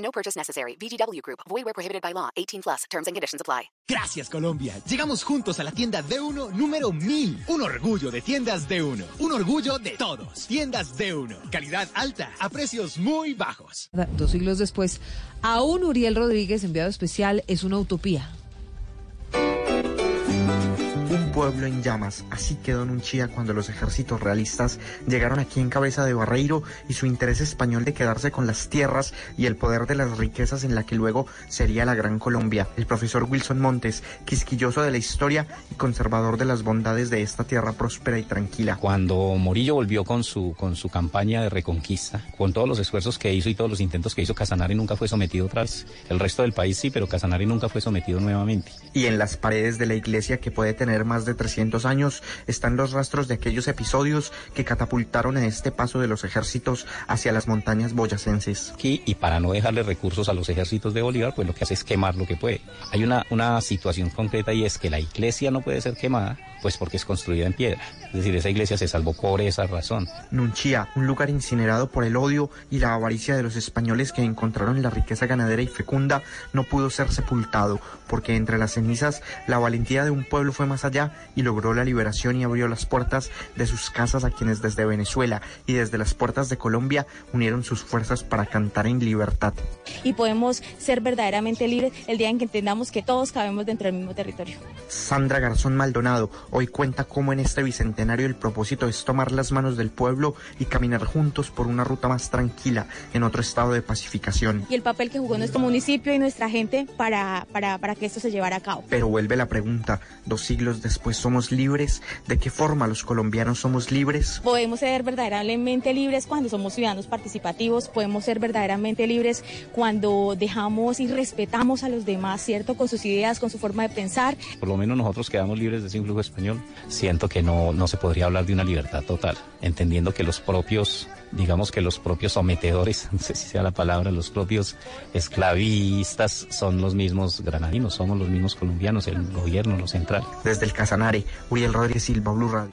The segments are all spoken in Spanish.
No purchase necessary. VGW Group. Void where prohibited by law. 18 plus. Terms and conditions apply. Gracias, Colombia. Llegamos juntos a la tienda D1 número 1000. Un orgullo de tiendas D1. Un orgullo de todos. Tiendas D1. Calidad alta a precios muy bajos. Dos siglos después, aún Uriel Rodríguez, enviado especial, es una utopía. Pueblo en llamas, así quedó Nunchía cuando los ejércitos realistas llegaron aquí en cabeza de Barreiro y su interés español de quedarse con las tierras y el poder de las riquezas en la que luego sería la Gran Colombia. El profesor Wilson Montes, quisquilloso de la historia y conservador de las bondades de esta tierra próspera y tranquila. Cuando Morillo volvió con su, con su campaña de reconquista, con todos los esfuerzos que hizo y todos los intentos que hizo, Casanare nunca fue sometido otra vez. El resto del país sí, pero Casanare nunca fue sometido nuevamente. Y en las paredes de la iglesia que puede tener más de 300 años están los rastros de aquellos episodios que catapultaron a este paso de los ejércitos hacia las montañas boyacenses. Y para no dejarle recursos a los ejércitos de Bolívar, pues lo que hace es quemar lo que puede. Hay una, una situación concreta y es que la iglesia no puede ser quemada, pues porque es construida en piedra. Es decir, esa iglesia se salvó por esa razón. Nunchía, un lugar incinerado por el odio y la avaricia de los españoles que encontraron la riqueza ganadera y fecunda, no pudo ser sepultado, porque entre las cenizas la valentía de un pueblo fue más allá y logró la liberación y abrió las puertas de sus casas a quienes desde Venezuela y desde las puertas de Colombia unieron sus fuerzas para cantar en libertad. Y podemos ser verdaderamente libres el día en que entendamos que todos cabemos dentro del mismo territorio. Sandra Garzón Maldonado hoy cuenta cómo en este bicentenario el propósito es tomar las manos del pueblo y caminar juntos por una ruta más tranquila en otro estado de pacificación. Y el papel que jugó nuestro municipio y nuestra gente para, para, para que esto se llevara a cabo. Pero vuelve la pregunta, dos siglos después somos libres, ¿de qué forma los colombianos somos libres? Podemos ser verdaderamente libres cuando somos ciudadanos participativos, podemos ser verdaderamente libres cuando dejamos y respetamos a los demás, ¿cierto? Con sus ideas, con su forma de pensar. Por lo menos nosotros quedamos libres de ese influjo Siento que no, no se podría hablar de una libertad total, entendiendo que los propios digamos que los propios sometedores, no sé si sea la palabra, los propios esclavistas son los mismos granadinos, somos los mismos colombianos, el gobierno, lo central. Desde el Casanare, Uriel Rodríguez Silva, Blue Radio.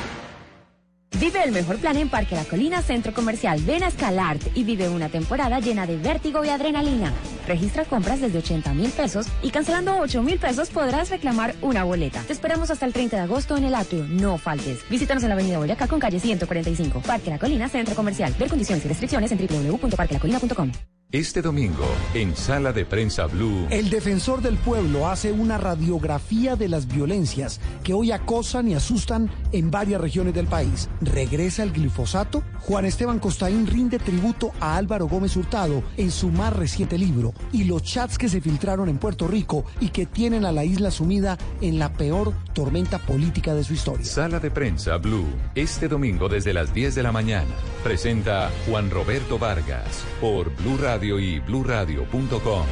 Vive el mejor plan en Parque La Colina Centro Comercial. Ven a Escalart y vive una temporada llena de vértigo y adrenalina. Registra compras desde 80 mil pesos y cancelando 8 mil pesos podrás reclamar una boleta. Te esperamos hasta el 30 de agosto en el atrio. No faltes. Visítanos en la avenida Boyacá con calle 145. Parque La Colina Centro Comercial. Ver condiciones y restricciones en www.parquelacolina.com. Este domingo, en Sala de Prensa Blue. El defensor del pueblo hace una radiografía de las violencias que hoy acosan y asustan en varias regiones del país. ¿Regresa el glifosato? Juan Esteban Costaín rinde tributo a Álvaro Gómez Hurtado en su más reciente libro y los chats que se filtraron en Puerto Rico y que tienen a la isla sumida en la peor tormenta política de su historia. Sala de Prensa Blue. Este domingo desde las 10 de la mañana. Presenta Juan Roberto Vargas por Blue Radio y bluradio.com.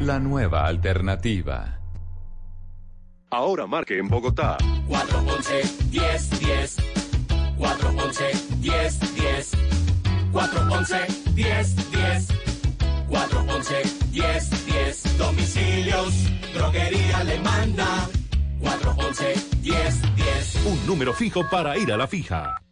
La nueva alternativa. Ahora marque en Bogotá. 411 1010 411 1010 411 1010 411 1010 Domicilios, droguería le manda 411 1010 Un número fijo para ir a la fija.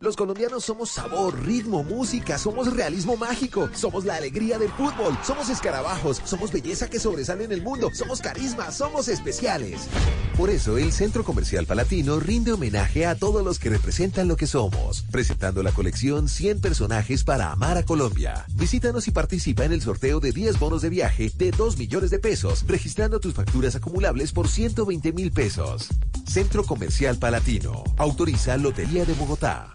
Los colombianos somos sabor, ritmo, música, somos realismo mágico, somos la alegría del fútbol, somos escarabajos, somos belleza que sobresale en el mundo, somos carisma, somos especiales. Por eso el Centro Comercial Palatino rinde homenaje a todos los que representan lo que somos, presentando la colección 100 personajes para amar a Colombia. Visítanos y participa en el sorteo de 10 bonos de viaje de 2 millones de pesos, registrando tus facturas acumulables por 120 mil pesos. Centro Comercial Palatino. Autoriza Lotería de Bogotá.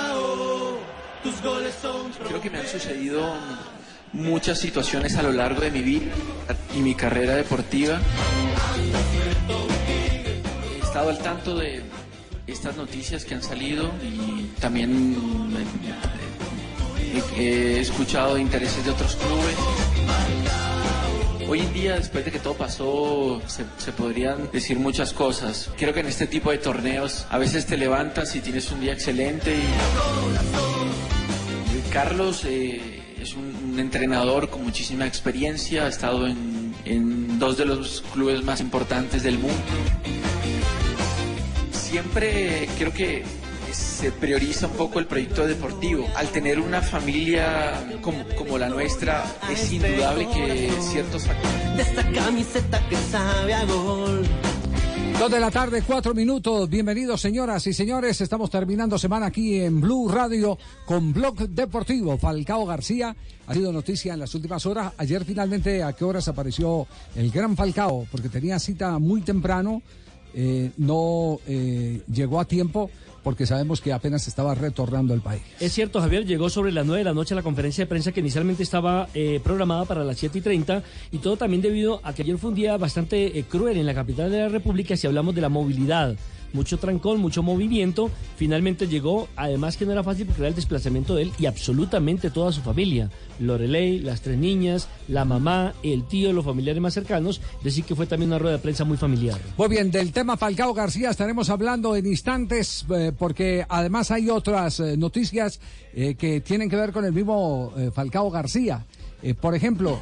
Creo que me han sucedido muchas situaciones a lo largo de mi vida y mi carrera deportiva. He estado al tanto de estas noticias que han salido y también he, escuchado intereses de otros clubes. Hoy en día, después de que todo pasó, se, podrían decir muchas cosas. Creo que en este tipo de torneos a veces te levantas y tienes un día excelente. Y... Carlos eh, es un, un entrenador con muchísima experiencia, ha estado en, en dos de los clubes más importantes del mundo. Siempre creo que se prioriza un poco el proyecto deportivo. Al tener una familia como, como la nuestra, es indudable que ciertos factores... de esta camiseta que sabe a gol. Dos de la tarde, cuatro minutos. Bienvenidos, señoras y señores. Estamos terminando semana aquí en Blue Radio con Blog Deportivo. Falcao García ha sido noticia en las últimas horas. Ayer finalmente, ¿a qué horas apareció el gran Falcao? Porque tenía cita muy temprano. eh, no eh, llegó a tiempo porque sabemos que apenas estaba retornando al país. Es cierto, Javier, llegó sobre las 9 de la noche a la conferencia de prensa que inicialmente estaba eh, programada para las 7 y 30 y todo también debido a que ayer fue un día bastante eh, cruel en la capital de la República si hablamos de la movilidad. Mucho trancón, mucho movimiento. Finalmente llegó, además que no era fácil porque era el desplazamiento de él y absolutamente toda su familia. Lorelei, las tres niñas, la mamá, el tío, los familiares más cercanos. Decir que fue también una rueda de prensa muy familiar. Muy bien, del tema Falcao García estaremos hablando en instantes eh, porque además hay otras eh, noticias eh, que tienen que ver con el mismo Falcao García. Por ejemplo,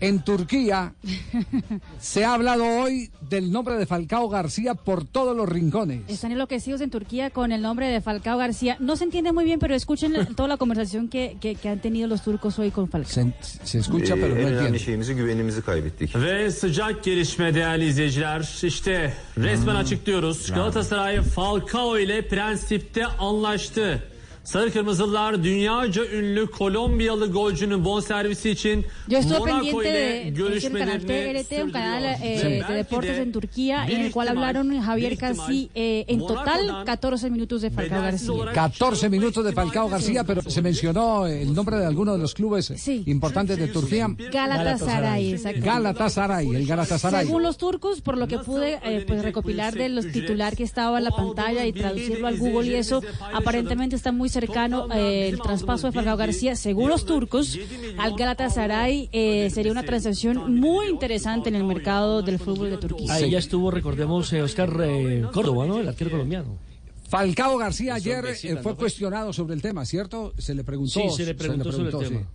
en Turquía se ha hablado hoy del nombre de Falcao García por todos los rincones. Están enloquecidos en Turquía con el nombre de Falcao García. No se entiende muy bien, pero escuchen toda la conversación que, que- que han tenido los turcos hoy con Falcao. Se, se escucha, pero no entiende. Ve sıcak gelişme değerli izleyiciler. İşte resmen açıklıyoruz. Galatasaray Falcao ile prensipte anlaştı. Sarı Kırmızılar dünyaca ünlü Kolombiyalı golcünün bonservisi için Yo estuve Monaco pendiente ile de, es el canal görüşmelerini TRT, un canal eh, Sí. de deportes en Turquía, en el cual hablaron Javier casi eh, en total Monaco'dan 14 minutos de Falcao García. 14 minutos de Falcao García, pero se mencionó el nombre de alguno de los clubes importantes de Turquía. Galatasaray, exacto. Galatasaray, el Galatasaray. Según los turcos, por lo que pude eh, pues, recopilar de los titular que estaba en la pantalla y traducirlo al Google y eso, aparentemente está muy cercano eh, el traspaso de Falcao García, según los turcos, al Galatasaray eh, sería una transacción muy interesante en el mercado del fútbol de Turquía. Ahí ya estuvo, recordemos, eh, Oscar eh, Córdoba, ¿no? El arquero colombiano. Falcao García ayer eh, vecina, fue ¿no? cuestionado sobre el tema, ¿cierto? Se le preguntó. Sí, se le preguntó sobre el sí. tema.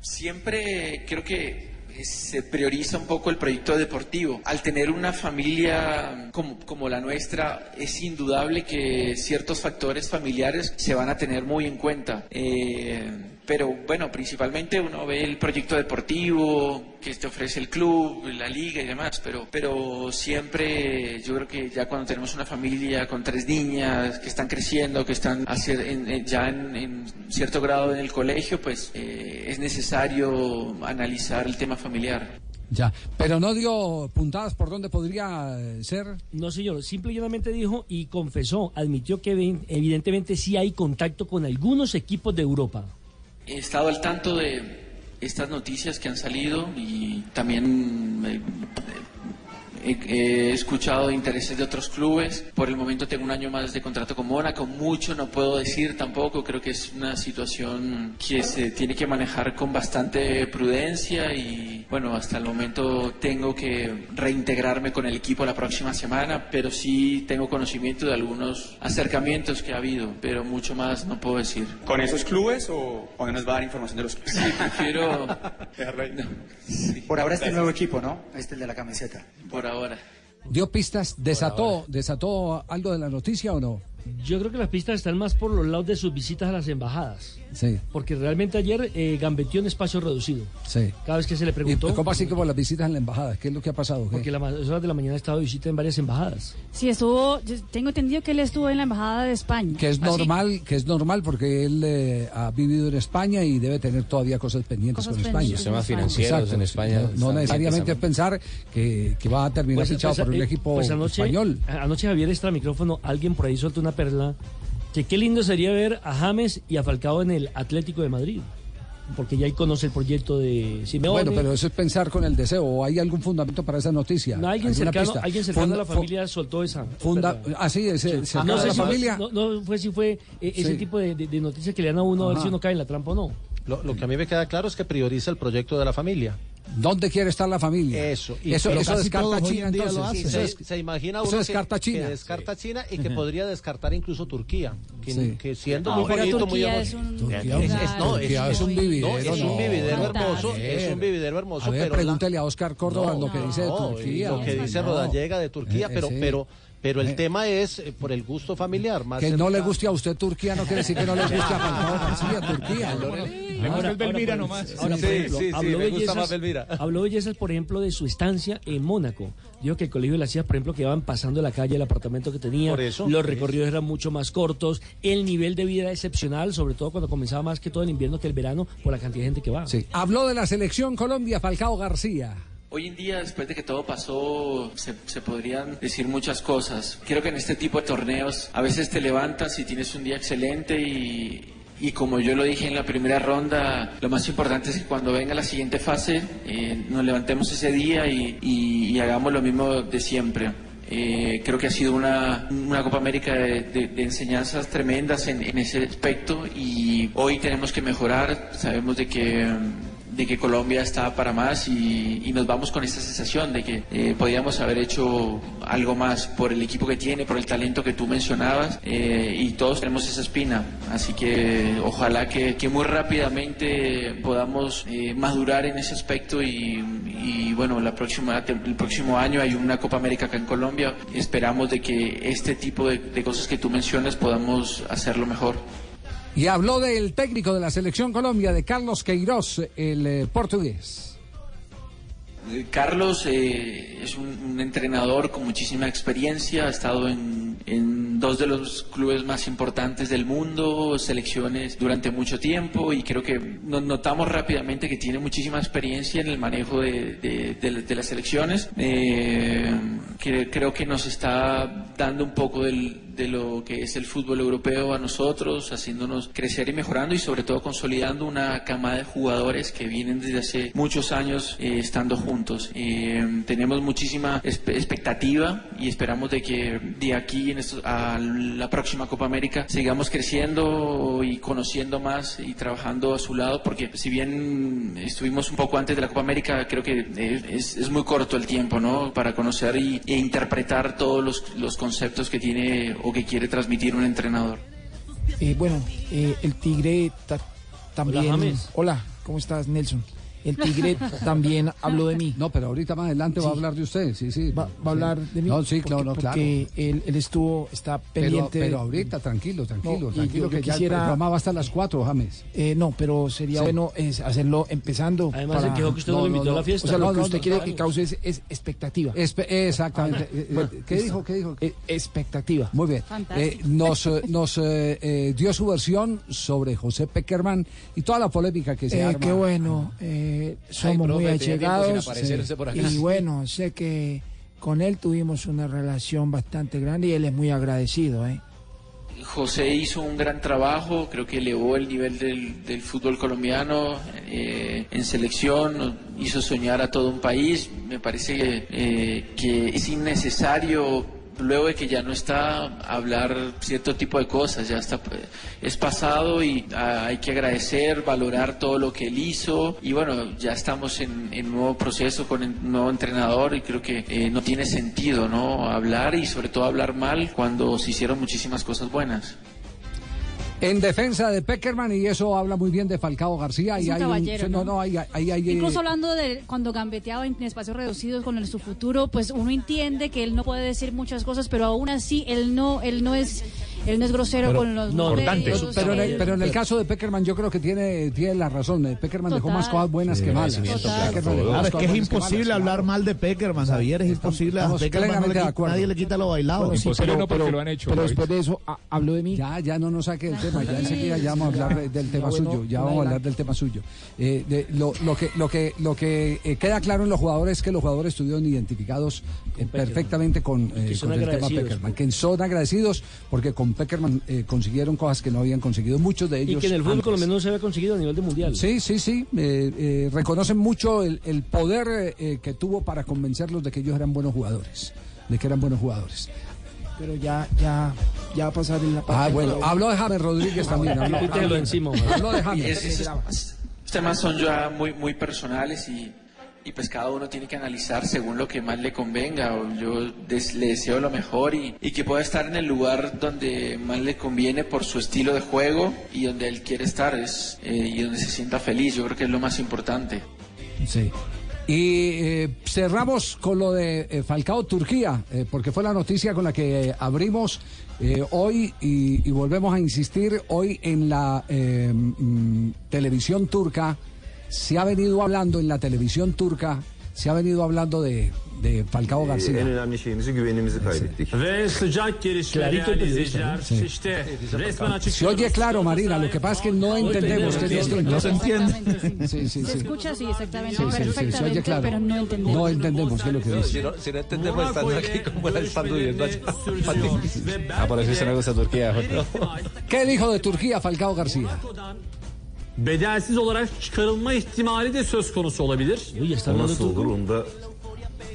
Siempre creo que se prioriza un poco el proyecto deportivo. Al tener una familia como, como la nuestra, es indudable que ciertos factores familiares se van a tener muy en cuenta. Eh, pero bueno, principalmente uno ve el proyecto deportivo que te ofrece el club, la liga y demás, pero, pero siempre yo creo que ya cuando tenemos una familia con tres niñas que están creciendo, que están hacia- en- ya en, en cierto grado en el colegio, pues eh, es necesario analizar el tema familiar. Ya, pero no dio puntadas por dónde podría eh, ser. No, señor, simple y llanamente dijo y confesó, admitió que evi- evidentemente sí hay contacto con algunos equipos de Europa. He estado al tanto de estas noticias que han salido y también he, escuchado intereses de otros clubes. Por el momento tengo un año más de contrato con Mónaco. Mucho no puedo decir tampoco. Creo que es una situación que se tiene que manejar con bastante prudencia y bueno, hasta el momento tengo que reintegrarme con el equipo la próxima semana, pero sí tengo conocimiento de algunos acercamientos que ha habido, pero mucho más no puedo decir. ¿Con esos clubes o, o no nos va a dar información de los clubes? Sí, prefiero... Dejarlo ahí. Por ahora este nuevo equipo, ¿no? Este el de la camiseta. Por ahora. ¿Dio pistas? ¿Desató, ¿Desató algo de la noticia o no? Yo creo que las pistas están más por los lados de sus visitas a las embajadas. Sí. Porque realmente ayer eh, gambeteó en espacio reducido. Sí. Cada vez que se le preguntó. ¿Y ¿Cómo así como las visitas en la embajada? ¿Qué es lo que ha pasado? ¿Qué? Porque la ma- esas horas de la mañana ha estado de visita en varias embajadas. Sí, estuvo, yo tengo entendido que él estuvo en la Embajada de España. Que es ¿Ah, sí? normal, que es normal porque él eh, ha vivido en España y debe tener todavía cosas pendientes Cosas con España. pendientes Sistemas en España. financieros Exacto, en España No, no necesariamente es pensar que, que va a terminar fichado por un eh, equipo pues anoche, español. Anoche Javier extra micrófono, alguien por ahí soltó una perla. Que qué lindo sería ver a James y a Falcao en el Atlético de Madrid. Porque ya ahí conoce el proyecto de Simeone. Bueno, pero eso es pensar con el deseo. ¿O hay algún fundamento para esa noticia? No, alguien ¿Alguna cercano, pista? alguien cercano Funda- a la familia soltó esa. funda- ah, sí, ese- Sí. cercano no a sé la si fue- familia. No, no fue si fue eh, ese tipo de, de- de noticias que le dan a uno a ver si uno cae en la trampa o no. Lo, lo que a mí me queda claro es que prioriza el proyecto de la familia. ¿Dónde quiere estar la familia? Eso. eso, pero eso casi descarta China entonces. Eso se, se imagina eso uno descarta que, China. que descarta China y que Ujú. podría descartar incluso Turquía, que, Sí. que siendo No, muy bonito, muy Turquía hermoso. es un Turquía es, es- no, Turquía es, es un vividero, no, es un vividero no, hermoso, es un vividero hermoso, A ver, pero la- pregúntele a Oscar Córdoba No, lo que dice de Turquía. Lo que dice No. Rodallega de Turquía, Eh, pero, sí. pero, pero el Eh. tema es eh, por el gusto familiar. Más Que no le guste a usted Turquía no quiere decir que no le guste a Falcao García, Turquía. Le gusta el Belmira nomás. Ahora, Sí, por ejemplo, sí, sí, habló, más bellezas, Belmira. habló bellezas, por ejemplo, de su estancia en Mónaco. Dijo que el colegio de las Cies, por ejemplo, que iban pasando la calle, el apartamento que tenía, Por eso, los recorridos eran mucho más cortos, el nivel de vida era excepcional, sobre todo cuando comenzaba más que todo el invierno que el verano, por la cantidad de gente que va. Sí. Habló de la selección Colombia, Falcao García. Hoy en día, después de que todo pasó, se, se podrían decir muchas cosas. Creo que en este tipo de torneos a veces te levantas y tienes un día excelente y, y como yo lo dije en la primera ronda, lo más importante es que cuando venga la siguiente fase eh, nos levantemos ese día y, y- y hagamos lo mismo de siempre. Eh, creo que ha sido una, una Copa América de, de- de enseñanzas tremendas en, en ese aspecto y hoy tenemos que mejorar. Sabemos de que de que Colombia está para más y, y nos vamos con esta sensación de que eh, podíamos haber hecho algo más por el equipo que tiene, por el talento que tú mencionabas eh, y todos tenemos esa espina. Así que ojalá que, que muy rápidamente podamos eh, madurar en ese aspecto y, y, bueno, la próxima, el próximo año hay una Copa América acá en Colombia. Esperamos de que este tipo de, de cosas que tú mencionas podamos hacerlo mejor. Y habló del técnico de la selección Colombia, de Carlos Queiroz, el eh, portugués. Carlos eh, es un, entrenador con muchísima experiencia, ha estado en, dos de los clubes más importantes del mundo, selecciones durante mucho tiempo y creo que nos notamos rápidamente que tiene muchísima experiencia en el manejo de, las selecciones. Eh, creo que nos está dando un poco del- de lo que es el fútbol europeo a nosotros, haciéndonos crecer y mejorando y sobre todo consolidando una camada de jugadores que vienen desde hace muchos años eh, estando juntos. Eh, tenemos muchísima expectativa y esperamos de que de aquí en estos- a la próxima Copa América sigamos creciendo y conociendo más y trabajando a su lado porque si bien estuvimos un poco antes de la Copa América creo que es, es muy corto el tiempo ¿no? para conocer y, e interpretar todos los, los conceptos que tiene o que quiere transmitir un entrenador. Eh, bueno, eh, el Tigre ta- también. James. Hola, ¿cómo estás, Nelson? El Tigre también habló de mí. No, pero ahorita más adelante va a hablar de usted, sí, sí. Va, va a hablar de mí. No, sí, porque, no, no, claro. Porque él, él estuvo, está Pero, pendiente. pero ahorita, tranquilo, tranquilo, No, tranquilo, yo- yo que ya quisiera- el programa va hasta las 4, James. Eh, no, pero sería Sí. bueno es hacerlo empezando. Además, se quejó que usted no lo invitó a la fiesta. O sea, lo No, que usted quiere que cause es, es expectativa. Espe- exactamente. Eh, eh, Bueno, ¿Qué listo. dijo? ¿Qué dijo? Eh, expectativa. Muy bien. Fantástico. Eh, nos eh, nos eh, eh, dio su versión sobre José Peckerman y toda la polémica que se Eh, arma. qué bueno, eh, somos profe, muy allegados por y bueno, sé que con él tuvimos una relación bastante grande y él es muy agradecido. ¿eh? José hizo un gran trabajo, creo que elevó el nivel del, del fútbol colombiano eh, en selección, hizo soñar a todo un país. Me parece que, eh, que es innecesario luego de que ya no está hablar cierto tipo de cosas, ya está es pasado y ah, hay que agradecer, valorar todo lo que él hizo y bueno, ya estamos en, en nuevo proceso con el nuevo entrenador y creo que eh, no tiene sentido, ¿no? Hablar y sobre todo hablar mal cuando se hicieron muchísimas cosas buenas. En defensa de Peckerman, y eso habla muy bien de Falcao García. Es y un hay caballero, no, ¿no? no, hay, hay, hay- Incluso hablando de cuando gambeteaba en espacios reducidos con el, su futuro, pues uno entiende que él no puede decir muchas cosas, pero aún así él no, él no es, él no es grosero Pero- con los no, medios, pero, en el, él- pero en el caso de Peckerman yo creo que tiene, tiene la razón. Eh, Peckerman dejó más cosas buenas Sí, que malas. claro, es que es imposible malas. hablar mal de Peckerman, Javier, es imposible. A Peckerman no le plenamente de quita- acuerdo. nadie le quita lo bailado. Bueno, sí, pero- pero- pero después de eso ha- habló de mí. Ya, ya no nos saque el tema, ya enseguida ya vamos a hablar de- del tema suyo, ya vamos a hablar la- del tema suyo. Eh, lo, lo que, lo que, lo que eh, queda claro en los jugadores es que los jugadores estuvieron identificados eh, perfectamente con, eh, el tema. Peckerman, que son agradecidos porque con Peckerman eh, consiguieron cosas que no habían conseguido muchos de Y ellos. que en el fútbol colombiano no se había conseguido a nivel de mundial. Sí, sí, sí. eh, eh, reconocen mucho el, el poder eh, eh, que tuvo para convencerlos de que ellos eran buenos jugadores, de que eran buenos jugadores. Pero ya, ya, ya va a pasar en la parte. Ah, bueno, habló de James Rodríguez también. Habló, habló- encima, hombre. habló de James. Es- es- es- Los temas son ya muy, muy personales y, y pues cada uno tiene que analizar según lo que más le convenga. Yo des- le deseo lo mejor y, y que pueda estar en el lugar donde más le conviene por su estilo de juego y donde él quiere estar es, eh, y donde se sienta feliz. Yo creo que es lo más importante. Sí. Y eh, cerramos con lo de eh, Falcao Turquía, eh, porque fue la noticia con la que abrimos hoy y, volvemos a insistir hoy en la mm, televisión turca. Se ha venido hablando en la televisión turca, se ha venido hablando de, de Falcao García. En önemli şeyimizi güvenimizi kaybettik. Ve sıcak gelişme Clarito değerli periodista, izleyiciler. ¿no? İşte resmen Se oye claro, Marina, lo que pasa es que no entendemos. que es. No se entiende. Sí, sí, Se sí. escucha, sí, exactamente, Sí, se oye claro. pero no entendemos. No entendemos qué es lo que dice. Si no, si no entendemos estando aquí como la estando viendo allá. Ah, por eso se me gusta Turquía. ¿Qué dijo de Turquía Falcao García? Bedelsiz olarak çıkarılma ihtimali de söz konusu olabilir. O nasıl olur onu da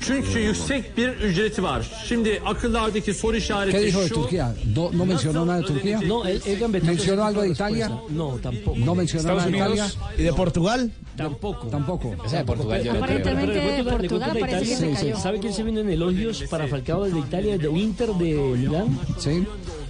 Çünkü yüksek bir ücreti var. Şimdi akıllardaki soru ¿Qué işareti dijo de şu. Turquía? No, no mencionó nada de Turquía. No, él, él ¿Mencionó algo de Italia? No, tampoco. No mencionó nada de Italia. ¿Y de Portugal? Tampoco. Tampoco. O sea, Portugal yo no creo. Aparentemente Pero cuento Portugal de parece que se cayó. ¿Sabe quién se vino en elogios para Falcao desde Italia, el Inter de Milán? Sí.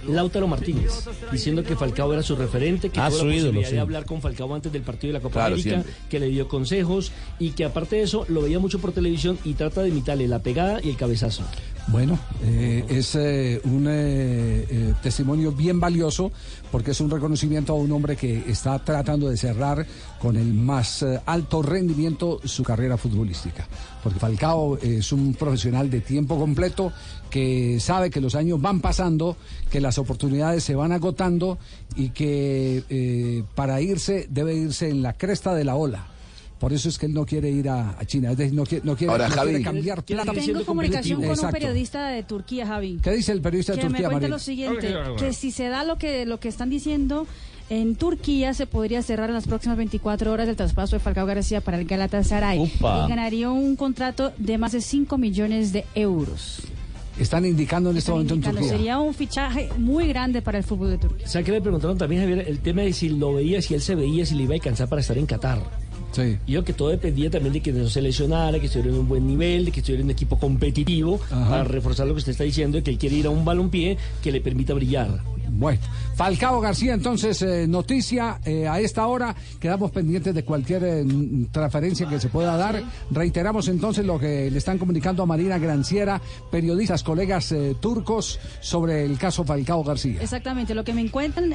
Lautaro Martínez, diciendo que Falcao era su referente, que Ah, tuvo la ídolo, posibilidad sí. de hablar con Falcao antes del partido de la Copa Claro, América, siempre. que le dio consejos y que aparte de eso lo veía mucho por televisión y trata de imitarle la pegada y el cabezazo. Bueno, eh, es eh, un eh, testimonio bien valioso porque es un reconocimiento a un hombre que está tratando de cerrar con el más alto rendimiento su carrera futbolística. Porque Falcao es un profesional de tiempo completo que sabe que los años van pasando, que las oportunidades se van agotando y que para irse debe irse en la cresta de la ola. Por eso es que él no quiere ir a, a China, es decir, no quiere, no quiere, Ahora, no quiere Javi. cambiar Quiere Tengo comunicación con un periodista de Turquía, Javi. ¿Qué dice el periodista de que me Turquía, cuenta María? lo siguiente, que si se da lo que lo que están diciendo en Turquía se podría cerrar en las próximas 24 horas el traspaso de Falcao García para el Galatasaray y ganaría un contrato de más de 5 millones de euros. Están indicando en este Están momento en Turquía. Sería un fichaje muy grande para el fútbol de Turquía. O sea, que le preguntaron también, Javier, el tema de si lo veía, si él se veía, si le iba a alcanzar para estar en Qatar. Sí. Y yo que todo dependía también de que no se lesionara, que estuviera en un buen nivel, de que estuviera en un equipo competitivo, Ajá. para reforzar lo que usted está diciendo, de que él quiere ir a un balompié que le permita brillar. Bueno, Falcao García, entonces, eh, noticia eh, a esta hora. Quedamos pendientes de cualquier eh, transferencia que se pueda dar. Reiteramos entonces lo que le están comunicando a Marina Granciera, periodistas, colegas turcos, sobre el caso Falcao García. Exactamente, lo que me encuentran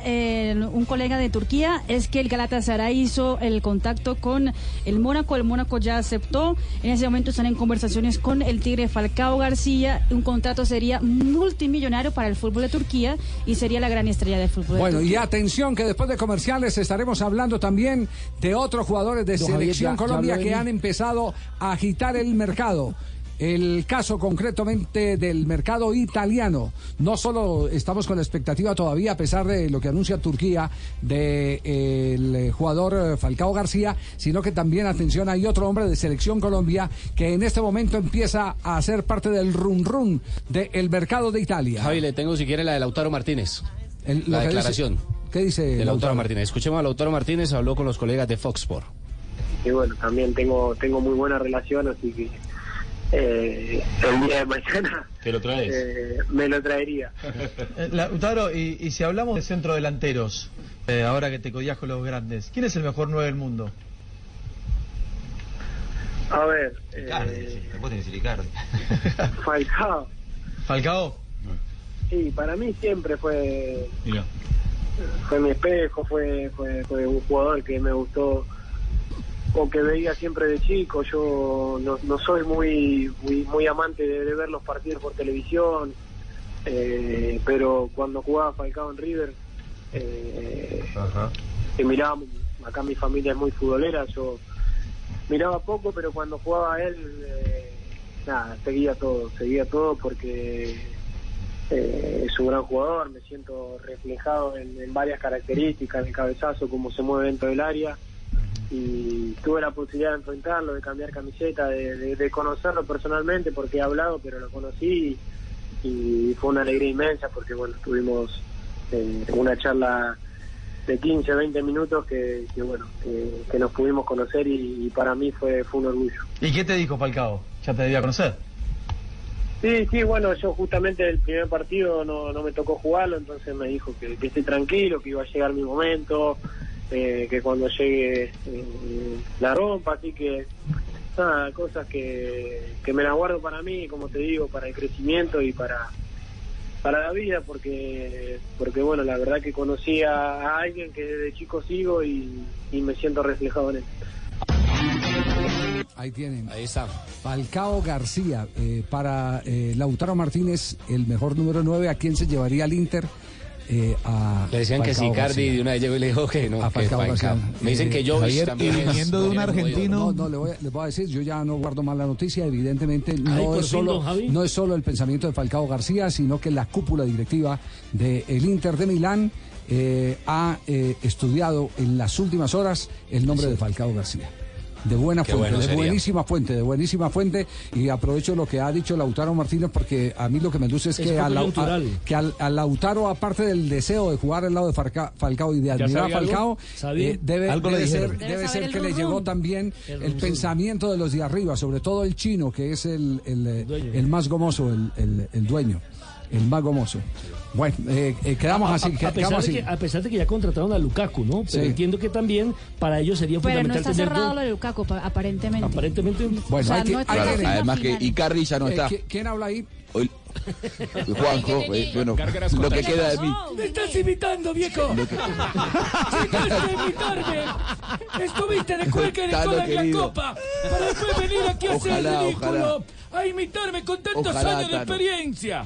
un colega de Turquía es que el Galatasaray hizo el contacto con el Mónaco, el Mónaco ya aceptó, en ese momento están en conversaciones con el Tigre Falcao García, un contrato sería multimillonario para el fútbol de Turquía y sería la gran estrella del fútbol. De Bueno, y atención que después de comerciales estaremos hablando también de otros jugadores de Don Selección ya Colombia que han empezado a agitar el mercado. El caso concretamente del mercado italiano. No solo estamos con la expectativa todavía, a pesar de lo que anuncia Turquía del jugador eh, Falcao García, sino que también, atención, hay otro hombre de selección Colombia que en este momento empieza a ser parte del run run del mercado de Italia. Javi, le tengo si quiere la de Lautaro Martínez. El- la dice- declaración. ¿Qué dice De Lautaro Lautaro? Martínez. Escuchemos a Lautaro Martínez, habló con los colegas de Fox Sport. y bueno, también tengo tengo muy buena relación, así que eh, el día de mañana ¿Te lo traes? eh, me lo traería. Eh, Lautaro, y, y si hablamos de centrodelanteros, eh, ahora que te codías con los grandes, ¿quién es el mejor nueve del mundo? A ver, eh, Falcao, Falcao. sí, para mí siempre fue fue mi espejo, fue, fue, fue un jugador que me gustó o que veía siempre de chico. Yo no, no soy muy, muy muy amante de, de ver los partidos por televisión, eh, pero cuando jugaba Falcao en River, eh, que mirábamos, acá mi familia es muy futbolera, yo miraba poco, pero cuando jugaba él, eh, nada, seguía todo, seguía todo porque eh, es un gran jugador, me siento reflejado en, en varias características, el cabezazo, cómo se mueve dentro del área y tuve la posibilidad de enfrentarlo, de cambiar camiseta, de, de- de conocerlo personalmente porque he hablado, pero lo conocí y, y fue una alegría inmensa porque bueno, tuvimos eh, una charla de 15, 20 minutos que, que, bueno, que, que nos pudimos conocer y, y para mí fue, fue un orgullo. ¿Y qué te dijo Falcao? ¿Ya te debía conocer? Sí, sí, bueno, yo justamente el primer partido no, no me tocó jugarlo, entonces me dijo que, que esté tranquilo, que iba a llegar mi momento, eh, que cuando llegue eh, la rompa, así que nada, cosas que, que me las guardo para mí, como te digo, para el crecimiento y para para la vida, porque porque bueno, la verdad que conocí a, a alguien que desde chico sigo y, y me siento reflejado en él. Ahí tienen. Ahí está. Falcao García, eh, para eh, Lautaro Martínez, el mejor número 9, ¿a quién se llevaría al Inter? Eh, a Le decían que Falcao si Cardi García. de una vez llegó y le dijo que no, A que. Me dicen que Eh, yo Javier, también y es- viniendo de un no, argentino. No, no, le voy, a, le voy a decir, yo ya no guardo mal la noticia, evidentemente Ay, no es, solo, no es solo el pensamiento de Falcao García, sino que la cúpula directiva del Inter de Milán eh, ha eh, estudiado en las últimas horas el nombre de Falcao García. De buena Qué fuente, bueno de sería. buenísima fuente, de buenísima fuente. Y aprovecho lo que ha dicho Lautaro Martínez, porque a mí lo que me luce es Es que, a, que al- a Lautaro, aparte del deseo de jugar al lado de Farca- Falcao y de admirar a algo? Falcao, eh, debe, Algo le debe ser, debe ser que le llegó también El pensamiento de los de arriba, sobre todo el chino, que es el, el, el más gomoso, el, el- el dueño, el más gomoso. Bueno, eh, eh, quedamos A- a- así, a, pesar quedamos de así. que, a pesar de que ya contrataron a Lukaku, ¿no? Pero Sí. entiendo que también para ellos sería Pero no fundamental está tener cerrado dos- lo de Lukaku, pa- aparentemente. Aparentemente. Bueno, o sea, hay que- no está hay en que- Además que. Icardi ya no Eh, está. ¿qui- ¿Quién habla ahí? Hoy- Juanjo, eh, bueno, lo que queda de mí. ¡Me estás imitando, viejo! ¡Llegaste a imitarme! ¡Estuviste de cueca en Tano, toda la copa! ¡Para después venir aquí a hacer el Ojalá, ridículo! ¡A imitarme con tantos Ojalá, años de Tano. experiencia!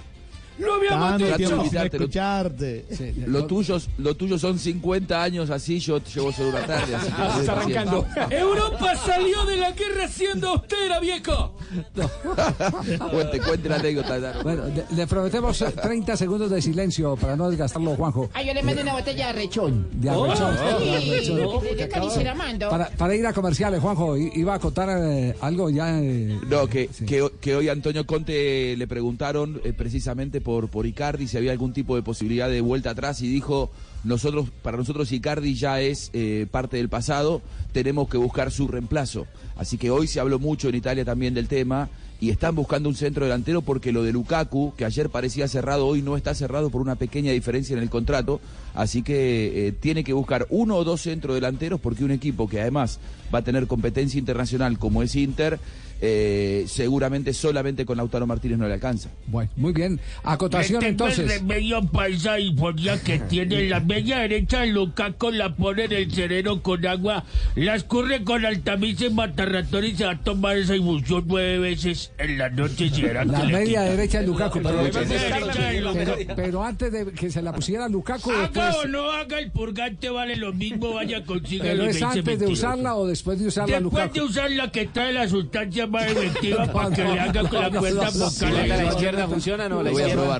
¡Lo habíamos Tano, dicho! sin imitarte, lo- escucharte. Lo tuyo, lo tuyo son 50 años así, yo llevo solo una tarde. Así que Ah, se está arrancando. Europa salió de la guerra siendo austera, viejo. cuente, cuente la anécdota. Tano. Bueno, de- le prometemos eh, 30 segundos de silencio para no desgastarlo, Juanjo. Ah, yo le mando una botella de rechón. De arrechón. Sí, De arrechón. de- de carnicera mando. Para, para ir a comerciales, Juanjo, iba a contar eh, algo ya. eh, No, que, que, que hoy Antonio Conte le preguntaron eh, precisamente por, por Icardi si había algún tipo de posibilidad de vuelta atrás y dijo, nosotros para nosotros Icardi ya es eh, parte del pasado, tenemos que buscar su reemplazo. Así que hoy se habló mucho en Italia también del tema y están buscando un centro delantero porque lo de Lukaku, que ayer parecía cerrado, hoy no está cerrado por una pequeña diferencia en el contrato. Así que eh, tiene que buscar uno o dos centro delanteros porque un equipo que además va a tener competencia internacional como es Inter, eh, seguramente solamente con Lautaro Martínez no le alcanza. Bueno, muy bien. Acotación tengo entonces. el remedio para esa disfonía que tiene la media derecha Lukaku la pone en el sereno con agua, la escurre con altamice y matarratón y se va a tomar esa infusión nueve veces. en la noche si era La media derecha de Lukaku. La Pero, media derecha de pero- pero antes de que se la pusiera Lukaku, Haga después. o no haga el purgante vale lo mismo, vaya consiga Pero es antes de usarla o después de usarla Después Lukaku. de usarla que trae la sustancia más efectiva para que le haga con la cuerda vocal. ¿La izquierda funciona o no? La izquierda.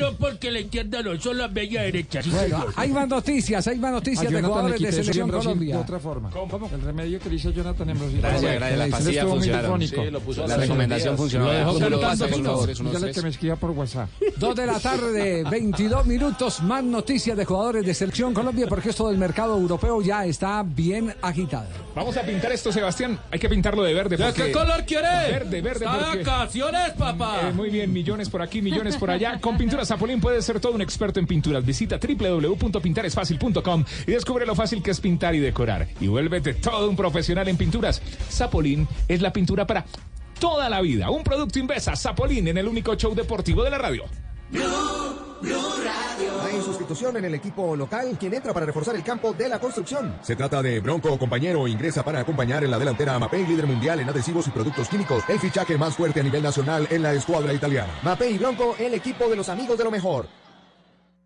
no, porque la izquierda no, son las media derecha. sí, Bueno, hay más noticias, hay más noticias de jugadores de selección Colombia. De otra forma. El remedio que le hizo Jonathan en Brasil. Gracias, gracias, la muy funcionaron. La recomendación funcionó. Dígale que me escriba por WhatsApp. Dos de la tarde, 22 minutos, más noticias de jugadores de selección Colombia, porque esto del mercado europeo ya está bien agitado. Vamos a pintar esto, Sebastián. Hay que pintarlo de verde. ¿De porque- qué color quiere? Verde, verde. Vacaciones, papá. Eh, muy bien, millones por aquí, millones por allá. Con Pinturas Zapolín puedes ser todo un experto en pinturas. Visita www.pintaresfacil.com y descubre lo fácil que es pintar y decorar. Y vuélvete todo un profesional en pinturas. Zapolín es la pintura para toda la vida. Un producto Invesa, Zapolín, en el único show deportivo de la radio. Hay sustitución en el equipo local, quien entra para reforzar el campo de la construcción. Se trata de Bronco, compañero, ingresa para acompañar en la delantera a Mapei, líder mundial en adhesivos y productos químicos, el fichaje más fuerte a nivel nacional en la escuadra italiana. Mape y Bronco, el equipo de los amigos de lo mejor.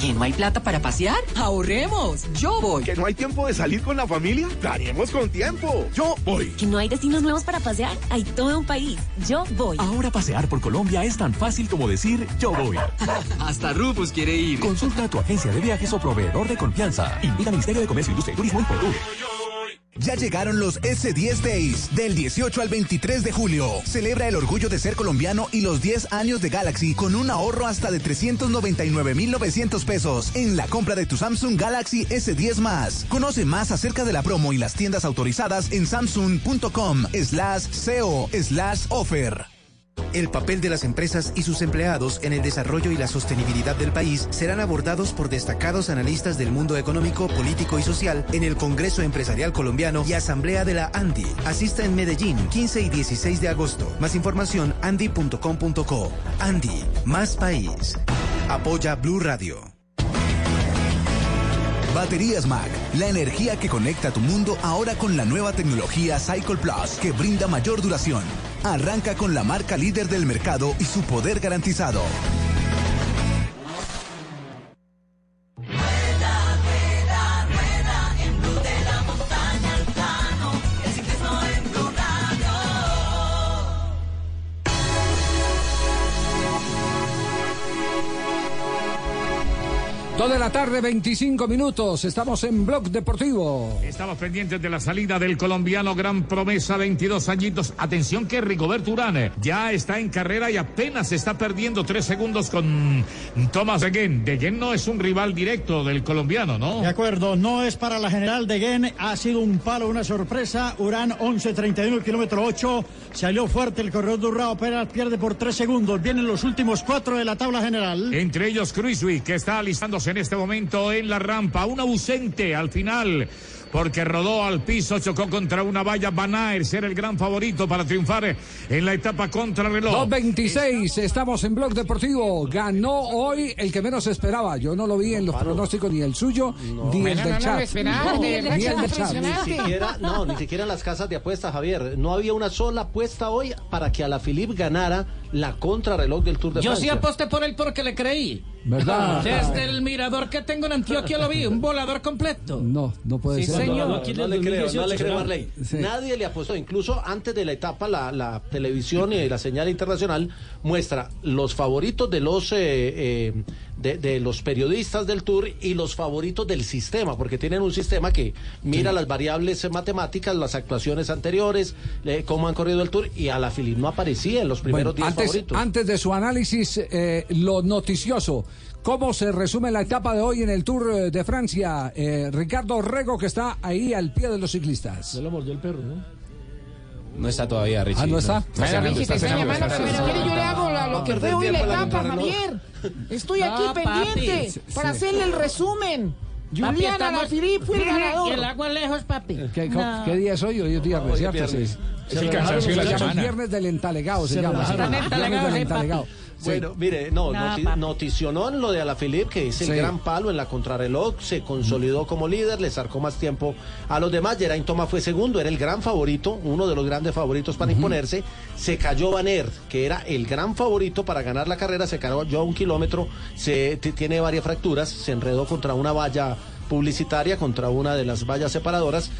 ¿Que no hay plata para pasear? Ahorremos. Yo voy. ¿Que no hay tiempo de salir con la familia? Daremos con tiempo. Yo voy. ¿Que no hay destinos nuevos para pasear? Hay todo un país. Yo voy. Ahora pasear por Colombia es tan fácil como decir yo voy. Hasta Rufus quiere ir. Consulta a tu agencia de viajes o proveedor de confianza. Invita al Ministerio de Comercio, Industria y Turismo y Fotur. Ya llegaron los S10 Days, del 18 al 23 de julio. Celebra el orgullo de ser colombiano y los 10 años de Galaxy con un ahorro hasta de 399,900 pesos en la compra de tu Samsung Galaxy S10 más. Conoce más acerca de la promo y las tiendas autorizadas en samsung.com slash co slash offer. El papel de las empresas y sus empleados en el desarrollo y la sostenibilidad del país serán abordados por destacados analistas del mundo económico, político y social en el Congreso Empresarial Colombiano y Asamblea de la ANDI. Asista en Medellín, 15 y 16 de agosto. Más información, andi.com.co. ANDI, más país. Apoya Blue Radio. Baterías Mac, la energía que conecta tu mundo ahora con la nueva tecnología Cycle Plus que brinda mayor duración. Arranca con la marca líder del mercado y su poder garantizado. De la tarde, 25 minutos. Estamos en Blog Deportivo. Estamos pendientes de la salida del colombiano Gran Promesa, 22 añitos. Atención que Rigoberto Urán ya está en carrera y apenas está perdiendo tres segundos con Thomas Degen. Degen no es un rival directo del colombiano, ¿no? De acuerdo, no es para la general de Gen, ha sido un palo, una sorpresa. Urán 11.31, kilómetro 8, salió fuerte el corredor de Urrao, apenas pierde por tres segundos. Vienen los últimos cuatro de la tabla general. Entre ellos Cruiswick, que está alistándose en este momento en la rampa. Un ausente al final. Porque rodó al piso, chocó contra una valla. Van Aert ser el gran favorito para triunfar en la etapa contra reloj. 2.26, estamos en Blog Deportivo. Ganó hoy el que menos esperaba. Yo no lo vi en los pronósticos, ni el suyo, ni el No, ni el del chat. funcionar. Ni siquiera, no, ni siquiera en las casas de apuestas, Javier. No había una sola apuesta hoy para que a la Philippe ganara la contrarreloj del Tour de Yo sí Francia. aposté por él porque le creí. ¿Verdad? Desde el mirador que tengo en Antioquia lo vi, un volador completo. No, no puede Sí, ser. señor. No, no le creo, no 2018, le creo. Marley. Sí. Nadie le apostó. Incluso antes de la etapa, la, la televisión y la señal internacional muestra los favoritos de los eh, eh, de, de los periodistas del Tour y los favoritos del sistema, porque tienen un sistema que mira las variables matemáticas, las actuaciones anteriores, eh, cómo han corrido el Tour, y a la Philippe no aparecía en los primeros Bueno, 10 antes, favoritos. antes de su análisis, eh, lo noticioso. ¿Cómo se resume la etapa de hoy en el Tour eh, de Francia? Eh, Ricardo Rego, que está ahí al pie de los ciclistas. Se lo mordió el perro, ¿no? No está todavía, Richie. Ah, ¿no está? Bueno, Richie, te está llamando, pero si quiere yo le hago la- lo que No, fue hoy la etapa. Javier. Estoy aquí No, pendiente para hacerle el resumen. Julián estamos- Alaphilippe fue el Y el ganador. agua lejos, papi. ¿Qué, No. qué día es hoy? Hoy es viernes, Hoy es el Se cansancio de la llama el semana. Viernes del entalegado, se, Se llama. Están Viernes del entalegados. Bueno, mire, no, No, noti- noticionó en lo de Alaphilippe, que es el Sí. gran palo en la contrarreloj, se consolidó como líder, le sacó más tiempo a los demás. Geraint Thomas fue segundo, era el gran favorito, uno de los grandes favoritos para imponerse. Se cayó Van Aert, que era el gran favorito para ganar la carrera, se cayó a un kilómetro, se tiene varias fracturas, se enredó contra una valla publicitaria contra una de las vallas separadoras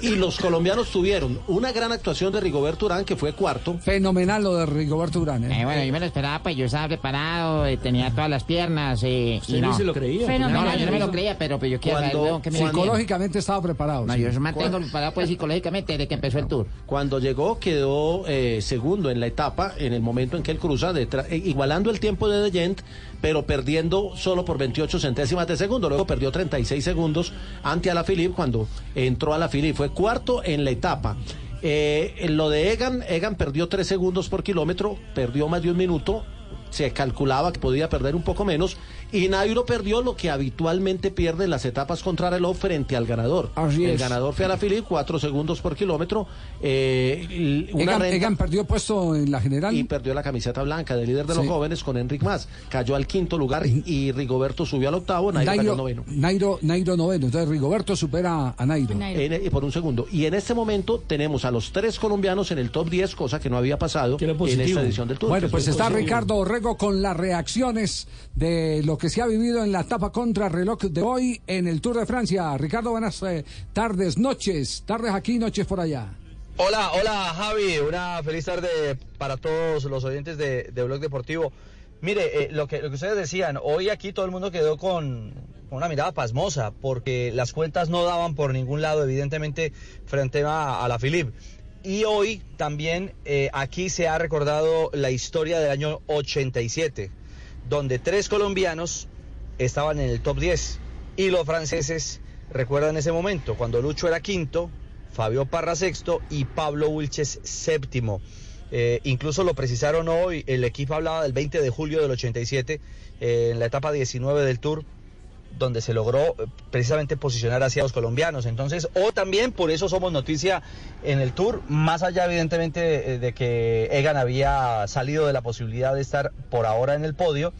y los colombianos tuvieron una gran actuación de Rigoberto Urán que fue cuarto Fenomenal lo de Rigoberto Urán. ¿eh? Eh, bueno, yo me lo esperaba, pues yo estaba preparado, eh, tenía todas las piernas eh, y no. se lo creía. No, no, yo no me lo creía, pero, pero yo quiero Cuando- saber que me Psicológicamente estaba preparado. No, sí. yo me mantengo preparado pues psicológicamente desde que empezó el tour. Cuando llegó quedó eh, segundo en la etapa en el momento en que él cruza, detrás- eh, igualando el tiempo de De Gent, pero perdiendo solo por 28 centésimas de segundo. Luego perdió 36 segundos ante Alaphilippe cuando entró Alaphilippe. Fue cuarto en la etapa. Eh, en lo de Egan, Egan perdió 3 segundos por kilómetro, perdió más de un minuto. Se calculaba que podía perder un poco menos. Y Nairo perdió lo que habitualmente pierde en las etapas contra reloj frente al ganador. Así el es. ganador fue Alaphilippe, 4 segundos por kilómetro. Eh, una Egan, renta- Egan perdió puesto en la general. y perdió la camiseta blanca de líder de los jóvenes con Enric Mas. Cayó al quinto lugar y Rigoberto subió al octavo, Nairo, cayó al Nairo, noveno. Nairo, Nairo noveno. Entonces Rigoberto supera a Nairo. En- y por un segundo. Y en este momento tenemos a los tres colombianos en el top 10, cosa que no había pasado en esta edición del Tour. Bueno, pues está positivo. Ricardo Orrego con las reacciones de lo que se ha vivido en la etapa contra reloj de hoy en el Tour de Francia. Ricardo, buenas eh, tardes, noches, tardes aquí, noches por allá. Hola, hola Javi, una feliz tarde para todos los oyentes de, de Blog Deportivo. Mire, eh, lo, que, lo que ustedes decían, hoy aquí todo el mundo quedó con, con una mirada pasmosa, porque las cuentas no daban por ningún lado, evidentemente, frente a, a la Philip. Y hoy también eh, aquí se ha recordado la historia del año 87, donde tres colombianos estaban en el top 10 y los franceses recuerdan ese momento, cuando Lucho era quinto, Fabio Parra sexto y Pablo Wilches séptimo. Eh, incluso lo precisaron hoy, el equipo hablaba del 20 de julio del 87, eh, en la etapa 19 del Tour, donde se logró eh, precisamente posicionar hacia los colombianos. Entonces, o también por eso somos noticia en el Tour, más allá evidentemente eh, de que Egan había salido de la posibilidad de estar por ahora en el podio,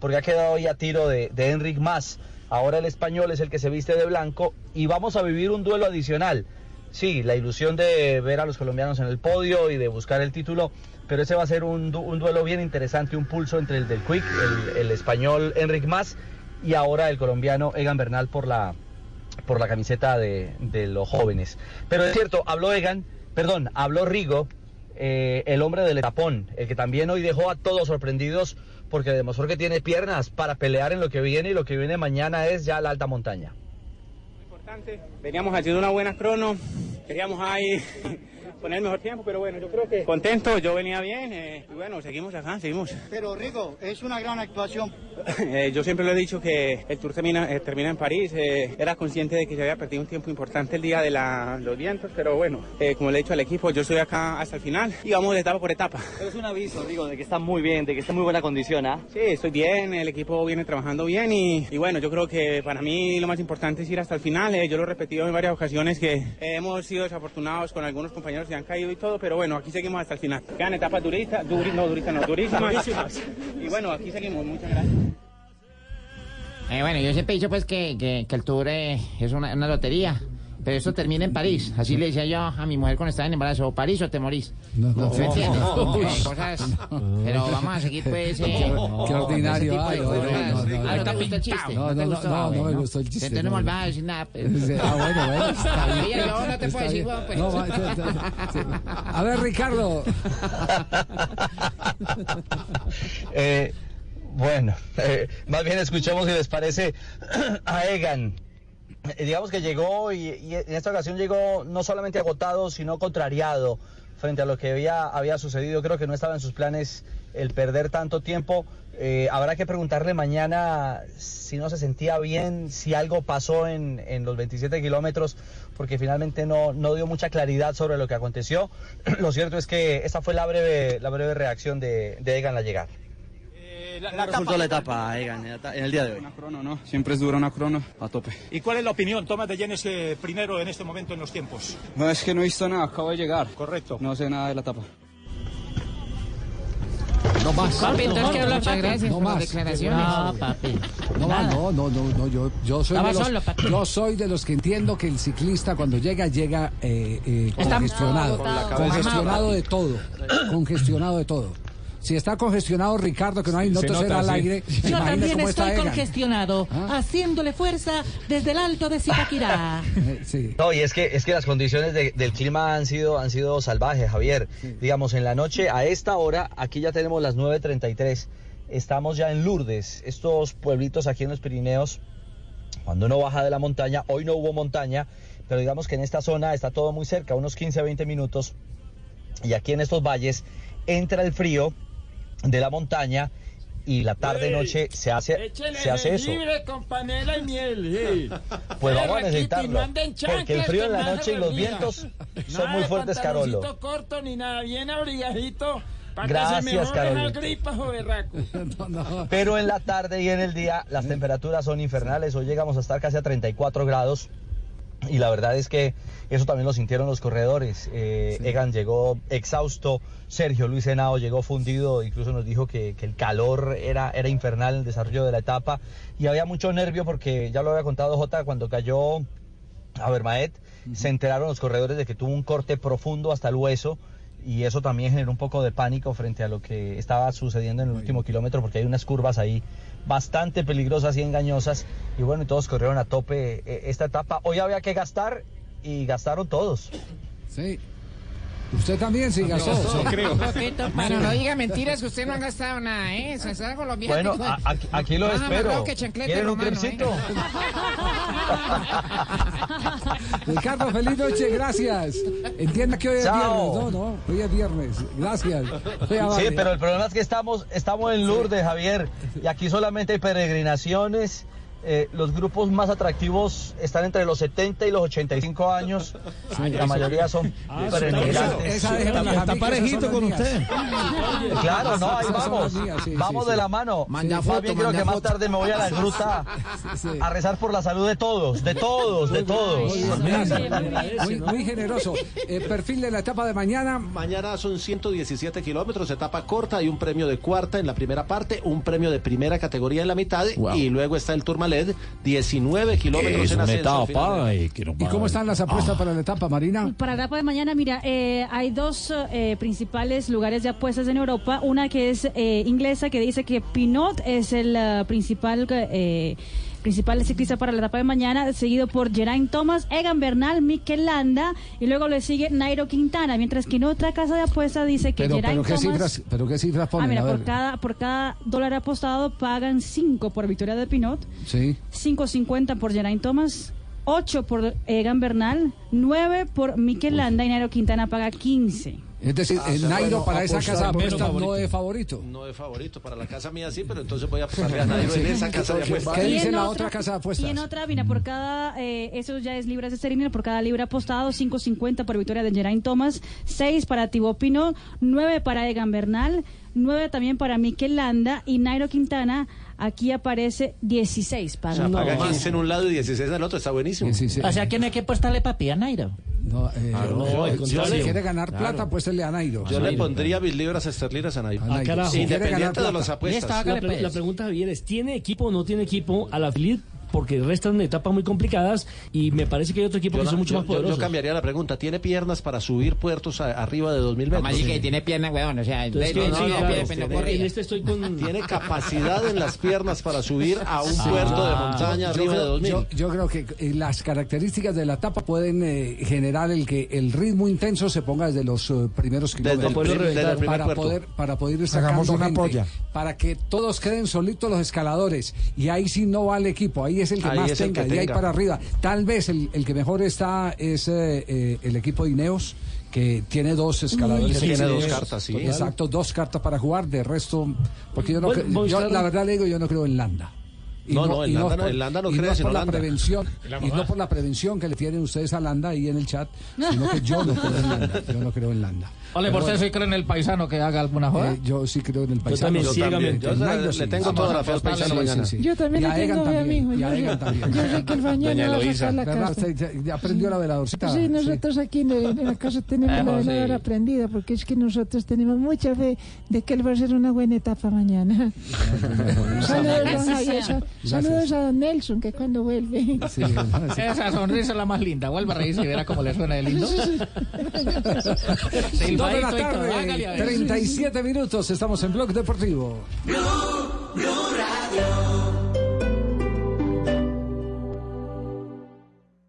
porque ha quedado hoy a tiro de, de Enric Mas. Ahora el español es el que se viste de blanco y vamos a vivir un duelo adicional. Sí, la ilusión de ver a los colombianos en el podio y de buscar el título, pero ese va a ser un, du- un duelo bien interesante, un pulso entre el del Quick, el, el español Enric Mas y ahora el colombiano Egan Bernal por la, por la camiseta de, de los jóvenes. Pero es cierto, habló Egan, perdón, habló Rigo, eh, el hombre del etapón, el que también hoy dejó a todos sorprendidos porque demostró que tiene piernas para pelear en lo que viene y lo que viene mañana es ya la alta montaña. Veníamos haciendo una buena crono, queríamos ahí poner el mejor tiempo, pero bueno, yo creo que contento, yo venía bien eh, y bueno, seguimos acá, seguimos. Pero Rigo, es una gran actuación. Eh, yo siempre lo he dicho que el tour termina, eh, termina en París, eh, era consciente de que se había perdido un tiempo importante el día de la- los vientos, pero bueno, eh, como le he dicho al equipo, yo estoy acá hasta el final y vamos de etapa por etapa. Pero es un aviso, Rigo, de que está muy bien, de que está en muy buena condición, ¿ah? Sí, estoy bien, el equipo viene trabajando bien y, y bueno, yo creo que para mí lo más importante es ir hasta el final. eh, yo lo he repetido en varias ocasiones que eh, hemos sido desafortunados con algunos compañeros que han caído y todo, pero bueno, aquí seguimos hasta el final. Quedan etapas duristas, duri, no duristas, no, durísimas. Durísimas. Y bueno, aquí seguimos, muchas gracias. Eh, bueno, yo siempre he dicho pues que, que, que el tour eh, es una, una lotería. Pero eso termina en París. Así le decía yo a mi mujer cuando estaba en embarazo, o París o te morís. No, no, ¿Se entiende? no. Eh, cosas- Pero vamos a seguir pues... eh, Qué ordinario, no, no, cosas. no, no. ¿no te gustó el chiste? No, te no, no, gustó? no, no me gustó el chiste, Entonces no no. me volvás a decir nada. pues. Ah, bueno, bueno, está bien. Yo no te puedo decir, pues. No, va, está- está- sí. A ver, Ricardo. Eh, bueno, eh, más bien escuchemos si les parece a Egan. Eh, digamos que llegó y, en esta ocasión llegó no solamente agotado, sino contrariado frente a lo que había, había sucedido. Creo que no estaba en sus planes el perder tanto tiempo. Eh, habrá que preguntarle mañana si no se sentía bien, si algo pasó en, en los 27 kilómetros, porque finalmente no, no dio mucha claridad sobre lo que aconteció. Lo cierto es que esa fue la breve, la breve reacción de, de Egan al llegar. ¿Cómo resultó la etapa, Egan, en el día de hoy? Una crono, ¿no? Siempre es dura una crono, a tope. ¿Y cuál es la opinión? Toma de Yenes eh, primero en este momento en los tiempos. No, es que no he visto nada, acabo de llegar. Correcto. No sé nada de la etapa. No más. Papi, entonces, ¿qué habla, Muchas gracias No por las más. declaraciones. No, papi. No, Nada. no, no, no, no, yo, yo soy Estaba de los, solo, papi. yo soy de los que entiendo que el ciclista cuando llega llega eh, eh, congestionado, Con la cabeza. congestionado de todo, congestionado de todo. Si está congestionado Ricardo, que no hay no Se toser nota, al aire, Yo también estoy congestionado, haciéndole fuerza desde el alto de Zipaquirá. Eh, sí. No, y es que, es que las condiciones de- del clima han sido, han sido salvajes, Javier. Digamos, en la noche, a esta hora, aquí ya tenemos las 9.33, estamos ya en Lourdes, estos pueblitos aquí en los Pirineos, cuando uno baja de la montaña, hoy no hubo montaña, pero digamos que en esta zona está todo muy cerca, unos 15 a 20 minutos, y aquí en estos valles entra el frío de la montaña y la tarde-noche se hace, se hace eso. Libre con panela y miel. Pues vamos a necesitarlo, no porque el frío en que la noche y los vientos son Nada muy de fuertes, Carolo. corto ni nada, bien abrigadito. Para que Gracias, Carolito. gripa, joderraco. Pero en la tarde y en el día las temperaturas son infernales. Hoy llegamos a estar casi a 34 grados. Y la verdad es que eso también lo sintieron los corredores. Eh, Egan llegó exhausto, Sergio Luis Henao llegó fundido, incluso nos dijo que, que el calor era, era infernal en el desarrollo de la etapa. Y había mucho nervio porque, ya lo había contado Jota, cuando cayó a Bermaet, se enteraron los corredores de que tuvo un corte profundo hasta el hueso y eso también generó un poco de pánico frente a lo que estaba sucediendo en el último kilómetro porque hay unas curvas ahí bastante peligrosas y engañosas y bueno, todos corrieron a tope eh, esta etapa. Hoy había que gastar y gastaron todos. Sí. Usted también sí gastó. no creo. Un poquito, Bueno, no diga mentiras que usted no ha gastado nada, ¿eh? Se está colombiano. Bueno, a- aquí, aquí lo Más espero. que ¿Quieren un crepcito? Ricardo, feliz noche, gracias. Entienda que hoy es Chao. viernes, no, no, hoy es viernes. Gracias. Sí, pero el problema es que estamos, estamos en Lourdes, Javier, y aquí solamente hay peregrinaciones. Eh, los grupos más atractivos están entre los 70 y los 85 años. la mayoría son peregrinantes. Esa déjela a mis Está parejito con usted. Claro, no, ahí vamos. sí, vamos sí, de sí. la mano. Manda Más foto, bien creo manda que más tarde me voy a la gruta a rezar por la salud de todos, de todos, de todos. Muy, muy generoso. Eh, perfil de la etapa de mañana. Mañana son 117 kilómetros, etapa corta, hay un premio de cuarta en la primera parte, un premio de primera categoría en la mitad y luego está el Tourmalet, 19 kilómetros Es en una ascenso. etapa, finalmente. ay, que no ¿Y cómo están las apuestas para la etapa, Marina? Para la etapa de mañana, mira, eh, hay dos eh, principales lugares de apuestas en Europa. Una que es eh, inglesa, que dice que Pinot es el eh, principal eh, principal ciclista para la etapa de mañana, seguido por Geraint Thomas, Egan Bernal, Mikel Landa, y luego le sigue Nairo Quintana, mientras que en otra casa de apuestas dice que Pero, Geraint pero, ¿qué Thomas... cifras, pero qué cifras Ah, mira, A por ver. cada, por cada dólar apostado pagan 5 por victoria de Pinot, Sí. 5.50 por Geraint Thomas, 8 por Egan Bernal, 9 por Mikel Landa y Nairo Quintana paga 15. Es decir, Ah, el bueno, Nairo para esa casa apuestas no es favorito. No es favorito, para la casa mía sí, pero entonces voy a apostarle a Nairo en esa casa de apuestas. ¿Qué dice la otra- otra casa de apuestas? Y en otra, mira, por cada, eh, eso ya es libras esterlinas, por cada libra apostado, 5.50 por victoria de Geraint Thomas, 6 para Thibaut Pinot, 9 para Egan Bernal, 9 también para Mikel Landa y Nairo Quintana, aquí aparece 16 O para sea, paga 15 en un lado y 16 en el otro, está buenísimo. O sea, que no hay que apostarle papi a Nairo. No, eh, Ah, no, yo- al yo- si quiere ganar Claro. plata, pues a Nairo. Yo le pondría mis libras esterlinas a Nairo. A Nairo. Si ganar Independiente de plata. las apuestas. La, pre- la pregunta, Javier, es, ¿tiene equipo o no tiene equipo a la Philip? Porque restan etapas muy complicadas y me parece que hay otro equipo Yo, que la- son mucho yo- más yo- yo poderosos. cambiaría la pregunta. ¿Tiene piernas para subir puertos a- arriba de 2000 metros? Así que tiene piernas, weón, o sea, Entonces, de- no, sí, no, no, no, pero tiene- en este estoy con... Tiene capacidad en las piernas para subir a un Sí. puerto de Ah. montaña Yo arriba de creo- 2000. Yo, yo creo que eh, las características de la etapa pueden eh, generar el que el ritmo intenso se ponga desde los eh, primeros Desde el kilómetros. desde el primer para puerto. poder para poder ir sacando una gente, polla. para que todos queden solitos los escaladores y ahí sí no vale equipo, ahí ahí es el que Ahí más el tenga, que de ahí tenga. para arriba. Tal vez el, el que mejor está es eh, eh, el equipo de Ineos, que tiene dos escaladores. Tiene dos cartas, sí. Exacto, dos cartas para jugar. De resto, porque yo, no Bueno, cre- yo la verdad le digo, yo no creo en Landa. No, no, en y Landa no- por- en Landa no y en por la prevención La y no por la prevención que le tienen ustedes a Landa ahí en el chat, sino que yo no creo en Landa. Yo no creo en Landa. Ole, ¿por usted sí cree en el paisano que haga alguna joda? eh, yo sí creo en el paisano. también, Yo. En Yo le sí. tengo toda la fe al paisano mañana. sí, sí. Yo también le tengo fe a también, mi hijo, yo sé- también. yo que el mañana va a sacar la. Usted ya, ya aprendió la veladorcita. Sí, nosotros aquí en, en la casa tenemos Ah, la sí. veladora aprendida porque es que nosotros tenemos mucha fe de que él va a ser una buena etapa mañana. Saludos, don Javier, sa- saludos a don Nelson que cuando vuelve. Esa sonrisa es la más linda. Vuelva a reírse y verá cómo le suena de lindo. Dos de la tarde, hágale a ver. 37 minutos, estamos en Blog Deportivo.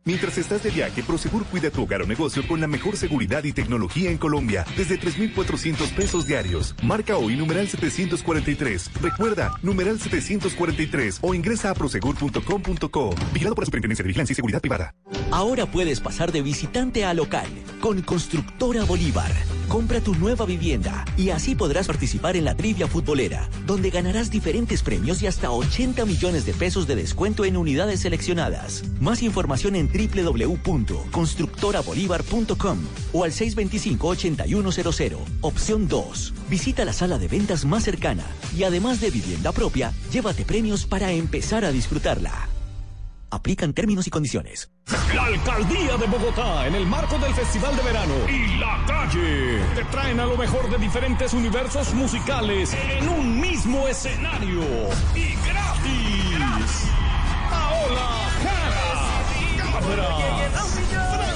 Mientras estás de viaje, Prosegur cuida tu hogar o negocio con la mejor seguridad y tecnología en Colombia, desde 3,400 pesos diarios. Marca hoy numeral 743. Recuerda, numeral 743 o ingresa a prosegur.com.co. Vigilado por la Superintendencia de Vigilancia y Seguridad Privada. Ahora puedes pasar de visitante a local con Constructora Bolívar. Compra tu nueva vivienda y así podrás participar en la trivia futbolera, donde ganarás diferentes premios y hasta 80 millones de pesos de descuento en unidades seleccionadas. Más información en www.constructorabolívar.com o al 625-8100, opción 2. Visita la sala de ventas más cercana y además de vivienda propia, llévate premios para empezar a disfrutarla. Aplican términos y condiciones. La Alcaldía de Bogotá, en el marco del Festival de Verano y La Calle, te traen a lo mejor de diferentes universos musicales en un mismo escenario y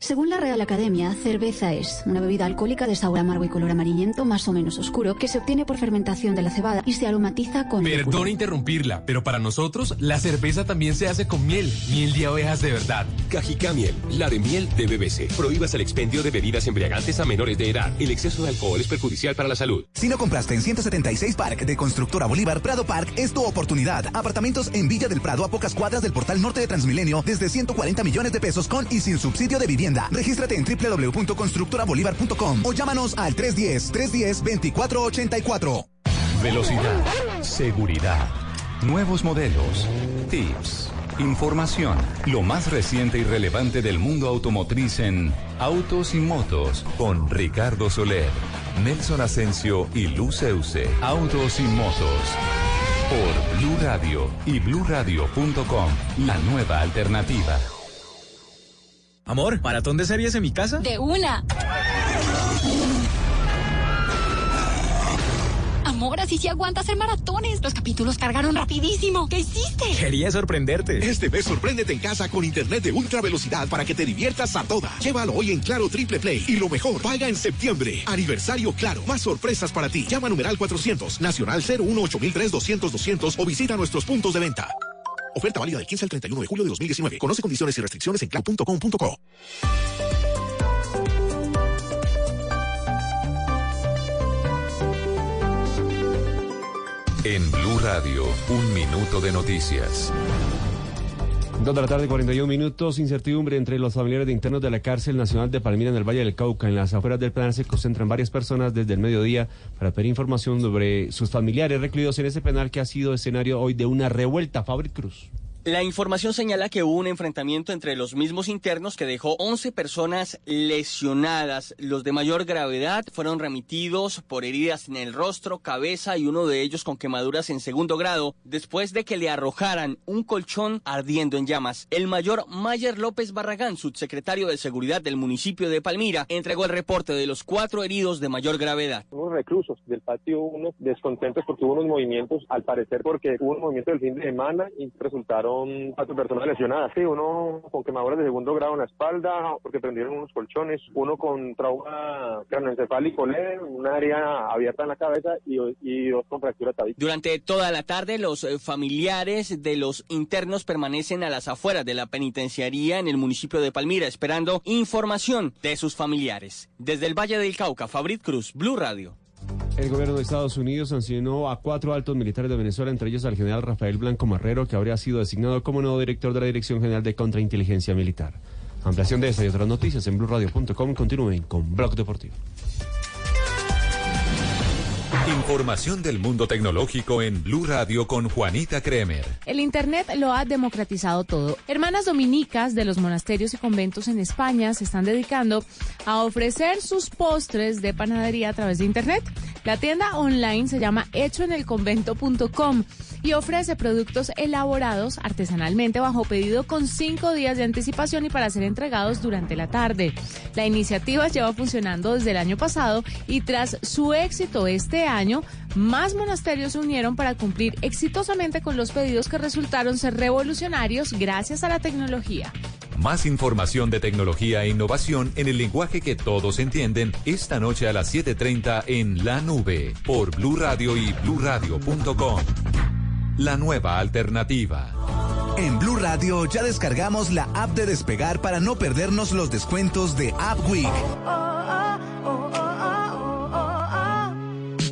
Según la Real Academia, cerveza es una bebida alcohólica de sabor amargo y color amarillento más o menos oscuro que se obtiene por fermentación de la cebada y se aromatiza con. Perdón interrumpirla, pero para nosotros la cerveza también se hace con miel, miel de abejas de verdad. Cajica Miel, la de miel de BBC. Prohíbas el expendio de bebidas embriagantes a menores de edad. El exceso de alcohol es perjudicial para la salud. Si no compraste en 176 Park de Constructora Bolívar, Prado Park es tu oportunidad. Apartamentos en Villa del Prado a pocas cuadras del portal norte de Transmilenio desde 140 millones de pesos con y sin subsidio de vivienda. Regístrate en www.constructorabolívar.com o llámanos al 310-310-2484. Velocidad, seguridad, nuevos modelos, tips, información, lo más reciente y relevante del mundo automotriz en Autos y Motos con Ricardo Soler, Nelson Asensio y Luceuse. Autos y Motos por Blue Radio y bluradio.com, la nueva alternativa. Amor, ¿maratón de series en mi casa? De una. Amor, así sí aguanta hacer maratones. Los capítulos cargaron rapidísimo. ¿Qué hiciste? Quería sorprenderte. Este mes sorpréndete en casa con internet de ultra velocidad para que te diviertas a toda. Llévalo hoy en Claro Triple Play y lo mejor, paga en septiembre. Aniversario Claro, más sorpresas para ti. Llama a numeral 400, nacional 018 200 200 o visita nuestros puntos de venta. Oferta válida del 15 al 31 de julio de 2019. Conoce condiciones y restricciones en claro.com.co. En Blue Radio, un minuto de noticias. Dos de la tarde, 41 minutos. Incertidumbre entre los familiares de internos de la cárcel nacional de Palmira en el Valle del Cauca. En las afueras del penal se concentran varias personas desde el mediodía para pedir información sobre sus familiares recluidos en ese penal que ha sido escenario hoy de una revuelta. Fabri Cruz. La información señala que hubo un enfrentamiento entre los mismos internos que dejó 11 personas lesionadas. Los de mayor gravedad fueron remitidos por heridas en el rostro, cabeza y uno de ellos con quemaduras en segundo grado después de que le arrojaran un colchón ardiendo en llamas. El mayor Mayer López Barragán, subsecretario de Seguridad del municipio de Palmira, entregó el reporte de los cuatro heridos de mayor gravedad. unos reclusos del patio 1 descontentos porque hubo unos movimientos, al parecer porque hubo un del fin de semana y resultaron hubieron cuatro personas lesionadas, sí, uno con quemaduras de segundo grado en la espalda, porque prendieron unos colchones, uno con trauma craneoencefálico leve, un área abierta en la cabeza y, y dos con fractura tabique. Durante toda la tarde, los eh, familiares de los internos permanecen a las afueras de la penitenciaría en el municipio de Palmira, esperando información de sus familiares. Desde el Valle del Cauca, Fabrit Cruz, Blue Radio. El gobierno de Estados Unidos sancionó a cuatro altos militares de Venezuela, entre ellos al general Rafael Blanco Marrero, que habría sido designado como nuevo director de la Dirección General de Contrainteligencia Militar. Ampliación de esta y otras noticias en blueradio.com. Continúen con Blog Deportivo. Información del mundo tecnológico en Blue Radio con Juanita Kremer. El Internet lo ha democratizado todo. Hermanas dominicas de los monasterios y conventos en España se están dedicando a ofrecer sus postres de panadería a través de Internet. La tienda online se llama hechoenelconvento.com y ofrece productos elaborados artesanalmente bajo pedido con cinco días de anticipación y para ser entregados durante la tarde. La iniciativa lleva funcionando desde el año pasado y tras su éxito este año, más monasterios se unieron para cumplir exitosamente con los pedidos que resultaron ser revolucionarios gracias a la tecnología. Más información de tecnología e innovación en el lenguaje que todos entienden esta noche a las 7:30 en La Nube por Blue Radio y bluradio.com. La nueva alternativa. En Blue Radio ya descargamos la app de Despegar para no perdernos los descuentos de App Week.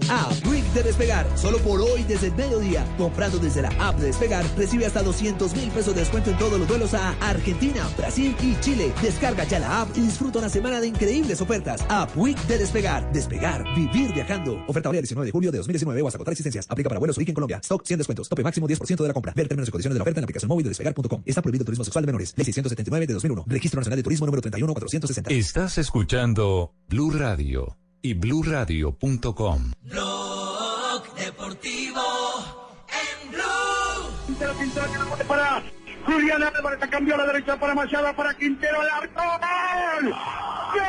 App Week de Despegar, solo por hoy desde el mediodía. Comprando desde la app de Despegar, recibe hasta 200 mil pesos de descuento en todos los vuelos a Argentina, Brasil y Chile. Descarga ya la app y disfruta una semana de increíbles ofertas. App Week de Despegar. Despegar, vivir viajando. Oferta válida 19 de julio de 2019 o hasta agotar existencias. Aplica para vuelos origen Colombia. Stock 100 descuentos. Tope máximo 10% de la compra. Ver términos y condiciones de la oferta en la aplicación móvil de despegar.com. Está prohibido el turismo sexual de menores. Ley 679 de 2001. Registro Nacional de Turismo número 31460. Estás escuchando Blue Radio y bluradio.com. Blog Deportivo en Blue. Quintero, Quintero, que no puede parar. Álvarez cambió a la derecha para Machado, para Quintero, al arco. ¡Gol! ¡Gol!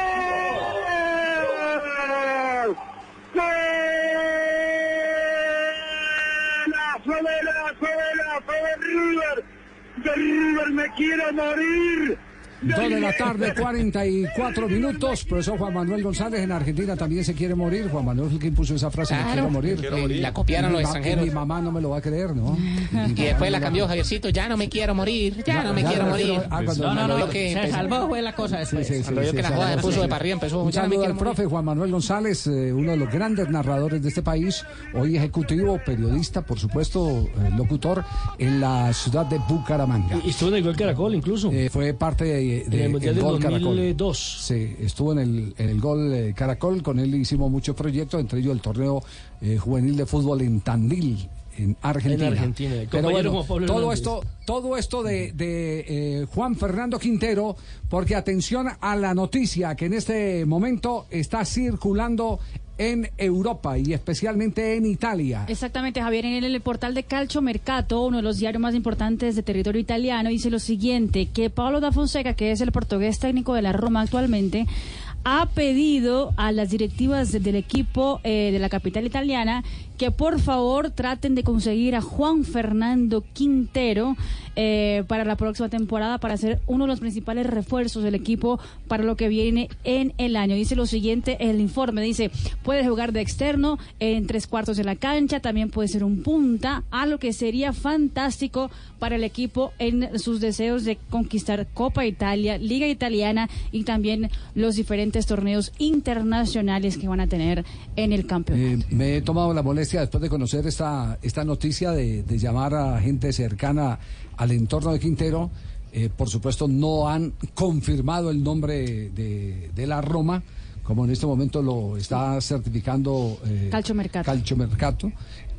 ¡Gol! ¡De la ¡De River! ¡De River me quiero morir! Dos de la tarde, 44 minutos. Profesor Juan Manuel González en Argentina también se quiere morir. Juan Manuel fue quien puso esa frase, me Claro. quiero morir. Me quiero morir. La copiaron los extranjeros. mi mamá no me lo va a creer, ¿no? Y después la cambió Javiercito, ya no me quiero morir, ya, Ya, no me ya quiero me morir. ah, no, no, no, lo que se empezó- salvó fue la cosa después. Sí, sí, que la se joda se puso sí. de para arriba, empezó, Un no me saludo quiero al morir. profe Juan Manuel González, eh, uno de los grandes narradores de este país, hoy ejecutivo, periodista, por supuesto, eh, locutor, en la ciudad de Bucaramanga. Y estuvo en el Gol Caracol incluso. Eh, fue parte de, De el Mundial del Gol Caracol. 2002. Sí, estuvo en el, en el Gol eh, Caracol, con él hicimos muchos proyectos, entre ellos el torneo eh, juvenil de fútbol en Tandil. En Argentina. En Argentina, Pero bueno, todo esto, todo esto de, de, eh, Juan Fernando Quintero, porque atención a la noticia que en este momento está circulando en Europa y especialmente en Italia. Exactamente, Javier, en el, portal de Calcio Mercato, uno de los diarios más importantes de territorio italiano, dice lo siguiente, que Pablo da Fonseca, que es el portugués técnico de la Roma actualmente, ha pedido a las directivas de- del equipo eh, de la capital italiana que por favor traten de conseguir a Juan Fernando Quintero eh, para la próxima temporada para ser uno de los principales refuerzos del equipo para lo que viene en el año. Dice lo siguiente, el informe dice, puede jugar de externo en tres cuartos de la cancha, también puede ser un punta, algo que sería fantástico para el equipo en sus deseos de conquistar Copa Italia, Liga Italiana y también los diferentes torneos internacionales que van a tener en el campeonato. Eh, me he tomado la molestia después de conocer esta, esta noticia de, de llamar a gente cercana al entorno de Quintero. Eh, por supuesto, no han confirmado el nombre de, de la Roma, como en este momento lo está certificando eh, Calciomercato. Calciomercato,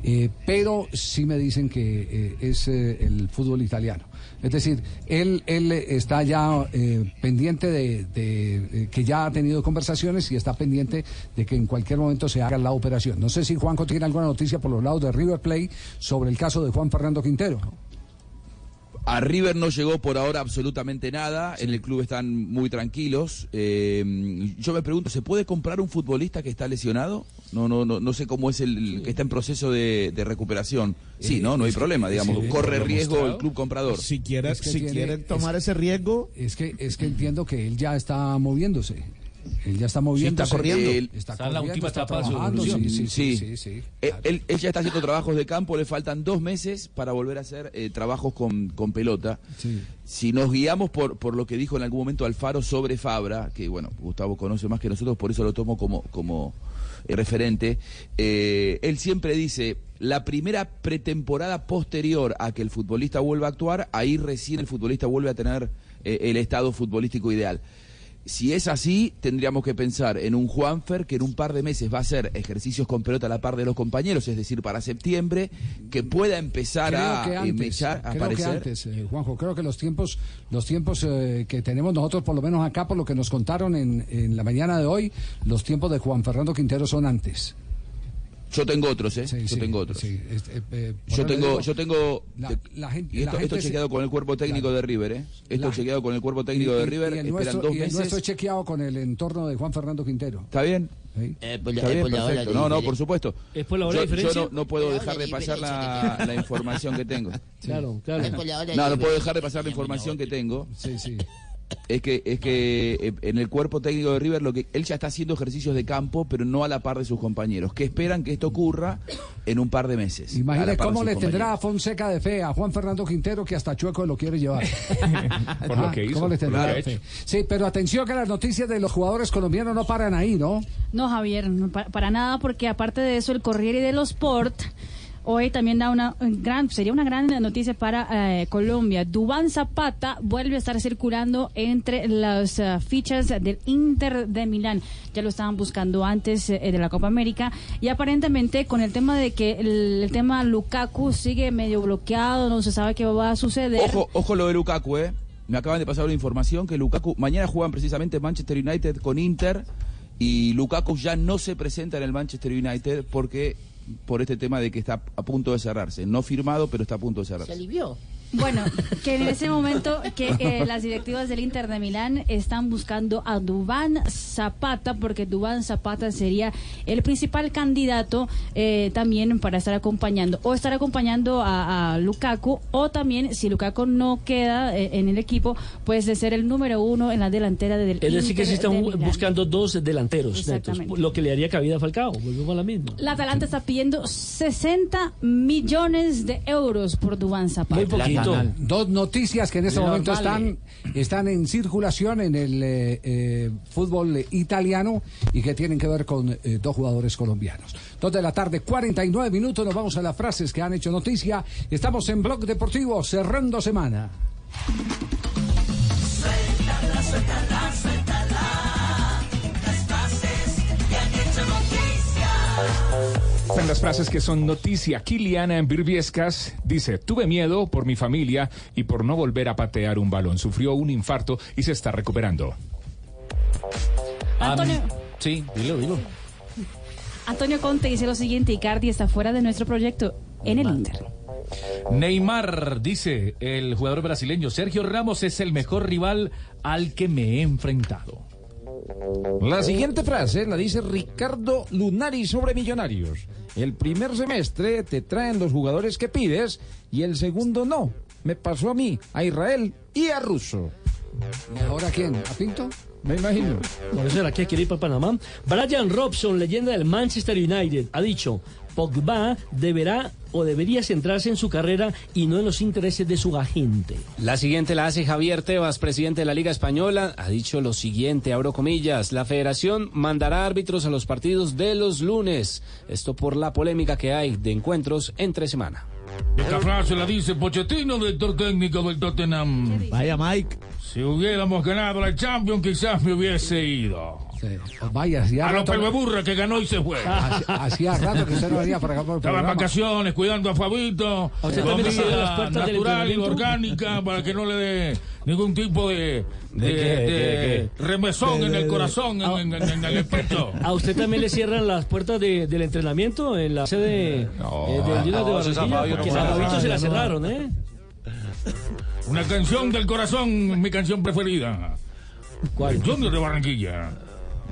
eh, pero sí me dicen que eh, es eh, el fútbol italiano. Es decir, él, él está ya eh, pendiente de, eh, que ya ha tenido conversaciones y está pendiente de que en cualquier momento se haga la operación. No sé si Juanco tiene alguna noticia por los lados de River Plate sobre el caso de Juan Fernando Quintero. A River no llegó por ahora absolutamente nada, en el club están muy tranquilos. Eh, yo me pregunto, ¿se puede comprar un futbolista que está lesionado? No, no, no, no sé cómo es el que está en proceso de, de recuperación. Sí, no, no hay problema, digamos, sí, corre riesgo el club comprador. Si quiere, Es que si tiene- quiere tomar es- ese riesgo, Es que, es que entiendo que él ya está moviéndose. Él ya está moviéndose. está corriendo. Él Está, Está en la última está etapa de su evolución. sí, sí, sí, sí. Él, él- él ya está haciendo trabajos de campo, le faltan dos meses para volver a hacer eh, trabajos con, con pelota. Si nos guiamos por, por lo que dijo en algún momento Alfaro sobre Fabra, que bueno, Gustavo conoce más que nosotros, por eso lo tomo como, como eh, referente, eh, él siempre dice, la primera pretemporada posterior a que el futbolista vuelva a actuar, ahí recién el futbolista vuelve a tener eh, el estado futbolístico ideal. Si es así, tendríamos que pensar en un Juanfer que en un par de meses va a hacer ejercicios con pelota a la par de los compañeros, es decir, para septiembre, que pueda empezar Creo a que antes, mechar, a creo que aparecer. antes, eh, Juanjo, creo que los tiempos, los tiempos eh, que tenemos nosotros, por lo menos acá, por lo que nos contaron en, en la mañana de hoy, los tiempos de Juan Fernando Quintero son antes. Yo tengo otros, ¿eh? Sí, yo sí, tengo otros. sí, este, eh, Yo tengo, digo, yo tengo, la- la gente- y esto, la esto gente se- chequeado con el cuerpo técnico de River, ¿eh? Esto La- chequeado con el cuerpo técnico y- de River, y el esperan nuestro, dos y el meses. es chequeado con el entorno de Juan Fernando Quintero. ¿Está bien? Sí. Eh, pues, Está eh, bien, la hora No, no, por supuesto. ¿Es por la hora yo, de diferencia? yo no, no puedo La dejar de pasar la, la información que tengo. Claro, claro. La No, no puedo dejar de pasar la información que tengo. Sí, sí. Es que, es que eh, en el cuerpo técnico de River lo que él ya está haciendo ejercicios de campo, pero no a la par de sus compañeros, que esperan que esto ocurra en un par de meses. de cómo le compañeros. tendrá a Fonseca de fe a Juan Fernando Quintero que hasta Chueco lo quiere llevar. Por lo Ah, que hizo, ¿Cómo le por lo tendrá. Sí, pero atención que las noticias de los jugadores colombianos no paran ahí, ¿no? No, Javier, no, pa- para, nada, porque aparte de eso, el Corriere dello Sport hoy también da una gran, sería una gran noticia para eh, Colombia. Dubán Zapata vuelve a estar circulando entre las eh, fichas del Inter de Milán. Ya lo estaban buscando antes eh, de la Copa América y aparentemente con el tema de que el, el tema Lukaku sigue medio bloqueado, no se sabe qué va a suceder. Ojo, ojo lo de Lukaku, ¿eh? Me acaban de pasar una información que Lukaku, mañana juegan precisamente Manchester United con Inter y Lukaku ya no se presenta en el Manchester United porque por este tema de que está a punto de cerrarse. No firmado, pero está a punto de Se cerrarse. alivió. Bueno, que en ese momento que eh, las directivas del Inter de Milán están buscando a Dubán Zapata porque Dubán Zapata sería el principal candidato eh, también para estar acompañando o estar acompañando a, a Lukaku o también si Lukaku no queda eh, en el equipo pues de ser el número uno en la delantera del Es decir, que Inter se están de buscando dos delanteros netos, Exactamente. lo que le haría cabida a Falcao. Volvemos a la misma. La Atalanta está pidiendo 60 millones de euros por Dubán Zapata. Muy poquito. Dos noticias que en este momento están, están en circulación en el eh, eh, fútbol italiano y que tienen que ver con eh, dos jugadores colombianos. Dos de la tarde, 49 minutos, nos vamos a las frases que han hecho noticia. Estamos en Blog Deportivo, cerrando semana. Suéltala, suéltala, suéltala. Las frases que han hecho noticia. En las frases que son noticia, Kilian Birbiescas dice, tuve miedo por mi familia y por no volver a patear un balón. Sufrió un infarto y se está recuperando. Antonio, Sí, dilo, dilo. Antonio Conte dice lo siguiente, Icardi está fuera de nuestro proyecto en el Inter. Neymar dice, el jugador brasileño Sergio Ramos es el mejor rival al que me he enfrentado. La siguiente frase la dice Ricardo Lunari sobre Millonarios. El primer semestre te traen los jugadores que pides y el segundo no. Me pasó a mí, a Israel y a Russo. ¿Y ahora quién? ¿A Pinto? Me imagino. Por eso era que quiere ir para Panamá. Brian Robson, leyenda del Manchester United, ha dicho, Pogba deberá o debería centrarse en su carrera y no en los intereses de su agente. La siguiente la hace Javier Tebas, presidente de la Liga Española. Ha dicho lo siguiente, abro comillas, la federación mandará árbitros a los partidos de los lunes. Esto por la polémica que hay de encuentros entre semana. Esta frase la dice Pochettino, director técnico del Tottenham. Vaya, Mike. Si hubiéramos ganado la Champions, quizás me hubiese ido. Pues vaya, hacía A los rato, pelveburra que ganó y se fue. hacía- hacía rato que usted no venía para acá por el Estaba en vacaciones, cuidando a Fabito. ¿A usted también le cierran las Comida puertas del natural y entrenamiento? orgánica para que no le dé ningún tipo de, de, ¿De qué? ¿De de qué? remesón De- en de- el de- corazón, en, en- en- en el pecho. ¿A usted también le cierran las puertas de- del entrenamiento en la sede eh, del Junior de no, César Barranquilla? No Porque a Fabito se la cerraron, ¿eh? Una canción del corazón, mi canción preferida. ¿Cuál? El Junior de Barranquilla.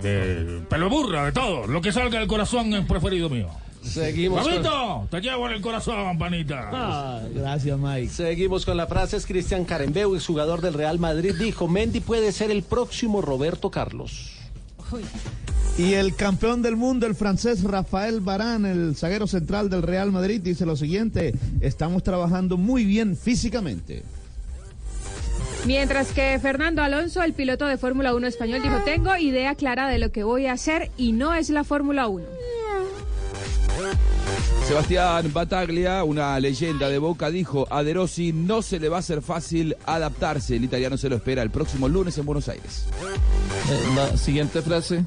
De pelo burra, de todo. Lo que salga del corazón es preferido mío. Seguimos con- Fabito, te llevo en el corazón, panita. Gracias, Mike. Seguimos con la frase. Es Cristian Carembeu, jugador del Real Madrid, dijo, Mendy puede ser el próximo Roberto Carlos. Y el campeón del mundo, el francés Rafael Barán, el zaguero central del Real Madrid, dice lo siguiente, estamos trabajando muy bien físicamente. Mientras que Fernando Alonso, el piloto de Fórmula 1 español, dijo, tengo idea clara de lo que voy a hacer y no es la Fórmula 1. Sebastián Bataglia, una leyenda de Boca, dijo a De Rossi no se le va a hacer fácil adaptarse. El italiano se lo espera el próximo lunes en Buenos Aires. Eh, la siguiente frase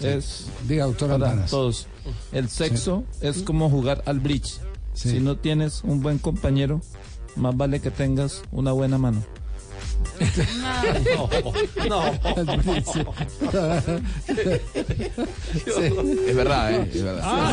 es Diga, doctor para todos. El sexo es como jugar al bridge. Sí. Si no tienes un buen compañero, más vale que tengas una buena mano. Es verdad, ¿eh? Es verdad.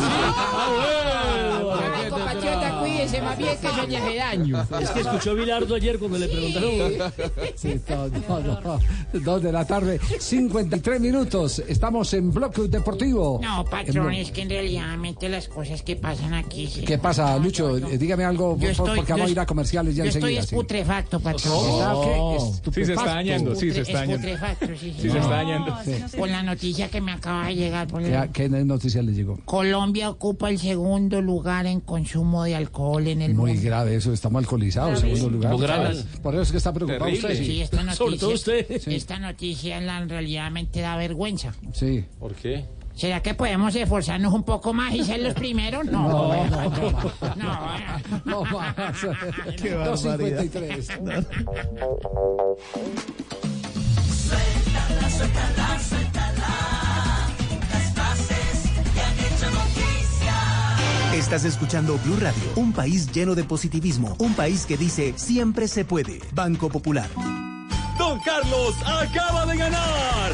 compatriota, cuídese más bien que le hace daño. Es que escuchó Bilardo ayer cuando le preguntaron. Sí, no, no, no. Dos de la tarde, 53 minutos. Estamos en Bloque Deportivo. No, patrón, es que en realidad las cosas que pasan aquí. sí. ¿Qué pasa, Lucho? Eh, Dígame algo, por Yo favor, estoy- porque vamos yo a ir a comerciales ya yo estoy enseguida. putrefacto, patrón. ¿Está qué? Sí, se está dañando, sí, se está dañando. sí, se está dañando. Con la noticia que me acaba de llegar. Por ¿Qué, qué noticia le llegó? Colombia ocupa el segundo lugar en consumo de alcohol en el Muy mundo. grave eso, estamos alcoholizados, segundo lugar. Graves. Por eso es que está preocupado usted. Sí, esta noticia, Sobre todo usted. Esta noticia la, en realidad me da vergüenza. Sí. ¿Por qué? ¿Será que podemos esforzarnos un poco más y ser los primeros? No, No, bueno, no, no. no. No más. Qué 253. Suéltala, suéltala, suéltala. Las frases que han hecho noticia. Estás escuchando Blue Radio, un país lleno de positivismo, un país que dice siempre se puede. Banco Popular. Don Carlos acaba de ganar.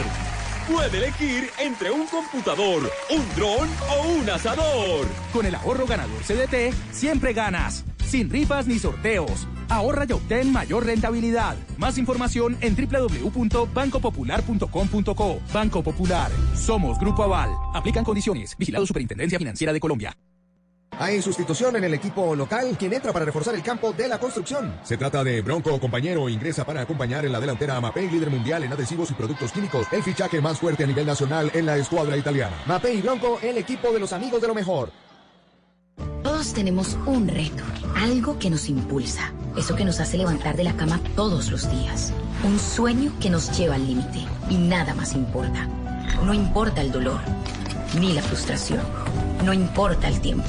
Puede elegir entre un computador, un dron o un asador. Con el ahorro ganador CDT, siempre ganas. Sin rifas ni sorteos. Ahorra y obtén mayor rentabilidad. Más información en www.bancopopular.com.co. Banco Popular. Somos Grupo Aval. Aplican condiciones. Vigilado Superintendencia Financiera de Colombia. Hay sustitución en el equipo local, quien entra para reforzar el campo de la construcción. Se trata de Bronco, compañero, ingresa para acompañar en la delantera a Mapei, líder mundial en adhesivos y productos químicos, el fichaje más fuerte a nivel nacional en la escuadra italiana. Mape y Bronco, el equipo de los amigos de lo mejor. Todos tenemos un reto, algo que nos impulsa, eso que nos hace levantar de la cama todos los días, un sueño que nos lleva al límite y nada más importa. No importa el dolor, ni la frustración, no importa el tiempo.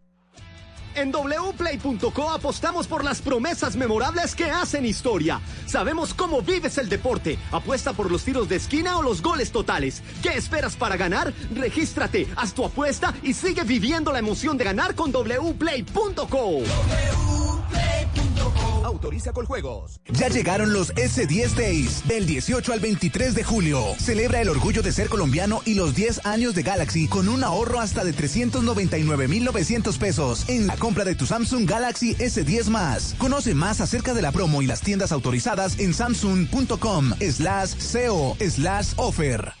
En wplay.co apostamos por las promesas memorables que hacen historia. Sabemos cómo vives el deporte. Apuesta por los tiros de esquina o los goles totales. ¿Qué esperas para ganar? Regístrate, haz tu apuesta y sigue viviendo la emoción de ganar con wplay.co. Autoriza con juegos. Ya llegaron los S10 Days del 18 al 23 de julio. Celebra el orgullo de ser colombiano y los 10 años de Galaxy con un ahorro hasta de 399,900 pesos en la compra de tu Samsung Galaxy S10 más. Conoce más acerca de la promo y las tiendas autorizadas en samsung.com slash co slash offer.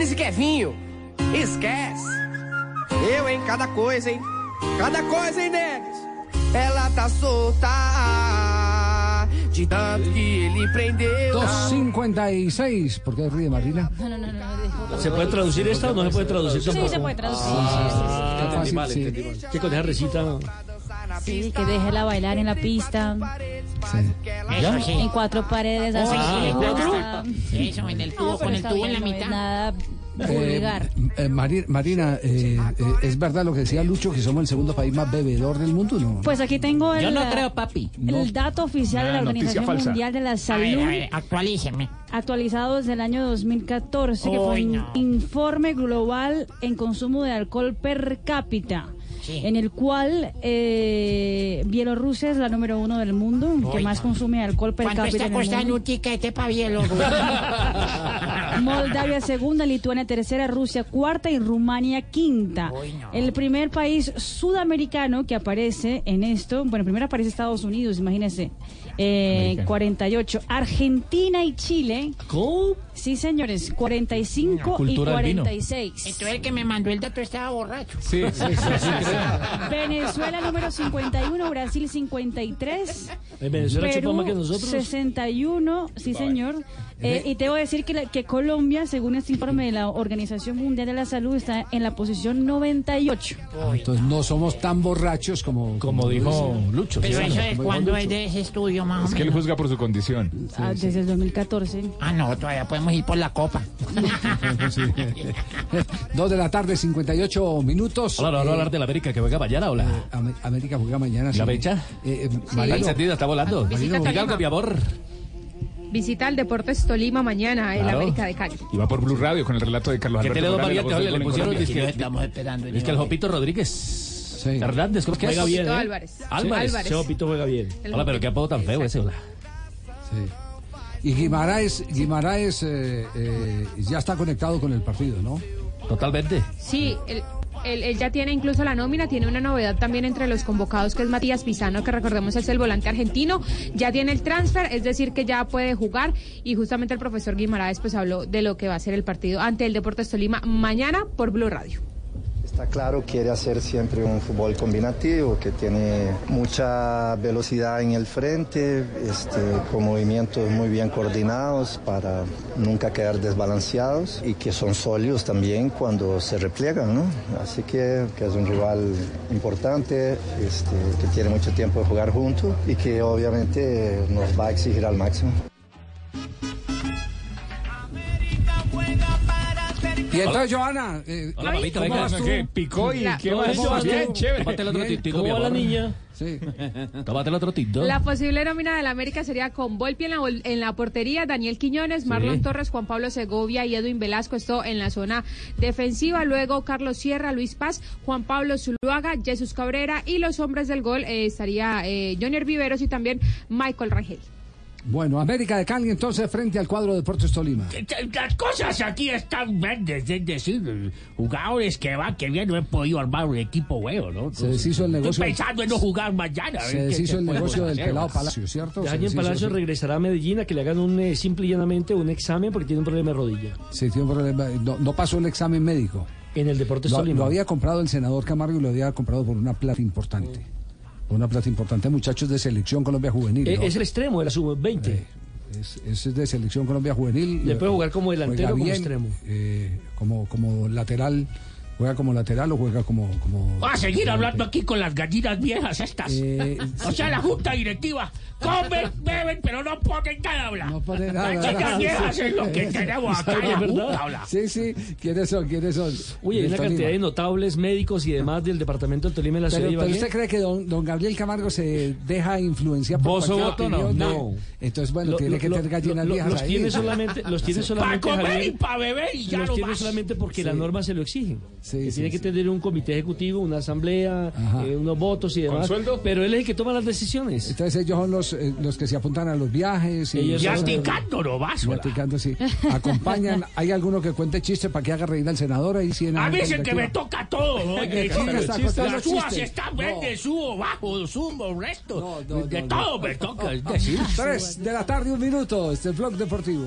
Denis e Kevinho, esquece. Eu, hein? Cada coisa, hein? Cada coisa, hein, Denis? Ela tá solta. De tanto que ele prendeu. 256. ¿Por qué ríe Marina? No, no, no, no. ¿Se puede traducir esta o no se puede traducir? Sí, se puede traducir. Ah, Qué fácil, vale, sí. entendí mal. ¿Qué con esa risita? Sí, que déjela bailar en la pista. Eso sí. En cuatro paredes, así. Ah, le ¿cuatro? Eso, en el tubo, No, con el tubo en bien, la no es mitad. Nada Eh, vulgar. eh, Mari- Marina, eh, eh, ¿es verdad lo que decía Lucho, que somos el segundo país más bebedor del mundo? No. Pues aquí tengo el, Yo no creo, papi. el dato oficial de la Organización falsa. Mundial de la A Salud. ver, a ver, actualíceme. actualizado desde el año 2014, que fue Uy, un no. informe global en consumo de alcohol per cápita. En el cual eh, Bielorrusia es la número uno del mundo, que más consume alcohol per ¿Cuánto cápita. está en el costando un tiquete para Bielorrusia? Moldavia segunda, Lituania tercera, Rusia cuarta y Rumania quinta. El primer país sudamericano que aparece en esto, bueno, primero aparece Estados Unidos, imagínense, eh, Americano. 48. Argentina y Chile. ¿Cómo? Sí, señores, 45 y Cultura del vino. 46. Entonces el que me mandó el dato estaba borracho. Sí, sí, sí, sí, Venezuela número 51, Brasil 53. ¿En Venezuela chupa Perú más que nosotros? 61, sí señor. Eh, y te voy a decir que, la- que Colombia, según este informe de la Organización Mundial de la Salud, está en la posición 98. Ah, Entonces no somos tan borrachos como... Como dijo Lucho. Pero sí, eso es como cuando es de ese estudio, más Es o que él menos. juzga por su condición. Ah, desde el 2014. Ah, no, todavía podemos ir por la copa. Dos de la tarde, 58 minutos. Hola, ¿no vamos a hablar de la América que juega mañana o la, Am- América juega mañana. la sí. fecha? Eh, eh, ¿Está Marino, encendida? ¿Está volando? Diga algo, mi amor. Visita el Deportes Tolima mañana en la Claro. América de Cali. Y va por Blue Radio con el relato de Carlos Que Alberto Morales, voz del oye, le en pusieron Colombia. dizque- estamos esperando. Es que el Jopito Rodríguez. Hernández, ¿cómo es que es? Juega bien, ¿eh? Álvarez. Álvarez. Álvarez. Ese Jopito juega bien. El Hola, pero qué apodo tan feo ese. hola. Y Guimaraes, Guimaraes eh, eh, ya está conectado con el partido, ¿no? Totalmente. Sí, él, él- él ya tiene incluso la nómina, tiene una novedad también entre los convocados que es Matías Pisano, que recordemos es el volante argentino, ya tiene el transfer, es decir que ya puede jugar y justamente el profesor Guimaraes pues habló de lo que va a ser el partido ante el Deportes Tolima mañana por Blue Radio. Está claro, quiere hacer siempre un fútbol combinativo que tiene mucha velocidad en el frente, este, con movimientos muy bien coordinados para nunca quedar desbalanceados y que son sólidos también cuando se repliegan, ¿no? Así que, es un rival importante, este, que tiene mucho tiempo de jugar juntos y que obviamente nos va a exigir al máximo. Y entonces, Joana. eh, Hola, mamita, ¿cómo venga. vas tú? ¿Qué? Picó y La- qué. Tómate el otro Bien. tintico, ¿Cómo mi va la amor. niña? Sí. Tómate el otro tinto. La posible nómina de la América sería con Volpi en la, en la portería, Daniel Quiñones, Marlon Torres, Juan Pablo Segovia y Edwin Velasco, esto en la zona defensiva. Luego Carlos Sierra, Luis Paz, Juan Pablo Zuluaga, Jesús Cabrera y los hombres del gol eh, estaría eh, Jonier Viveros y también Michael Rangel. Bueno, América de Cali entonces frente al cuadro de Deportes Tolima. Las cosas aquí están verdes, es decir, jugadores que van, que bien, no he podido armar un equipo bueno, ¿no? Se deshizo el negocio- Estoy pensando en no jugar mañana. Se deshizo el negocio del hacer, pelado. Palacio, ¿cierto? Daniel Palacio sí. regresará a Medellín a que le hagan un eh, simple y llanamente un examen porque tiene un problema de rodilla. Sí, tiene un problema. No, no pasó el examen médico. En el Deportes Lo, Tolima. lo había comprado el senador Camargo y lo había comprado por una plata importante. Por Una plata importante, muchachos de Selección Colombia Juvenil. Eh, ¿no? Es el extremo de la sub-20. Es, es de Selección Colombia Juvenil. Le puede jugar como delantero o como bien, extremo. eh, como, como lateral. ¿Juega como lateral o juega como...? como Va a seguir hablando aquí con las gallinas viejas estas. Eh, o sea, la junta directiva comen, beben, pero no ponen nada a hablar. No ponen Las gallinas viejas es lo que tenemos acá en la junta. Sí, sí. ¿Quiénes son? ¿Quiénes son? Uy, hay una Tolima. cantidad de notables médicos y demás del departamento del Tolima en la Pero, ciudad pero usted cree que don, don Gabriel Camargo se deja influenciar por ¿Voz o cualquier voto? No, opinión? no. Entonces, bueno, Lo- tiene lo- que lo- tener gallinas lo- viejas los ahí. tiene solamente, los tiene solamente Pa' comer Javier, y pa' beber y ya los no tiene más. solamente porque las normas se lo exigen. Sí, que sí, tiene que tener un comité ejecutivo, una asamblea, eh, unos votos y demás. Pero él es el que toma las decisiones. Entonces ellos son los, eh, los que se apuntan a los viajes. Y, Ellos Y son- aticando nomás, Y hola. aticando, sí. Acompañan. ¿Hay alguno que cuente chistes para que haga reír al senador? Ahí sí en A mí es el que me toca todo, ¿no? Las uvas están No. verdes, subo, bajo, sumo, resto. de no, todo no. me toca. Es decir, Tres de la tarde, un minuto. Este es el blog deportivo.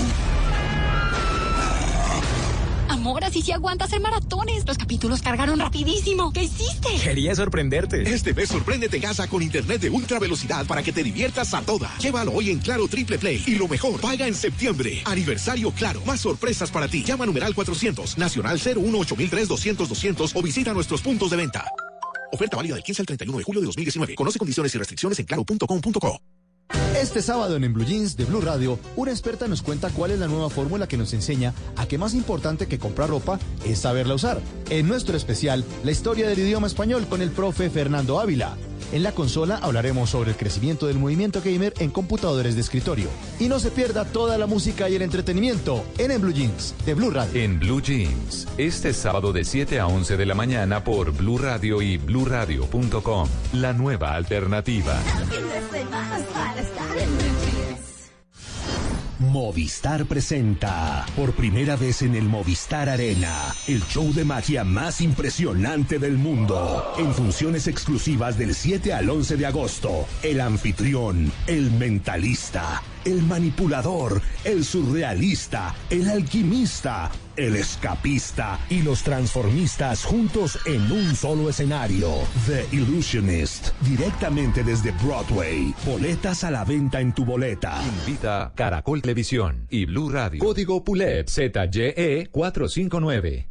Amor, así sí aguanta hacer maratones. Los capítulos cargaron rapidísimo. ¿Qué hiciste? Quería sorprenderte. Este mes sorpréndete en casa con internet de ultra velocidad para que te diviertas a toda. Llévalo hoy en Claro Triple Play y lo mejor, paga en septiembre. Aniversario Claro, más sorpresas para ti. Llama a numeral 400, nacional 018003 200 200 o visita nuestros puntos de venta. Oferta válida del 15 al 31 de julio de 2019. Conoce condiciones y restricciones en claro.com.co. Este sábado en, en Blue Jeans de Blue Radio, una experta nos cuenta cuál es la nueva fórmula que nos enseña a que más importante que comprar ropa es saberla usar. En nuestro especial, la historia del idioma español con el profe Fernando Ávila. En la consola hablaremos sobre el crecimiento del movimiento gamer en computadores de escritorio. Y no se pierda toda la música y el entretenimiento en, en Blue Jeans de Blue Radio. En Blue Jeans, este sábado de 7 a 11 de la mañana por Blue Radio y bluradio.com. La nueva alternativa. Movistar presenta por primera vez en el Movistar Arena el show de magia más impresionante del mundo. En funciones exclusivas del 7 al 11 de agosto, el anfitrión, el mentalista, el manipulador, el surrealista, el alquimista, el escapista y los transformistas juntos en un solo escenario. The Illusionist, directamente desde Broadway. Boletas a la venta en tu boleta. Invita Caracol Televisión y Blue Radio. Código PULEP ZYE 459.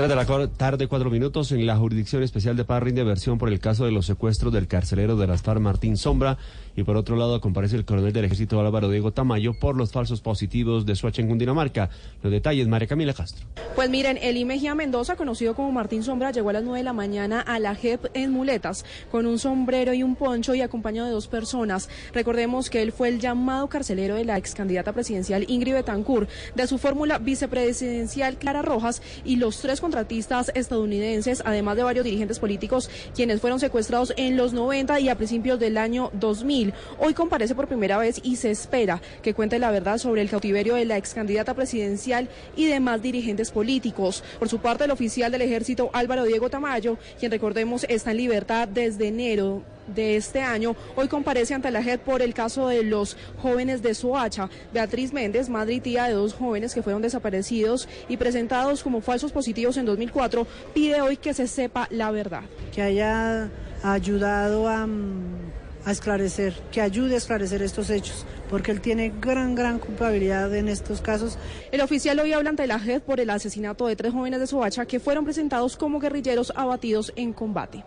3 de la tarde, cuatro minutos, en la Jurisdicción Especial de Paz rinde versión por el caso de los secuestros del carcelero de las FARC Martín Sombra y por otro lado comparece el coronel del ejército Álvaro Diego Tamayo por los falsos positivos de Suacha en Cundinamarca. Los detalles, María Camila Castro. Pues miren, Eli Mejía Mendoza, conocido como Martín Sombra, llegó a las 9 de la mañana a la JEP en muletas, con un sombrero y un poncho y acompañado de dos personas. Recordemos que él fue el llamado carcelero de la ex candidata presidencial Ingrid Betancourt, de su fórmula vicepresidencial Clara Rojas y los tres contratistas estadounidenses, además de varios dirigentes políticos, quienes fueron secuestrados en los 90 y a principios del año 2000. Hoy comparece por primera vez y se espera que cuente la verdad sobre el cautiverio de la ex candidata presidencial y demás dirigentes políticos. Por su parte, el oficial del ejército Álvaro Diego Tamayo, quien recordemos está en libertad desde enero de este año, hoy comparece ante la JEP por el caso de los jóvenes de Soacha. Beatriz Méndez, madre y tía de dos jóvenes que fueron desaparecidos y presentados como falsos positivos en 2004, pide hoy que se sepa la verdad. que haya ayudado a, mm, a esclarecer, que ayude a esclarecer estos hechos, porque él tiene gran, gran culpabilidad en estos casos. El oficial hoy habla ante la JEP por el asesinato de tres jóvenes de Soacha que fueron presentados como guerrilleros abatidos en combate.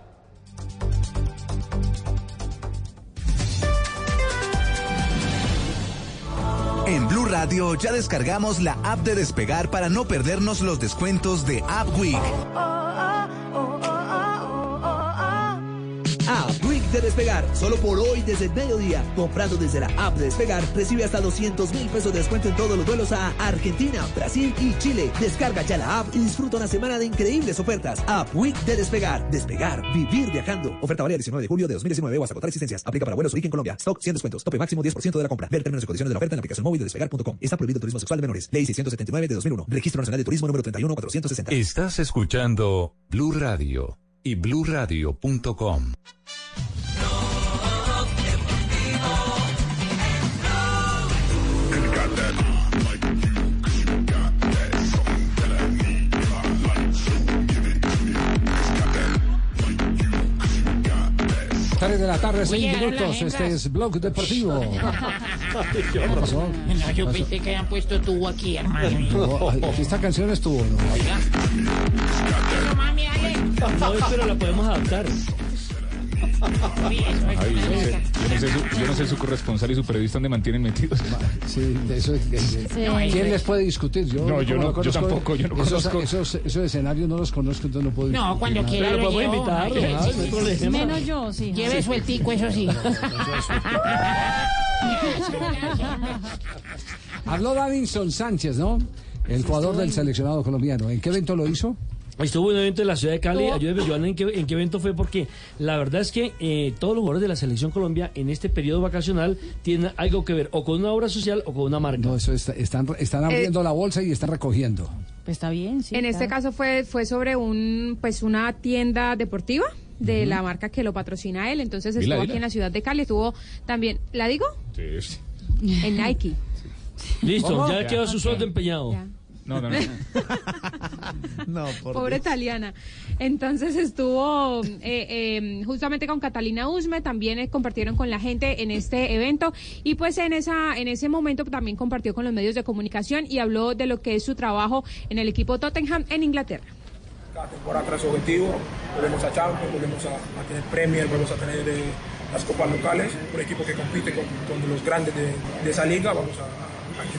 En Blue Radio ya descargamos la app de Despegar para no perdernos los descuentos de App Week. App Week de Despegar, solo por hoy desde mediodía. Comprando desde la app de Despegar, recibe hasta 200 mil pesos de descuento en todos los vuelos a Argentina, Brasil y Chile. Descarga ya la app y disfruta una semana de increíbles ofertas. App Week de Despegar. Despegar, vivir viajando. Oferta válida 19 de julio de 2019 o hasta agotar existencias. Aplica para vuelos origen Colombia. Stock 100 descuentos. Tope máximo 10% de la compra. Ver términos y condiciones de la oferta en la aplicación móvil de despegar.com. Está prohibido el turismo sexual de menores. Ley 679 de 2001. Registro Nacional de Turismo número 31460. Estás escuchando Blue Radio y bluradio.com. Tres de la tarde, seis Oye, minutos. las Este es Blog Deportivo. ¿Qué pasó? No, yo pensé que habían puesto tú aquí, hermano. No, esta canción estuvo, ¿no? Pero, mami, Ale. No, pero la podemos adaptar. Ay, yo, no sé, yo no sé su, yo no sé su corresponsal y su periodista donde mantienen metidos. Sí, de eso, de- de- ¿Quién les puede discutir? Yo, No, yo no- yo tampoco, yo no esos, conozco. Esos, esos escenarios no los conozco, entonces no puedo No, cuando nada. quiera Pero lo llevo. invitar, sí. Menos yo, sí. Lleve sueltico, eso sí. Habló Davinson Sánchez, ¿no? El jugador del seleccionado colombiano. ¿En qué evento lo hizo? Estuvo en un evento en la ciudad de Cali. Ayúdeme, Joana, ¿en qué, en qué evento fue? Porque la verdad es que eh, todos los jugadores de la Selección Colombia en este periodo vacacional tienen algo que ver o con una obra social o con una marca. No, eso está- están, están abriendo la bolsa y están recogiendo. Pues está bien, sí. en este caso fue fue sobre un pues una tienda deportiva de la marca que lo patrocina él. Entonces estuvo dila. aquí en la ciudad de Cali. Estuvo también, ¿la digo? Sí, sí. En Nike. Listo, ¿Cómo? ya quedó su sueldo empeñado. Ya. No, no, no. No, Pobre italiana. Entonces estuvo eh, eh, justamente con Catalina Usme, también eh, compartieron con la gente en este evento y pues en esa en ese momento también compartió con los medios de comunicación y habló de lo que es su trabajo en el equipo Tottenham en Inglaterra. cada temporada tras objetivo. Volvemos a Champions, volvemos a, a tener Premier, volvemos a tener eh, las copas locales. Un equipo que compite con, con los grandes de, de esa liga, vamos a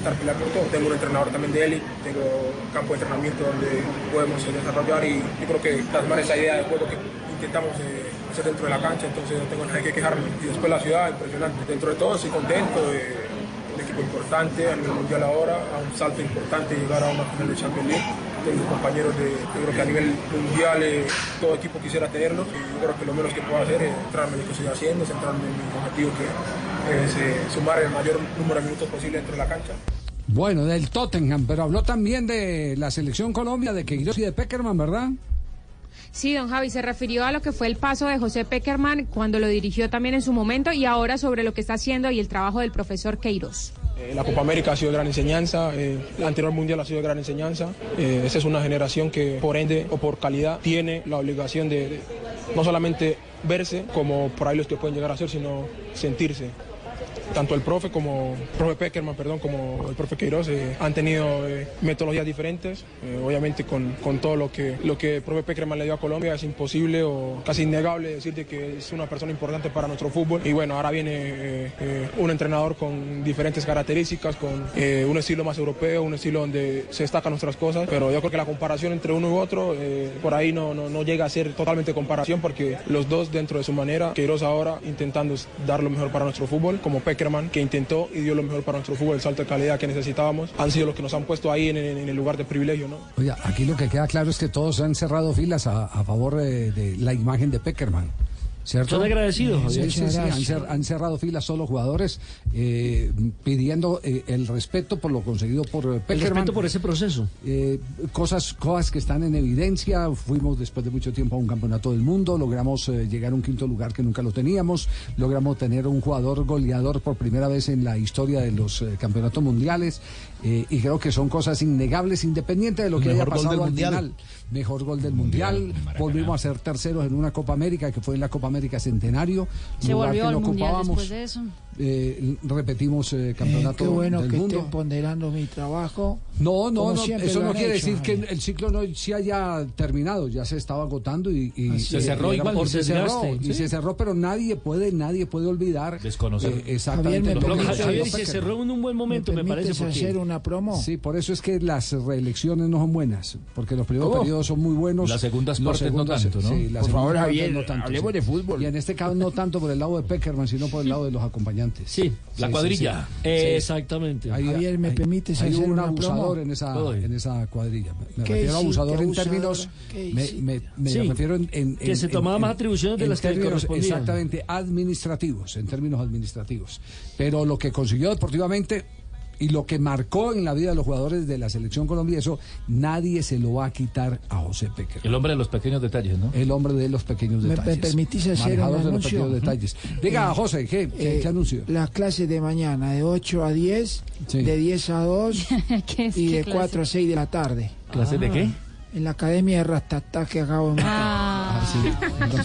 intentar pelear por todo. Tengo un entrenador también de élite, tengo campo de entrenamiento donde podemos eh, desarrollar y yo creo que plasmar esa idea de juego que intentamos eh, hacer dentro de la cancha, entonces no tengo nada que quejarme. Y después la ciudad, impresionante. Dentro de todo, estoy contento. eh, un equipo importante a nivel mundial ahora, a un salto importante llegar a una final de Champions League. Tengo compañeros de, yo creo que a nivel mundial eh, todo equipo quisiera tenerlos y yo creo que lo menos que puedo hacer es centrarme en lo que estoy haciendo, centrarme en mi objetivo que es eh, sumar el mayor número de minutos posible dentro de la cancha. Bueno, del Tottenham, pero habló también de la selección Colombia, de Queiroz y de Peckerman, ¿verdad? Sí, don Javi, se refirió a lo que fue el paso de José Peckerman cuando lo dirigió también en su momento y ahora sobre lo que está haciendo y el trabajo del profesor Queiroz. Eh, la Copa América ha sido de gran enseñanza, eh, la anterior mundial ha sido de gran enseñanza. Eh, esa es una generación que por ende o por calidad tiene la obligación de, de no solamente verse como por ahí los que pueden llegar a ser, sino sentirse. Tanto el profe como profe Peckerman, perdón, como el profe Queiroz eh, han tenido eh, metodologías diferentes. Eh, obviamente con, con todo lo que, lo que el profe Peckerman le dio a Colombia es imposible o casi innegable decir de que es una persona importante para nuestro fútbol. Y bueno, ahora viene eh, eh, un entrenador con diferentes características, con eh, un estilo más europeo, un estilo donde se destacan nuestras cosas. Pero yo creo que la comparación entre uno y otro por ahí no, no, no llega a ser totalmente comparación porque los dos dentro de su manera, Queiroz ahora intentando dar lo mejor para nuestro fútbol, como Peckerman que intentó y dio lo mejor para nuestro fútbol, el salto de calidad que necesitábamos, han sido los que nos han puesto ahí en, el lugar de privilegio, ¿no? Aquí lo que queda claro es que todos han cerrado filas a, favor eh, de la imagen de Peckerman. ¿Cierto? Son agradecidos, Sí, sí, sí, han, gracias. cer- han cerrado filas solo jugadores eh, pidiendo eh, el respeto por lo conseguido por eh, El Peckerman. respeto por ese proceso. Eh, cosas, cosas que están en evidencia. Fuimos después de mucho tiempo a un campeonato del mundo, logramos eh, llegar a un quinto lugar que nunca lo teníamos, logramos tener un jugador goleador por primera vez en la historia de los eh, campeonatos mundiales. eh, y creo que son cosas innegables, independiente de lo que Mejor haya pasado al Mundial. final. Mejor gol del mundial. Volvimos a ser terceros en una Copa América que fue en la Copa América Centenario. Se lugar volvió que al no mundial ocupábamos. después de eso. Eh, repetimos eh, campeonato Qué bueno del que mundo. estén ponderando mi trabajo. No, no, no, eso no quiere hecho, decir que el ciclo no se haya terminado, ya se estaba agotando y, y-. Se cerró y- igual, por se cerró, y se cerró, pero nadie puede, nadie puede olvidar Desconocer. eh, exactamente Javier, ¿me lo que permite- sucedió Javier, y se cerró en un buen momento, me, parece. Porque... hacer una promo? Sí, por eso es que las reelecciones no son buenas, porque los primeros ¿Cómo? periodos son muy buenos. Las segundas partes no tanto, ¿no? sí, las Por favor, Javier, no tanto, hablemos sí. de fútbol. Y en este caso no tanto por el lado de Peckerman, sino por el lado de los acompañantes. Sí, La sí, cuadrilla. sí. Exactamente. Ahí- Javier, ¿me ahí- permites hay hacer un abusador en esa, en esa cuadrilla. Me- Me ¿Qué refiero a abusador en términos. ¿Qué Me, hiciste? me- me Sí, refiero en. en- que en- se tomaba en- más atribuciones de las que términos- correspondían. Exactamente, administrativos, en términos administrativos. Pero lo que consiguió deportivamente. Y lo que marcó en la vida de los jugadores de la selección Colombia, eso nadie se lo va a quitar a José Peckerman. El hombre de los pequeños detalles, ¿no? El hombre de los pequeños ¿Me- me detalles. permitís hacer un de los anuncio? pequeños detalles. Diga, Eh, José, ¿qué, Eh, qué anuncio? Las clases de mañana, de 8 a 10, Sí. de 10 a 2 ¿Qué es? y ¿Qué de clase? 4 a 6 de la tarde. ¿Clase de qué? En la academia de Ratatá que acabo de montar. Ah.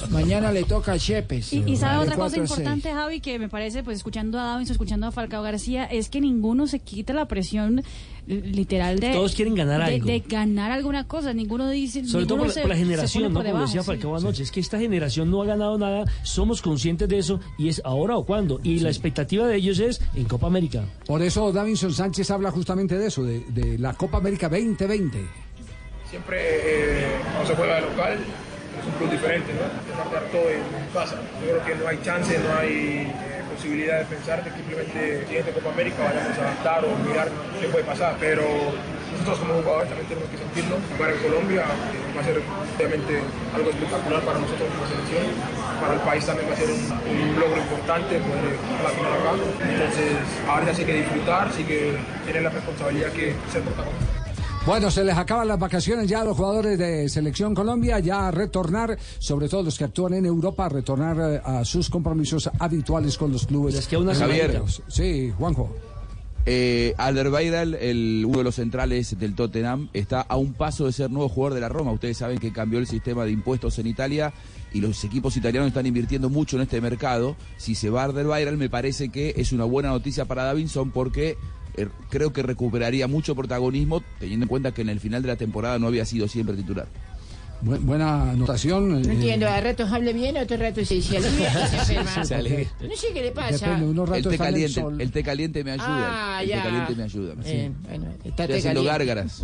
Mañana le toca a Chepes. Y, y sabe otra cosa importante, Javi, que me parece, pues escuchando a Davinson, escuchando a Falcao García, es que ninguno se quita la presión eh, literal de... Todos quieren ganar de, algo. de ganar alguna cosa. Ninguno dice... Sobre todo por, la- se- por la se generación, ¿no? Como decía sí. Falcao anoche, es que esta generación no ha ganado nada, somos conscientes de eso y es ahora o cuándo. Y la expectativa de ellos es en Copa América. Por eso Davinson Sánchez habla justamente de eso, de, de la Copa América 2020. Siempre eh, cuando se juega de local es un club diferente, ¿no? Tratar todo en casa. Yo creo que no hay chance, no hay eh, posibilidad de pensar que simplemente siguiente Copa América vayamos a adaptar o mirar qué puede pasar. Pero nosotros como jugadores también tenemos que sentirlo. Jugar en Colombia eh, va a ser obviamente algo espectacular para nosotros como selección. Para el país también va a ser un, logro importante poder la final acá. Entonces ahora sí hay que disfrutar, sí que tienen la responsabilidad que ser protagonistas. Bueno, se les acaban las vacaciones ya a los jugadores de Selección Colombia, ya a retornar, sobre todo los que actúan en Europa, a retornar eh, a sus compromisos habituales con los clubes. Les queda una Javier. Sí, Juanjo. Eh, Alderweireld, el, uno de los centrales del Tottenham, está a un paso de ser nuevo jugador de la Roma. Ustedes saben que cambió el sistema de impuestos en Italia y los equipos italianos están invirtiendo mucho en este mercado. Si se va Alderweireld, me parece que es una buena noticia para Davinson porque creo que recuperaría mucho protagonismo, teniendo en cuenta que en el final de la temporada no había sido siempre titular. Bu- buena anotación. No eh, entiendo, a ratos hable bien, a otros ratos se, se alivia, se enferma. Se alivia. No sé qué le pasa. Depende, unos El té está el caliente, el té caliente me ayuda. Ah, el té caliente me ayuda. Eh, bueno, estate Estoy haciendo caliente. gárgaras.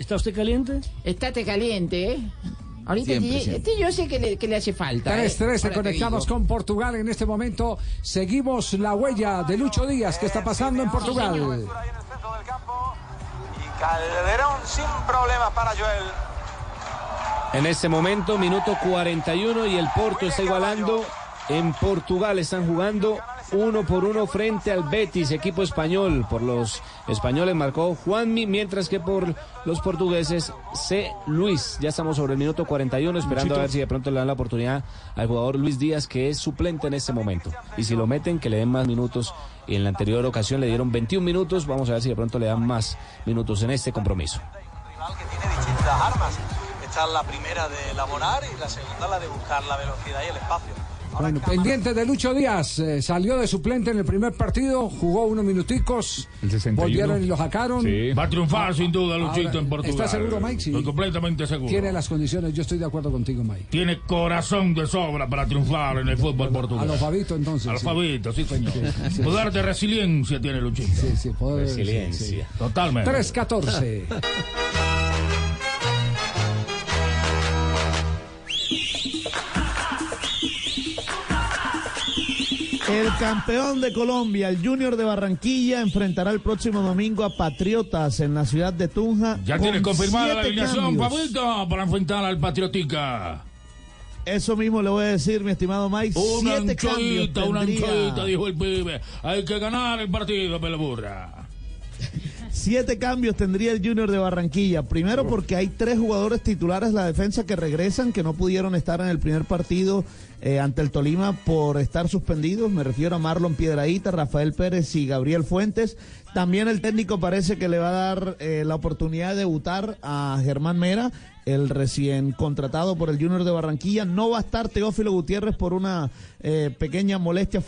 ¿Está usted caliente? Estate caliente, ¿eh? Ahorita Siempre, este- siempre. yo sé que le, que le hace falta. 3-3, ¿eh? Digo. con Portugal en este momento. Seguimos la huella de Lucho Díaz. ¿Qué está pasando en Portugal? Calderón sin problemas para Joel. En este momento, minuto 41 y el Porto está igualando. En Portugal están jugando uno por uno frente al Betis, equipo español. Por los españoles marcó Juanmi, mientras que por los portugueses C. Luis. Ya estamos sobre el minuto 41, esperando a ver si de pronto le dan la oportunidad al jugador Luis Díaz, que es suplente en este momento. Y si lo meten, que le den más minutos. Y en la anterior ocasión le dieron 21 minutos. Vamos a ver si de pronto le dan más minutos en este compromiso. Distintas armas. Esta es la primera de elaborar y la segunda la de buscar la velocidad y el espacio. Bueno, pendiente de Lucho Díaz. eh, salió de suplente en el primer partido, jugó unos minuticos. El 61. Volvieron y lo sacaron. Sí. Va a triunfar sin duda Ahora, Luchito en Portugal. ¿Estás seguro, Mike? Sí. Estoy completamente seguro. Tiene las condiciones, yo estoy de acuerdo contigo, Mike. Tiene corazón de sobra para triunfar en el fútbol portugués. A los Fabito, entonces. sí. Alfabito, sí, señor. Sí, sí, Poder de resiliencia tiene Luchito. Sí, sí, poder- Resiliencia. sí, sí. Totalmente. 3-14. El campeón de Colombia, el Junior de Barranquilla, enfrentará el próximo domingo a Patriotas en la ciudad de Tunja. Ya tienes confirmada la alineación. Fabito, para enfrentar al Patriotica. Eso mismo le voy a decir, mi estimado Mike. Una siete cambios anchoita, una anchoita, dijo el pibe. Hay que ganar el partido, pelo burra. Siete cambios tendría el Junior de Barranquilla. Primero porque hay tres jugadores titulares de la defensa que regresan, que no pudieron estar en el primer partido eh, ante el Tolima por estar suspendidos. Me refiero a Marlon Piedraíta, Rafael Pérez y Gabriel Fuentes. También el técnico parece que le va a dar eh, la oportunidad de debutar a Germán Mera, el recién contratado por el Junior de Barranquilla. No va a estar Teófilo Gutiérrez por una eh, pequeña molestia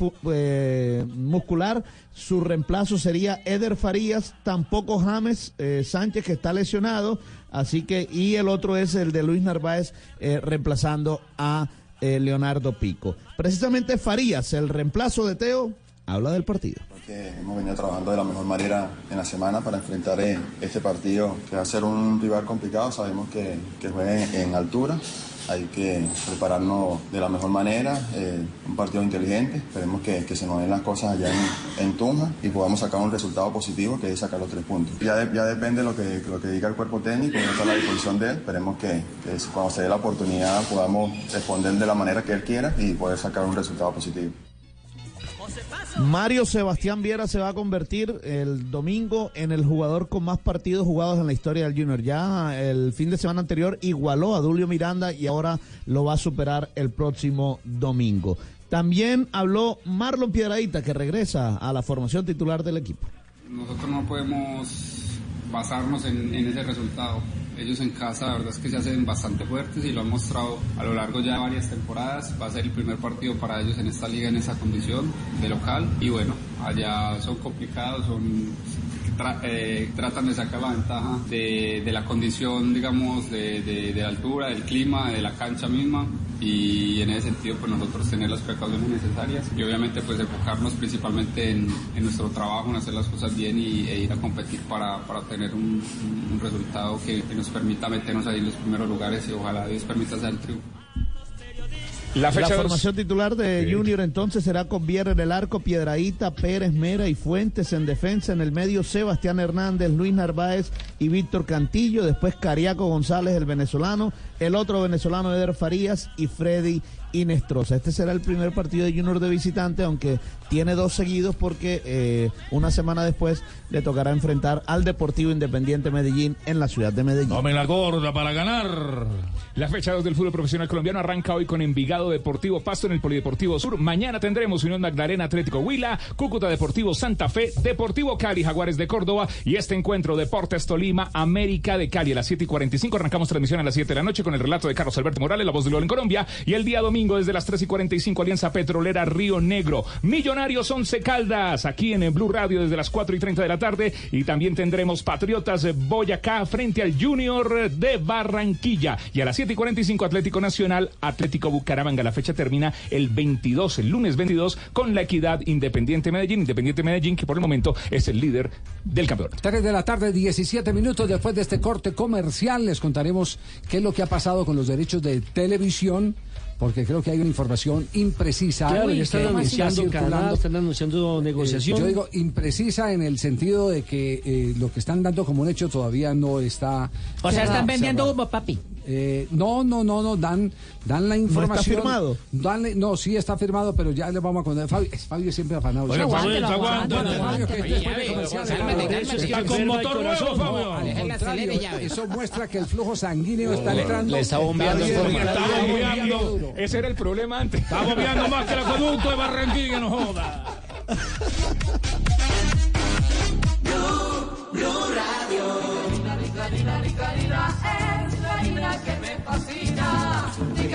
muscular. Su reemplazo sería Eder Farías, tampoco James Sánchez, que está lesionado. Así que, y el otro es el de Luis Narváez, reemplazando a eh, Leonardo Pico. Precisamente Farías, el reemplazo de Teo, habla del partido. que hemos venido trabajando de la mejor manera en la semana para enfrentar eh, este partido, que va a ser un rival complicado. Sabemos que, juega en altura, hay que prepararnos de la mejor manera, eh, un partido inteligente. Esperemos que, que se nos den las cosas allá en, en Tunja y podamos sacar un resultado positivo, que es sacar los tres puntos. Ya, ya depende de lo que, lo que diga el cuerpo técnico, ya está a la disposición de él. Esperemos que, que cuando se dé la oportunidad podamos responder de la manera que él quiera y poder sacar un resultado positivo. Mario Sebastián Viera se va a convertir el domingo en el jugador con más partidos jugados en la historia del Junior. Ya el fin de semana anterior igualó a Dulio Miranda y ahora lo va a superar el próximo domingo. También habló Marlon Piedradita que regresa a la formación titular del equipo. Nosotros no podemos basarnos en, en ese resultado. Ellos en casa, la verdad es que se hacen bastante fuertes y lo han mostrado a lo largo ya de varias temporadas. Va a ser el primer partido para ellos en esta liga en esa condición de local y bueno, allá son complicados, son eh, tratan de sacar la ventaja de, de la condición, digamos, de, de- la altura, del clima, de la cancha misma y en ese sentido pues nosotros tener las precauciones necesarias y obviamente pues enfocarnos principalmente en, en nuestro trabajo, en hacer las cosas bien y, e ir a competir para, para tener un, resultado que, que nos permita meternos ahí en los primeros lugares y ojalá Dios permita hacer el triunfo. La fecha formación titular de Sí. Junior entonces será con Vierre en el arco, Piedraíta, Pérez, Mera y Fuentes en defensa. En el medio, Sebastián Hernández, Luis Narváez y Víctor Cantillo. Después, Cariaco González, el venezolano. El otro venezolano, Eder Farías y Freddy Inestrosa. Este será el primer partido de Junior de visitante, aunque tiene dos seguidos porque eh, una semana después le tocará enfrentar al Deportivo Independiente Medellín en la ciudad de Medellín. Tomen la gorda para ganar. La fecha 2 del fútbol profesional colombiano arranca hoy con Envigado Deportivo Pasto en el Polideportivo Sur. Mañana tendremos Unión Magdalena Atlético Huila, Cúcuta Deportivo Santa Fe, Deportivo Cali, Jaguares de Córdoba y este encuentro Deportes Tolima, América de Cali a las 7 y 45. Arrancamos transmisión a las 7 de la noche con el relato de Carlos Alberto Morales, la voz de Gol en Colombia. Y el día domingo desde las 3 y 45 Alianza Petrolera Río Negro. Millonarios Once Caldas aquí en Blue Radio desde las 4 y 30 de la tarde. Y también tendremos Patriotas Boyacá frente al Junior de Barranquilla. Y a las 7 y 45 Atlético Nacional, Atlético Bucaramanga. La fecha termina el 22, el lunes 22, con la equidad Independiente Medellín. Independiente Medellín, que por el momento es el líder del campeonato. 3 de la tarde, 17 minutos después de este corte comercial, les contaremos qué es lo que ha pasado con los derechos de televisión, porque creo que hay una información imprecisa. Claro, y ya están que anunciando está canal, circulando. están anunciando negociación. Eh, yo digo imprecisa en el sentido de que eh, lo que están dando como un hecho todavía no está. O sea, están cerrado. vendiendo humo, papi. Eh, no, no, no, no, dan, dan la información. firmado? Dan- no, sí está firmado, pero ya le vamos a contar. Fabio, es- Fabio siempre afanado. Oye, Fabio, está es con motor nuevo. Fabio. No, eso muestra que el flujo sanguíneo está entrando. Le está bombeando Está está Está bombeando. Ese era el problema antes. Está bobeando más que el acueducto de Barranquilla, no joda.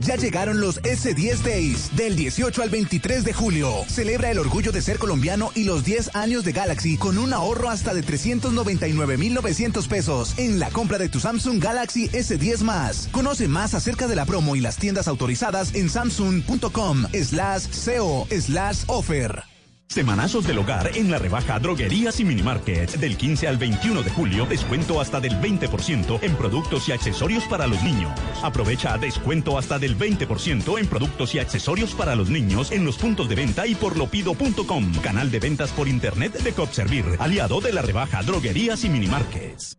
Ya llegaron los S10 Days del 18 al 23 de julio. Celebra el orgullo de ser colombiano y los 10 años de Galaxy con un ahorro hasta de 399,900 pesos en la compra de tu Samsung Galaxy S10 más. Conoce más acerca de la promo y las tiendas autorizadas en samsung.com slash co slash offer. Semanazos del hogar en la rebaja Droguerías y Minimarkets del 15 al 21 de julio. Descuento hasta del 20% en productos y accesorios para los niños. Aprovecha descuento hasta del 20% en productos y accesorios para los niños en los puntos de venta y por lopido.com. Canal de ventas por internet de Copservir, aliado de la rebaja Droguerías y Minimarkets.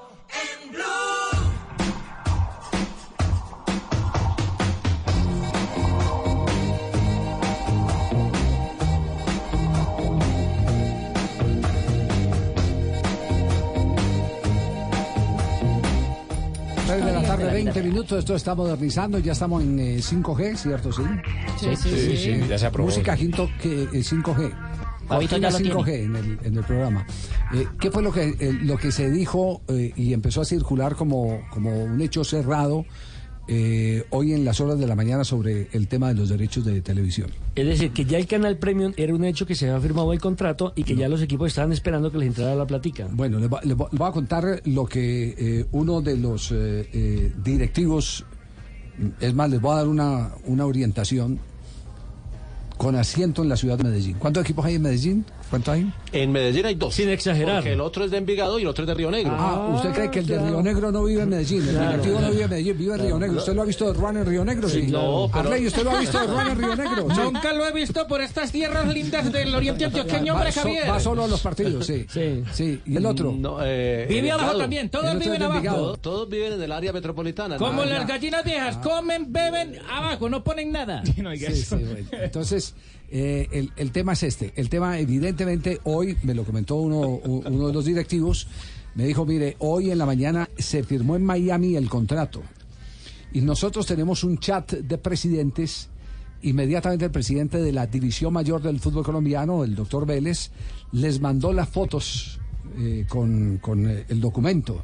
tarde, 20 minutos. Esto está modernizando. Ya estamos en eh, 5G, ¿cierto? Sí. Sí, sí, sí, sí, ya se aprobó. Música quinto que, eh, 5G. Fabito Cortina ya lo 5G en el, en el programa. Eh, ¿Qué fue lo que, eh, lo que se dijo eh, y empezó a circular como, como un hecho cerrado eh, hoy en las horas de la mañana sobre el tema de los derechos de televisión? Es decir, que ya el canal Premium era un hecho que se había firmado el contrato y que ya los equipos estaban esperando que les entrara la platica. Bueno, les, va- les va- voy a contar lo que eh, uno de los eh, eh, directivos, es más, les voy a dar una, una orientación con asiento en la ciudad de Medellín. ¿Cuántos equipos hay en Medellín? ¿Cuántos hay? En Medellín hay dos. Sin exagerar. Porque el otro es de Envigado y el otro es de Río Negro. Ah, ¿usted cree que el de Río Negro no vive en Medellín? El directivo no vive en Medellín, vive en Río Negro. ¿Usted lo ha visto de Ruan en Río Negro? Sí. No, pero- Arley, ¿usted lo ha visto de Ruan en Río Negro? Sí. Nunca lo he visto por estas tierras lindas del oriente antioqueño, hombre, Javier. va solo a los partidos, sí. Sí. ¿Y el otro? No, eh, Vive abajo también, todos viven abajo. Todos, todos viven en el área metropolitana. Como ¿no? las gallinas viejas, comen, beben abajo, no ponen nada. Sí, sí, bueno. Entonces, eh, el, tema es este. El tema, evidentemente, hoy me lo comentó uno, de los directivos. Me dijo, mire, hoy en la mañana se firmó en Miami el contrato. Y nosotros tenemos un chat de presidentes. Inmediatamente el presidente de la División Mayor del Fútbol Colombiano, el doctor Vélez, les mandó las fotos eh, con, con, eh, el documento.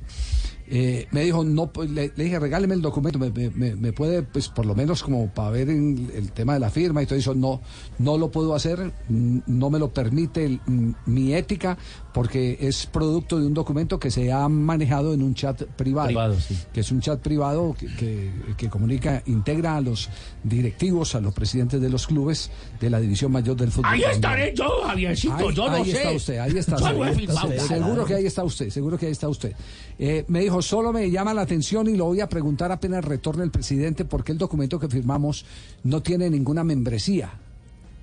Eh, me dijo, no, le, le dije, regáleme el documento, me, me- me- puede, pues por lo menos como para ver en- el tema de la firma y todo eso, no, no lo puedo hacer, no me lo permite mi ética, porque es producto de un documento que se ha manejado en un chat privado, Privado, sí. que es un chat privado que, que- que comunica, integra a los directivos, a los presidentes de los clubes de la División Mayor del Fútbol. Ahí estaré yo, Javiercito, Ahí, yo ahí lo sé. está usted, ahí está. Yo se- seguro que ahí está usted, seguro que ahí está usted. Eh, me dijo, solo me llama la atención y lo voy a preguntar apenas retorne el presidente porque el documento que firmamos no tiene ninguna membresía.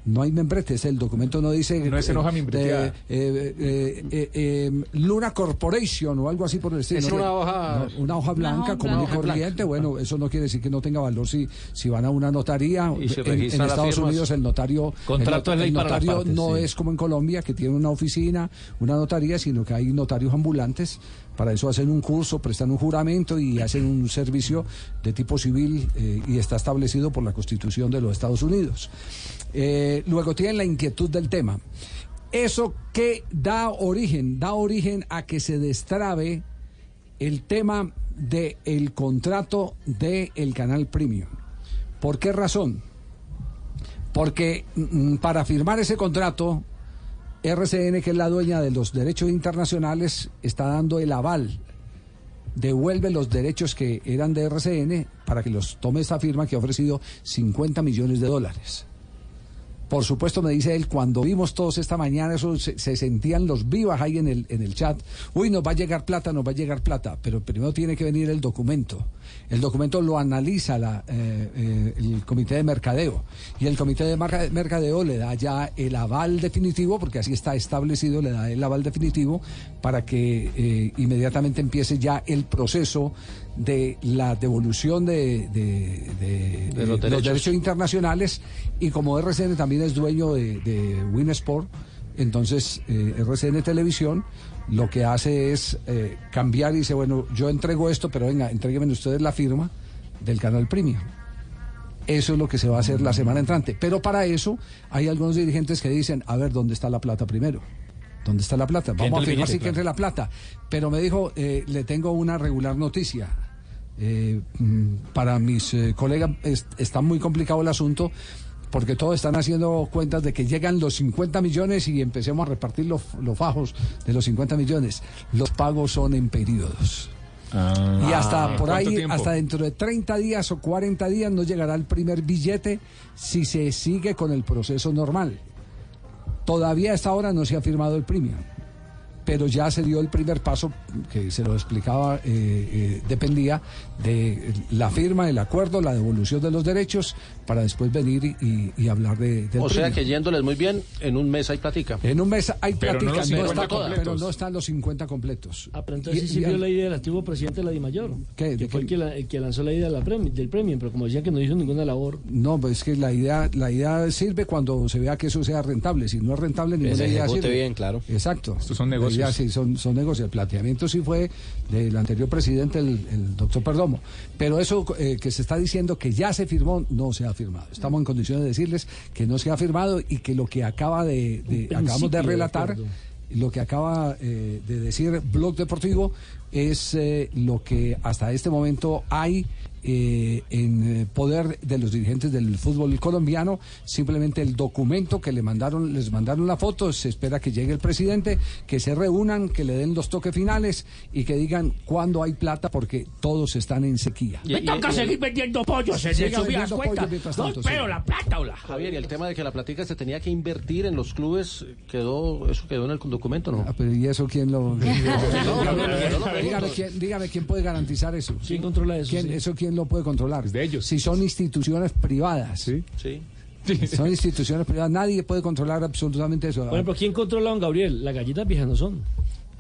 No hay membretes, el documento no dice... No es en eh, eh, eh, eh, eh, Luna Corporation o algo así por el estilo. Es No, una hoja- no, una hoja blanca, común y blanca. corriente. Bueno, eso no quiere decir que no tenga valor si, si van a una notaría. Y se en, Estados firmas. Unidos el notario... Contrato el, el para notario partes, no sí. es como en Colombia, que tiene una oficina, una notaría, sino que hay notarios ambulantes. Para eso hacen un curso, prestan un juramento y hacen un servicio de tipo civil eh, y está establecido por la Constitución de los Estados Unidos. Eh, luego tienen la inquietud del tema. ¿Eso qué da origen? Da origen a que se destrabe el tema del contrato del canal Premium. ¿Por qué razón? Porque mm, para firmar ese contrato, RCN, que es la dueña de los derechos internacionales, está dando el aval. Devuelve los derechos que eran de RCN para que los tome esta firma que ha ofrecido 50 millones de dólares. Por supuesto, me dice él, cuando vimos todos esta mañana, eso se, se sentían los vivas ahí en el, en el chat. Uy, nos va a llegar plata, nos va a llegar plata. Pero primero tiene que venir el documento. El documento lo analiza la, eh, eh, el comité de mercadeo. Y el comité de mercadeo le da ya el aval definitivo, porque así está establecido, le da el aval definitivo para que eh, inmediatamente empiece ya el proceso de la devolución de, de- de- De los eh, derechos. internacionales y como RCN también es dueño de, de Winsport, entonces eh, RCN Televisión lo que hace es eh, cambiar y dice, bueno, yo entrego esto, pero venga, entréguenme ustedes la firma del canal Premium. Eso es lo que se va a hacer la semana entrante. Pero para eso hay algunos dirigentes que dicen, a ver, ¿dónde está la plata primero? ¿Dónde está la plata? Vamos a firmar sí que entre la plata. Pero me dijo, eh, le tengo una regular noticia. Eh, mm, para mis eh, colegas es- está muy complicado el asunto porque todos están haciendo cuentas de que llegan los 50 millones y empecemos a repartir los, los fajos de los 50 millones. Los pagos son en periodos. y hasta por ¿cuánto ahí, tiempo? hasta dentro de 30 días o 40 días no llegará el primer billete si se sigue con el proceso normal. Todavía a esta hora no se ha firmado el premium, pero ya se dio el primer paso, que se lo explicaba, eh, eh, dependía de la firma, el acuerdo, la devolución de los derechos, para después venir y, hablar de, del O sea que yéndoles muy bien, en un mes hay platica. En un mes hay Pero no plática, los no 50 está- completos. pero no están los 50 completos. Ah, pero entonces Y- sí y sirvió la idea del antiguo presidente de la DIMAYOR. ¿Qué? Que ¿De fue el que, la- el que lanzó la idea de la premi- del premium, pero como decía que no hizo ninguna labor. No, pues es que la idea, la idea sirve cuando se vea que eso sea rentable. Si no es rentable, ninguna se idea sirve. bien, claro. Exacto. Estos son negocios. idea, sí, son, son negocios. El planteamiento sí fue del anterior presidente, el, el doctor Perdomo. Pero eso eh, que se está diciendo que ya se firmó, no se ha firmado. Estamos en condiciones de decirles que no se ha firmado y que lo que acaba de, acabamos de relatar, lo que acaba eh, de decir Blog Deportivo es eh, lo que hasta este momento hay eh, en eh, poder de los dirigentes del fútbol colombiano. Simplemente el documento que le mandaron, les mandaron la foto, se espera que llegue el presidente, que se reúnan, que le den los toques finales y que digan cuándo hay plata porque todos están en sequía. Me toca seguir vendiendo pollos, se subía vendiendo cuenta. pollo mientras No, tanto, sí. pero la plata o la... Javier, y el tema de que la platica se tenía que invertir en los clubes, quedó, eso quedó en el documento, ¿no? Ah, pero ¿y eso quién lo.? Dígame, quién, dígame quién puede garantizar eso. ¿Quién controla eso? ¿Quién- sí? ¿Eso quién lo puede controlar? de ellos. Si son instituciones privadas. Sí. Sí. Son instituciones privadas. Nadie puede controlar absolutamente eso. Por ejemplo, ¿quién controla a don Gabriel? Las gallitas viejas no son.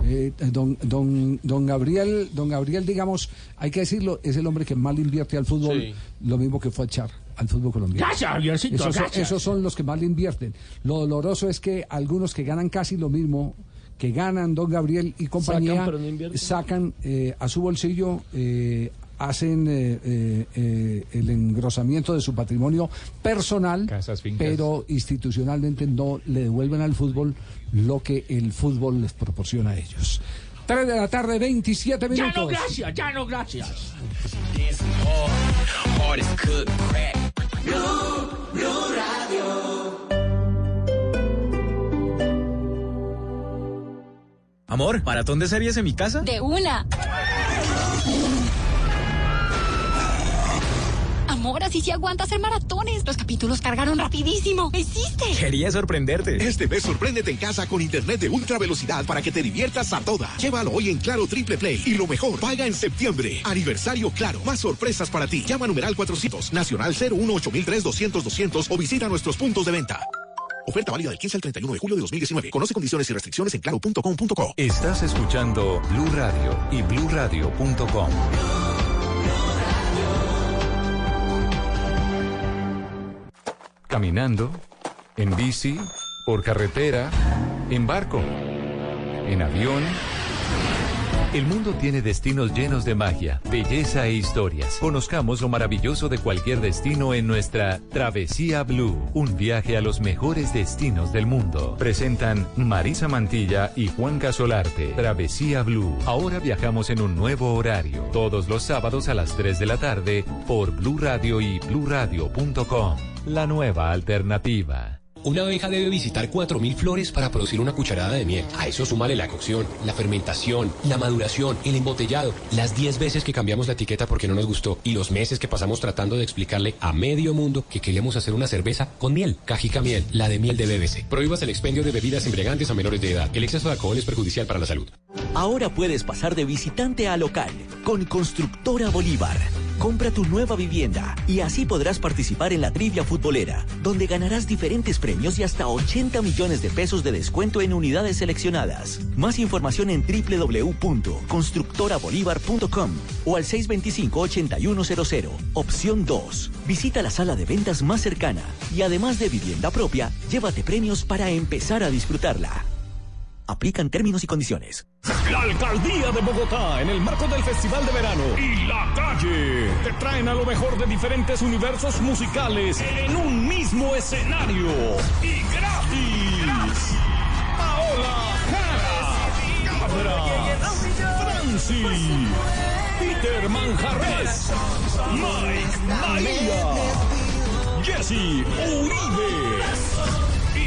Eh, don, don, don Gabriel, don Gabriel, digamos, hay que decirlo, es el hombre que más le invierte al fútbol, Sí. lo mismo que fue a echar al fútbol colombiano. Esos, esos son los que más le invierten. Lo doloroso es que algunos que ganan casi lo mismo que ganan don Gabriel y compañía Sacan, pero no invierten. sacan eh, a su bolsillo eh, hacen eh, eh, eh, el engrosamiento de su patrimonio personal, pero institucionalmente no le devuelven al fútbol lo que el fútbol les proporciona a ellos. 3 de la tarde, 27 Ya minutos. no, gracias, ya no, gracias. Amor, ¿maratón de series en mi casa? De una. Amor, así sí aguanta hacer maratones. Los capítulos cargaron rapidísimo. ¿Qué hiciste? Quería sorprenderte. Este mes sorpréndete en casa con internet de ultra velocidad para que te diviertas a toda. Llévalo hoy en Claro Triple Play. Y lo mejor, paga en septiembre. Aniversario Claro. Más sorpresas para ti. Llama a numeral 400, nacional 018003 200 200 o visita nuestros puntos de venta. Oferta válida del 15 al 31 de julio de 2019. Conoce condiciones y restricciones en claro.com.co. Estás escuchando Blue Radio y bluradio.com. Caminando, en bici, por carretera, en barco, en avión. El mundo tiene destinos llenos de magia, belleza e historias. Conozcamos lo maravilloso de cualquier destino en nuestra Travesía Blue, un viaje a los mejores destinos del mundo. Presentan Marisa Mantilla y Juan Casolarte. Travesía Blue. Ahora viajamos en un nuevo horario, todos los sábados a las 3 de la tarde por Blue Radio y bluradio.com. La nueva alternativa. Una abeja debe visitar 4.000 flores para producir una cucharada de miel. A eso súmale la cocción, la fermentación, la maduración, el embotellado, las 10 veces que cambiamos la etiqueta porque no nos gustó y los meses que pasamos tratando de explicarle a medio mundo que queríamos hacer una cerveza con miel. Cajica Miel, la de miel de BBC. Prohíbas el expendio de bebidas embriagantes a menores de edad. El exceso de alcohol es perjudicial para la salud. Ahora puedes pasar de visitante a local con Constructora Bolívar. Compra tu nueva vivienda y así podrás participar en la trivia futbolera, donde ganarás diferentes premios y hasta 80 millones de pesos de descuento en unidades seleccionadas. Más información en www.constructorabolívar.com o al 625-8100. Opción 2. Visita la sala de ventas más cercana y además de vivienda propia, llévate premios para empezar a disfrutarla. Aplican términos y condiciones. La Alcaldía de Bogotá, en el marco del Festival de Verano. Y La Calle, te traen a lo mejor de diferentes universos musicales en un mismo escenario. Y gratis. Paola Jara, Cabra, Franci, Peter Manjarres, Mike María, Jesse Uribe.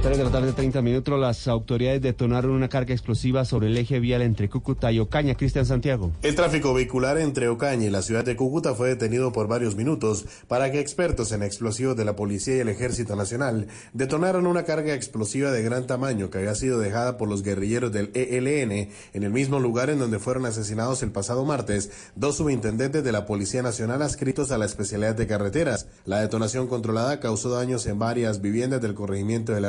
3 de la tarde, 30 minutos, las autoridades detonaron una carga explosiva sobre el eje vial entre Cúcuta y Ocaña. Cristian Santiago. El tráfico vehicular entre Ocaña y la ciudad de Cúcuta fue detenido por varios minutos para que expertos en explosivos de la Policía y el Ejército Nacional detonaron una carga explosiva de gran tamaño que había sido dejada por los guerrilleros del ELN en el mismo lugar en donde fueron asesinados el pasado martes dos subintendentes de la Policía Nacional adscritos a la especialidad de carreteras. La detonación controlada causó daños en varias viviendas del corregimiento de la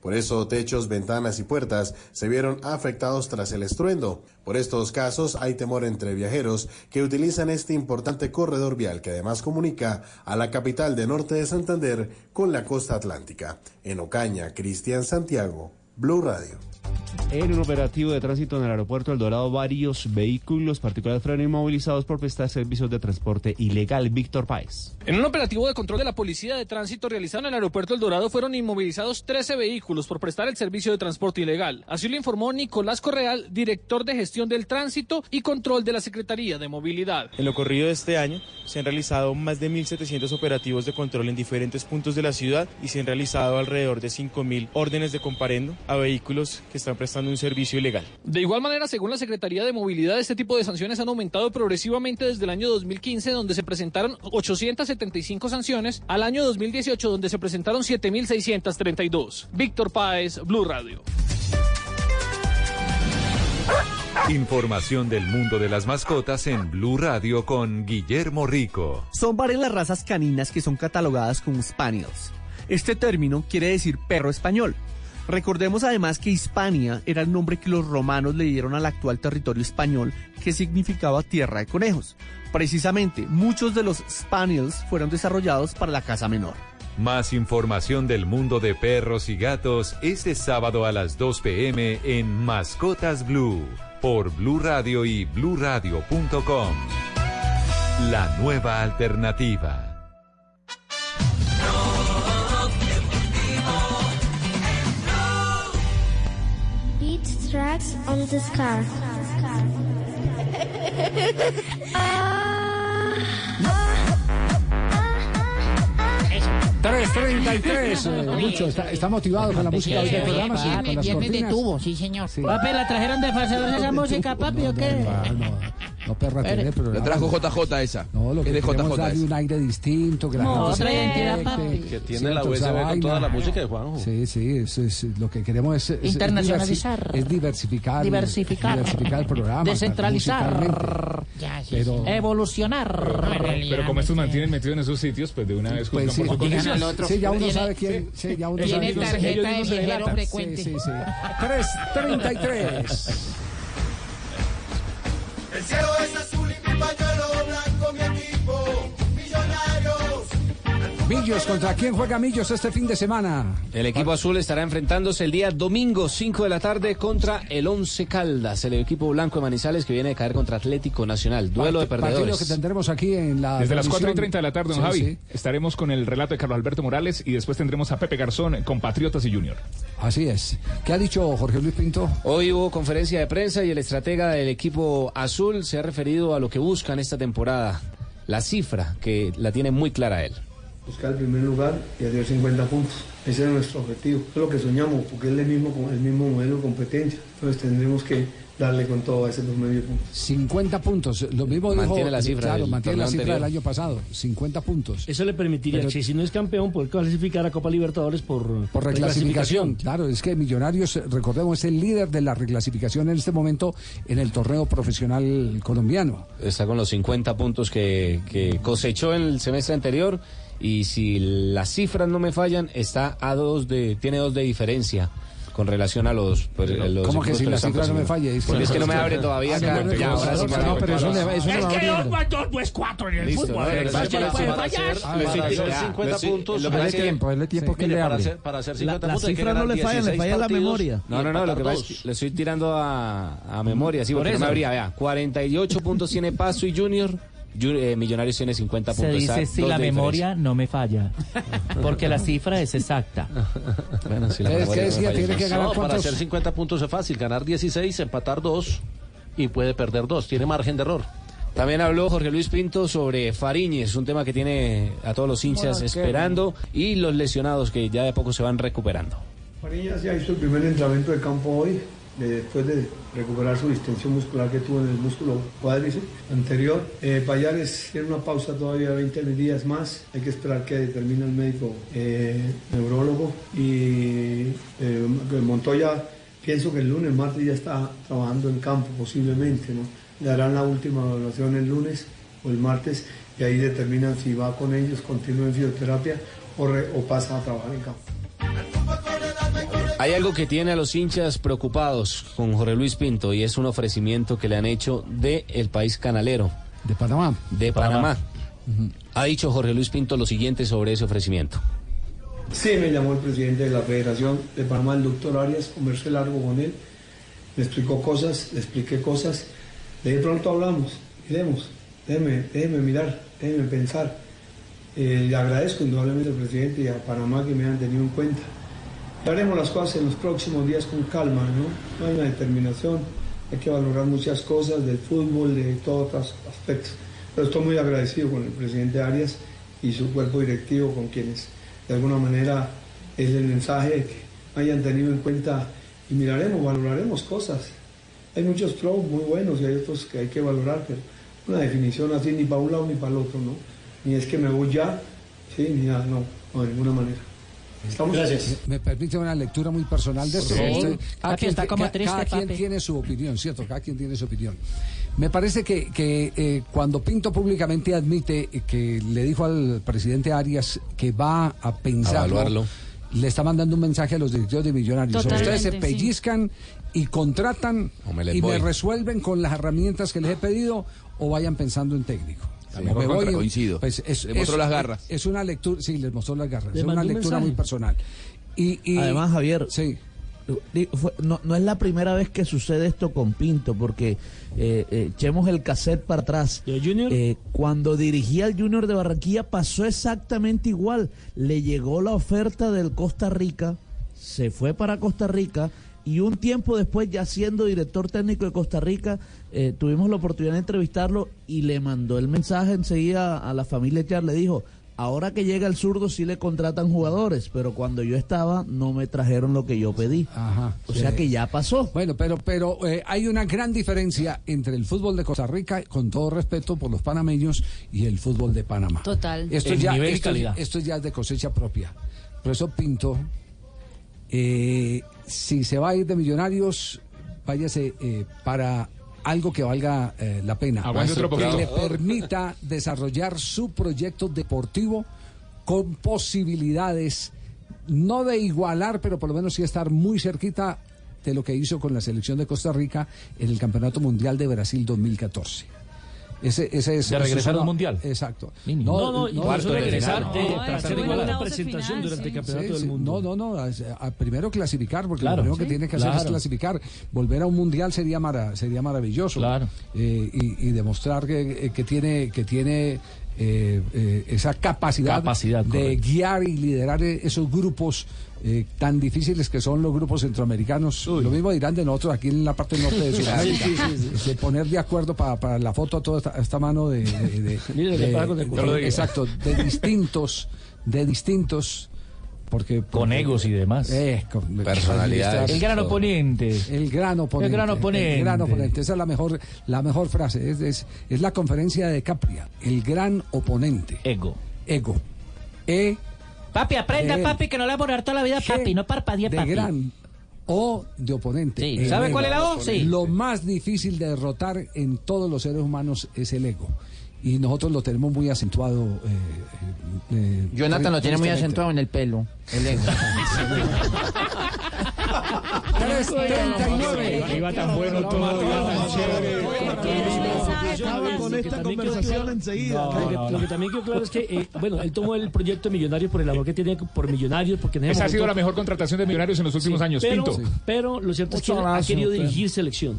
Por eso techos, ventanas y puertas se vieron afectados tras el estruendo. Por estos casos hay temor entre viajeros que utilizan este importante corredor vial que además comunica a la capital de norte de Santander con la costa atlántica. En Ocaña, Cristian Santiago, Blue Radio. En un operativo de tránsito en el aeropuerto El Dorado, varios vehículos particulares fueron inmovilizados por prestar servicios de transporte ilegal. Víctor Páez. En un operativo de control de la Policía de Tránsito realizado en el aeropuerto El Dorado fueron inmovilizados 13 vehículos por prestar el servicio de transporte ilegal. Así lo informó Nicolás Correal, director de gestión del tránsito y control de la Secretaría de Movilidad. En lo corrido de este año se han realizado más de 1.700 operativos de control en diferentes puntos de la ciudad y se han realizado alrededor de 5.000 órdenes de comparendo a vehículos que están prestando un servicio ilegal. De igual manera, según la Secretaría de Movilidad, este tipo de sanciones han aumentado progresivamente desde el año 2015, donde se presentaron 875 sanciones, al año 2018, donde se presentaron 7.632. Víctor Páez, Blue Radio. Información del mundo de las mascotas en Blue Radio con Guillermo Rico. Son varias las razas caninas que son catalogadas como Spaniels. Este término quiere decir perro español. Recordemos además que Hispania era el nombre que los romanos le dieron al actual territorio español, que significaba tierra de conejos. Precisamente, muchos de los Spaniels fueron desarrollados para la caza menor. Más información del mundo de perros y gatos este sábado a las 2 pm en Mascotas Blue por Blue Radio y bluradio.com. La nueva alternativa. Tracks on this car. 333. eh, Lucho, está, está motivado con la música hoy del programa, sí, con las cortinas. tubo, sí, señor. Papi, ¿la trajeron de falsedores esa música, papi, o qué? No, perra, Pero- tiene programa. Le trajo JJ esa. No, lo que Es de JJ darle un aire distinto, que la No, gente otra se identidad, papi. Que tiene la. USB con toda la música de Juanjo. Sí, sí, es, es- lo que queremos es, es- Internacionalizar. Es diversificar. Diversificar. diversificar el programa. Descentralizar. Ya, sí, Pero- sí. Evolucionar. Pero como estos mantienen metidos en esos sitios, pues de una vez Pues sí, su condición. sí, ya uno sabe quién. Sí, ya uno Tiene sabe quién. tarjeta de no viajero frecuente. Sí, sí, sí. 333. El cielo es azul y mi pañuelo Millos, ¿contra quién juega Millos este fin de semana? El equipo azul estará enfrentándose el día domingo 5 de la tarde contra el Once Caldas, el equipo blanco de Manizales que viene de caer contra Atlético Nacional. Duelo de Partido perdedores. que tendremos aquí en la. Desde las transmisión. 4 y 30 de la tarde, don Sí, Javi, sí. estaremos con el relato de Carlos Alberto Morales y después tendremos a Pepe Garzón con Patriotas y Junior. Así es. ¿Qué ha dicho Jorge Luis Pinto? Hoy hubo conferencia de prensa y el estratega del equipo azul se ha referido a lo que buscan esta temporada. La cifra, que la tiene muy clara él. Buscar el primer lugar y hacer 50 puntos. Ese es nuestro objetivo. Eso es lo que soñamos, porque es el mismo, el mismo modelo de competencia. Entonces tendremos que darle con todo a ese dos medio puntos. 50 puntos. Lo mismo dijo. Mantiene la cifra Claro, del mantiene la cifra del año pasado. 50 puntos. Eso le permitiría, Pero- que si no es campeón, poder clasificar a Copa Libertadores por, Por reclasificación, claro, es que Millonarios, recordemos, es el líder de la reclasificación en este momento en el torneo profesional colombiano. Está con los 50 puntos que, que cosechó en el semestre anterior y si las cifras no me fallan, está a dos de, tiene dos de diferencia con relación a los, pues, los ¿Cómo que si la están cifra no me falla? Es que- Porque es que no me abre todavía Ah, acá. Ya, ahora sí no, abre. pero eso le- eso le Es va que dos más dos no es cuatro en el Listo, fútbol. no, ¿Qué para- le puede fallar? Para hacer Ya, 50 sí, puntos. lo que hay pasa es que- que- dele tiempo que le hacer, para hacer La- 50 la puntos hay que cifra ganar no le falla, le 16 falla la memoria. No, no, no, lo que pasa es que le estoy tirando a, memoria, sí, Por porque no me habría, vea, 48 puntos tiene Paso y Junior, Ju- Millonarios tiene 50 Se puntos. dice está si la memoria no me falla, porque la cifra es exacta. Bueno, si la ¿Qué- memoria qué no falla. Tiene que ganar No, Para hacer 50 puntos es fácil, ganar 16, empatar 2 y puede perder 2. Tiene margen de error. También habló Jorge Luis Pinto sobre Fariñez, un tema que tiene a todos los hinchas Bueno, qué esperando y los lesionados que ya de poco se van recuperando. Farías ya hizo el primer entrenamiento de campo hoy, después de recuperar su distensión muscular que tuvo en el músculo cuádriceps anterior. Eh, Payares tiene una pausa todavía de 20 días más, hay que esperar que determine el médico eh, neurólogo. Y eh, Montoya, pienso que el lunes, martes ya está trabajando en campo posiblemente, ¿no? Le harán la última evaluación el lunes o el martes y ahí determinan si va con ellos, continúa en fisioterapia o, re- o pasa a trabajar en campo. Hay algo que tiene a los hinchas preocupados con Jorge Luis Pinto y es un ofrecimiento que le han hecho de el país canalero. De Panamá. De Panamá. Ha dicho Jorge Luis Pinto lo siguiente sobre ese ofrecimiento. Sí, me llamó el presidente de la Federación de Panamá, el doctor Arias, conversé largo con él, me explicó cosas, le expliqué cosas, de pronto hablamos, miremos, déjeme, déjeme mirar, déjeme pensar. Eh, le agradezco indudablemente al presidente y a Panamá que me han tenido en cuenta. Haremos las cosas en los próximos días con calma, ¿no? Hay una determinación, hay que valorar muchas cosas del fútbol, de todos otros aspectos. Pero estoy muy agradecido con el presidente Arias y su cuerpo directivo, con quienes de alguna manera es el mensaje que hayan tenido en cuenta y miraremos, valoraremos cosas. Hay muchos pros muy buenos y hay otros que hay que valorar, pero una definición así ni para un lado ni para el otro, ¿no? Ni es que me voy ya, sí, ni nada, no, no, de ninguna manera. Estamos Me permite una lectura muy personal de esto. Sí. Usted- cada quien, está como triste, cada quien papi. tiene su opinión, ¿cierto? Cada quien tiene su opinión. Me parece que, que, eh, cuando Pinto públicamente admite que le dijo al presidente Arias que va a pensarlo, evaluarlo. le está mandando un mensaje a los directivos de Millonarios. O Totalmente, ustedes se sí. pellizcan y contratan me y me resuelven con las herramientas que les he pedido o vayan pensando en técnico. Me voy coincido. pues es, Le mostró es- las garras. Es una lectura, sí, les mostró las garras. Le es una lectura mensaje. muy personal. Y, y- Además, Javier, sí. no, no es la primera vez que sucede esto con Pinto, porque eh, eh, echemos el cassette para atrás. Eh, cuando dirigía al Junior de Barranquilla pasó exactamente igual. Le llegó la oferta del Costa Rica, se fue para Costa Rica y un tiempo después, ya siendo director técnico de Costa Rica, eh, tuvimos la oportunidad de entrevistarlo y le mandó el mensaje enseguida a la familia Char, le dijo, ahora que llega el zurdo sí le contratan jugadores, pero cuando yo estaba no me trajeron lo que yo pedí. O sea que ya pasó. Bueno, pero, pero eh, hay una gran diferencia entre el fútbol de Costa Rica, con todo respeto por los panameños, y el fútbol de Panamá. Total. Esto ya, nivel y esto, calidad. esto ya es de cosecha propia. Por eso Pinto, eh, si se va a ir de Millonarios, váyase eh, para algo que valga eh, la pena. Otro que le permita desarrollar su proyecto deportivo con posibilidades, no de igualar, pero por lo menos sí estar muy cerquita de lo que hizo con la selección de Costa Rica en el Campeonato Mundial de Brasil 2014. Ese, ese es, De regresar al una- Mundial. Exacto. No, no, y por eso regresar de- no, hacer no, igual no, la no, presentación sí. durante el Campeonato Sí, del sí. Mundo. No, no, no. a- a- primero clasificar, porque Claro. lo primero que Sí, tiene que hacer es clasificar. Volver a un mundial sería mara- sería maravilloso. Claro. Eh, y, y demostrar que, eh, que tiene que tiene eh, eh, esa capacidad, Capacidad, de correcto. guiar y liderar eh, esos grupos eh, tan difíciles que son los grupos centroamericanos. Lo mismo dirán de nosotros aquí en la parte norte de Sudamérica. Sí, sí, sí. De poner de acuerdo para, para la foto a toda esta, esta mano de, de- exacto, de distintos, de distintos porque, Con egos y demás. Eh, con- Personalidades. El gran oponente. El gran oponente. El gran oponente. El gran oponente. Esa es la mejor, la mejor frase. Es, es, es la conferencia de Capria. El gran oponente. Ego. Ego. E Papi, aprenda, de- papi, que no le va a morir toda la vida, papi. No parpadee, de papi. gran o de oponente. Sí. ¿Sabe ego. cuál es la O? Sí. Lo más difícil de derrotar en todos los seres humanos es el ego. Y nosotros lo tenemos muy acentuado. eh, eh, Jonathan lo tiene muy acentuado en el pelo. El ego. 339. Iba tan bueno todo, iba tan chévere. Con esta conversación enseguida. No, lo, que, lo que también quedó claro es que, eh, bueno, él tomó el proyecto de Millonarios por el amor que tiene por Millonarios, porque en ese Esa ha sido la mejor contratación de Millonarios en los últimos Sí, años, pero, Pinto. Pero lo cierto es que él ha querido pero- dirigir selección.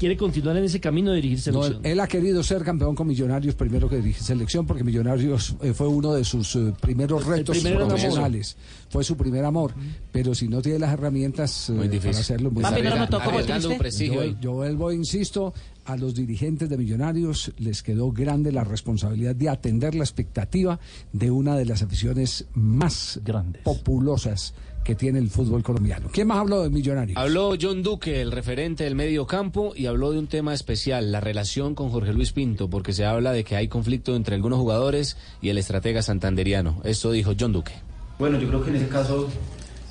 Quiere continuar en ese camino de dirigir No, selección. él, él ha querido ser campeón con Millonarios primero que dirige selección, porque Millonarios eh, fue uno de sus eh, primeros retos profesionales. Fue su primer amor. Pero si no tiene las herramientas eh, Muy difícil. para hacerlo, muy Papi, no tocó un prestigio yo, yo vuelvo, insisto, a los dirigentes de Millonarios les quedó grande la responsabilidad de atender la expectativa de una de las aficiones más populosas que tiene el fútbol colombiano. ¿Quién más habló de Millonarios? Habló John Duque, el referente del medio campo, y habló de un tema especial, la relación con Jorge Luis Pinto, porque se habla de que hay conflicto entre algunos jugadores y el estratega santanderiano. Esto dijo John Duque. Bueno, yo creo que en ese caso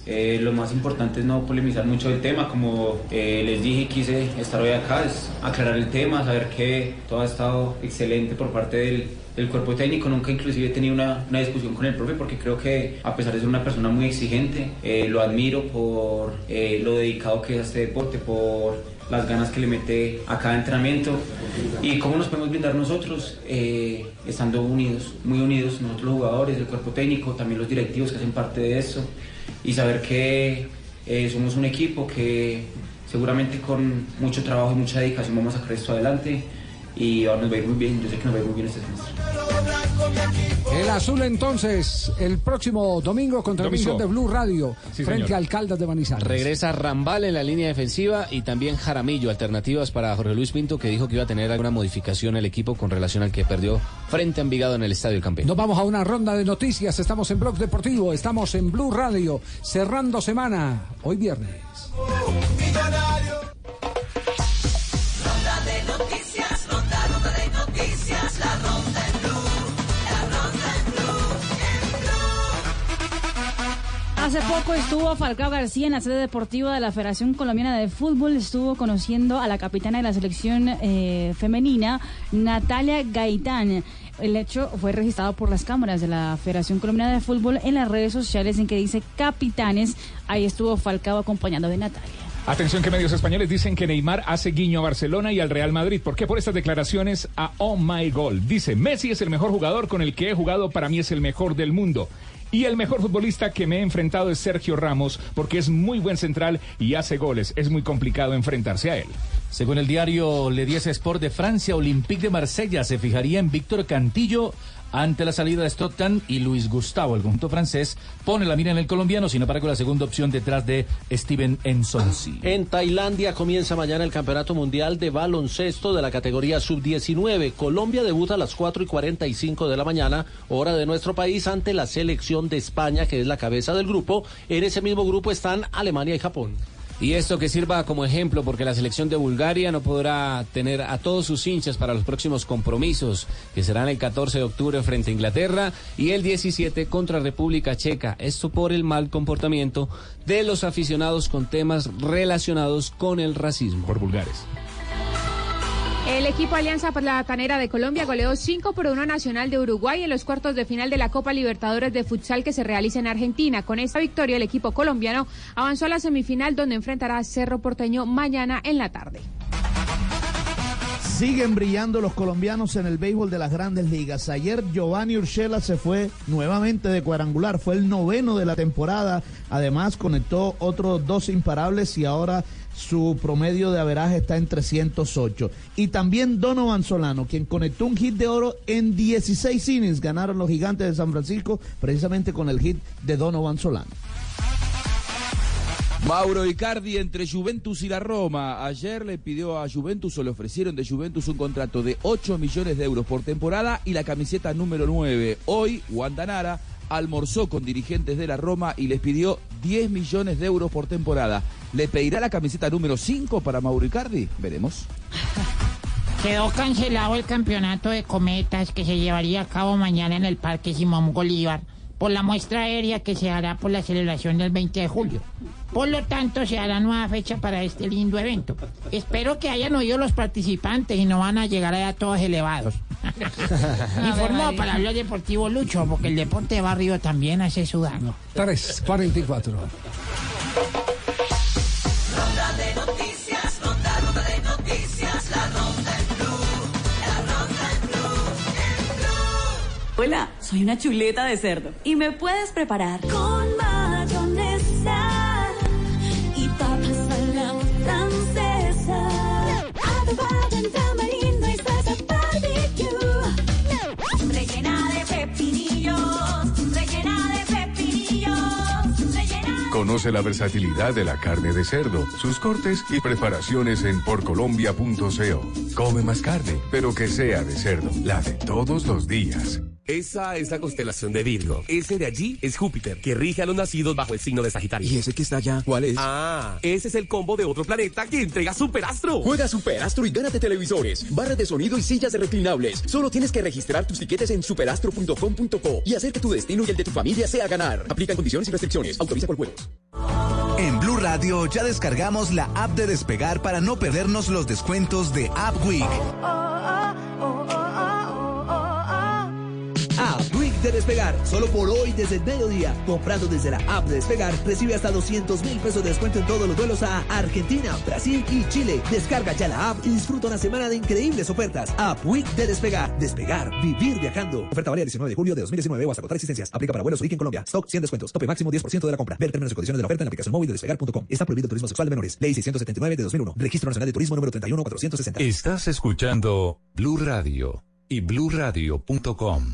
eh, lo más importante es no polemizar mucho el tema. Como eh, les dije, quise estar hoy acá, es aclarar el tema, saber que todo ha estado excelente por parte del, del cuerpo técnico. Nunca inclusive he tenido una, una discusión con el profe porque creo que a pesar de ser una persona muy exigente, eh, lo admiro por eh, lo dedicado que es a este deporte, por las ganas que le mete a cada entrenamiento y cómo nos podemos brindar nosotros eh, estando unidos, muy unidos, nosotros los jugadores, el cuerpo técnico, también los directivos que hacen parte de eso y saber que somos un equipo que seguramente con mucho trabajo y mucha dedicación vamos a sacar esto adelante y ahora nos va a ir muy bien, yo sé que nos va a ir muy bien este semestre. El azul entonces, el próximo domingo con transmisión de Blue Radio Sí, frente señor. a Alcaldes de Manizales. Regresa Rambal en la línea defensiva y también Jaramillo, alternativas para Jorge Luis Pinto, que dijo que iba a tener alguna modificación el equipo con relación al que perdió frente a Envigado en el Estadio El Campín. Nos vamos a una ronda de noticias. Estamos en Blog Deportivo, estamos en Blue Radio, cerrando semana, hoy viernes. Hace poco estuvo Falcao García en la sede deportiva de la Federación Colombiana de Fútbol. Estuvo conociendo a la capitana de la selección eh, femenina, Natalia Gaitán. El hecho fue registrado por las cámaras de la Federación Colombiana de Fútbol en las redes sociales en que dice capitanes. Ahí estuvo Falcao acompañando de Natalia. Atención que medios españoles dicen que Neymar hace guiño a Barcelona y al Real Madrid. ¿Por qué? Por estas declaraciones a Oh My Goal. Dice, Messi es el mejor jugador con el que he jugado, para mí es el mejor del mundo. Y el mejor futbolista que me he enfrentado es Sergio Ramos, porque es muy buen central y hace goles. Es muy complicado enfrentarse a él. Según el diario Le 10 Sport de Francia, Olympique de Marsella se fijaría en Víctor Cantillo ante la salida de Stockton y Luis Gustavo, el conjunto francés, pone la mira en el colombiano, sin embargo la segunda opción detrás de Steven Ensonsi. En Tailandia comienza mañana el Campeonato Mundial de Baloncesto de la categoría Sub-19. Colombia debuta a las 4 y 45 de la mañana, hora de nuestro país, ante la selección de España, que es la cabeza del grupo. En ese mismo grupo están Alemania y Japón. Y esto que sirva como ejemplo porque la selección de Bulgaria no podrá tener a todos sus hinchas para los próximos compromisos, que serán el 14 de octubre frente a Inglaterra y el 17 contra República Checa. Esto por el mal comportamiento de los aficionados con temas relacionados con el racismo. Por vulgares. El equipo Alianza Platanera de Colombia goleó 5 por 1 Nacional de Uruguay en los cuartos de final de la Copa Libertadores de Futsal que se realiza en Argentina. Con esta victoria, el equipo colombiano avanzó a la semifinal donde enfrentará a Cerro Porteño mañana en la tarde. Siguen brillando los colombianos en el béisbol de las grandes ligas. Ayer Giovanni Urshela se fue nuevamente de cuadrangular, fue el noveno de la temporada. Además conectó otros dos imparables y ahora su promedio de averaje está en 308. Y también Donovan Solano, quien conectó un hit de oro en 16 innings. Ganaron los gigantes de San Francisco precisamente con el hit de Donovan Solano. Mauro Icardi entre Juventus y la Roma. Ayer le pidió a Juventus o le ofrecieron de Juventus un contrato de 8 millones de euros por temporada y la camiseta número 9. Hoy, Guandanara almorzó con dirigentes de la Roma y les pidió 10 millones de euros por temporada. ¿Le pedirá la camiseta número 5 para Mauro Icardi? Veremos. Quedó cancelado el campeonato de cometas que se llevaría a cabo mañana en el Parque Simón Bolívar por la muestra aérea que se hará por la celebración del 20 de julio. Por lo tanto, se hará nueva fecha para este lindo evento. Espero que hayan oído los participantes y no van a llegar allá todos elevados. Informó para hablar deportivo Lucho, porque el deporte de barrio también hace sudano. 344. Hola, soy una chuleta de cerdo y me puedes preparar Con mayonesa y papas a la francesa. Adobada en tamarindo y salsa barbecue. Rellena de pepinillos, rellena de pepinillos, rellena Conoce la versatilidad de la carne de cerdo, sus cortes y preparaciones en porcolombia.co. Come más carne, pero que sea de cerdo, la de todos los días. Esa es la constelación de Virgo. Ese de allí es Júpiter, que rige a los nacidos bajo el signo de Sagitario. ¿Y ese que está allá? ¿Cuál es? Ah, ese es el combo de otro planeta que entrega Superastro. Juega Superastro y gánate televisores, barras de sonido y sillas reclinables. Solo tienes que registrar tus tiquetes en superastro.com.co y hacer que tu destino y el de tu familia sea ganar. Aplican condiciones y restricciones. Autoriza por juegos. En Blue Radio ya descargamos la app de Despegar para no perdernos los descuentos de App Week. App Week de Despegar, solo por hoy desde el mediodía. Comprando desde la app de Despegar, recibe hasta 200 mil pesos de descuento en todos los vuelos a Argentina, Brasil y Chile. Descarga ya la app y disfruta una semana de increíbles ofertas. App Week de Despegar. Despegar, vivir viajando. Oferta válida 19 de julio de 2019 o hasta agotar existencias. Aplica para vuelos origen Colombia. Stock 100 descuentos. Tope máximo 10% de la compra. Ver términos y condiciones de la oferta en la aplicación móvil de despegar.com. Está prohibido el turismo sexual de menores. Ley 679 de 2001. Registro Nacional de Turismo número 31460. Estás escuchando Blue Radio y bluradio.com.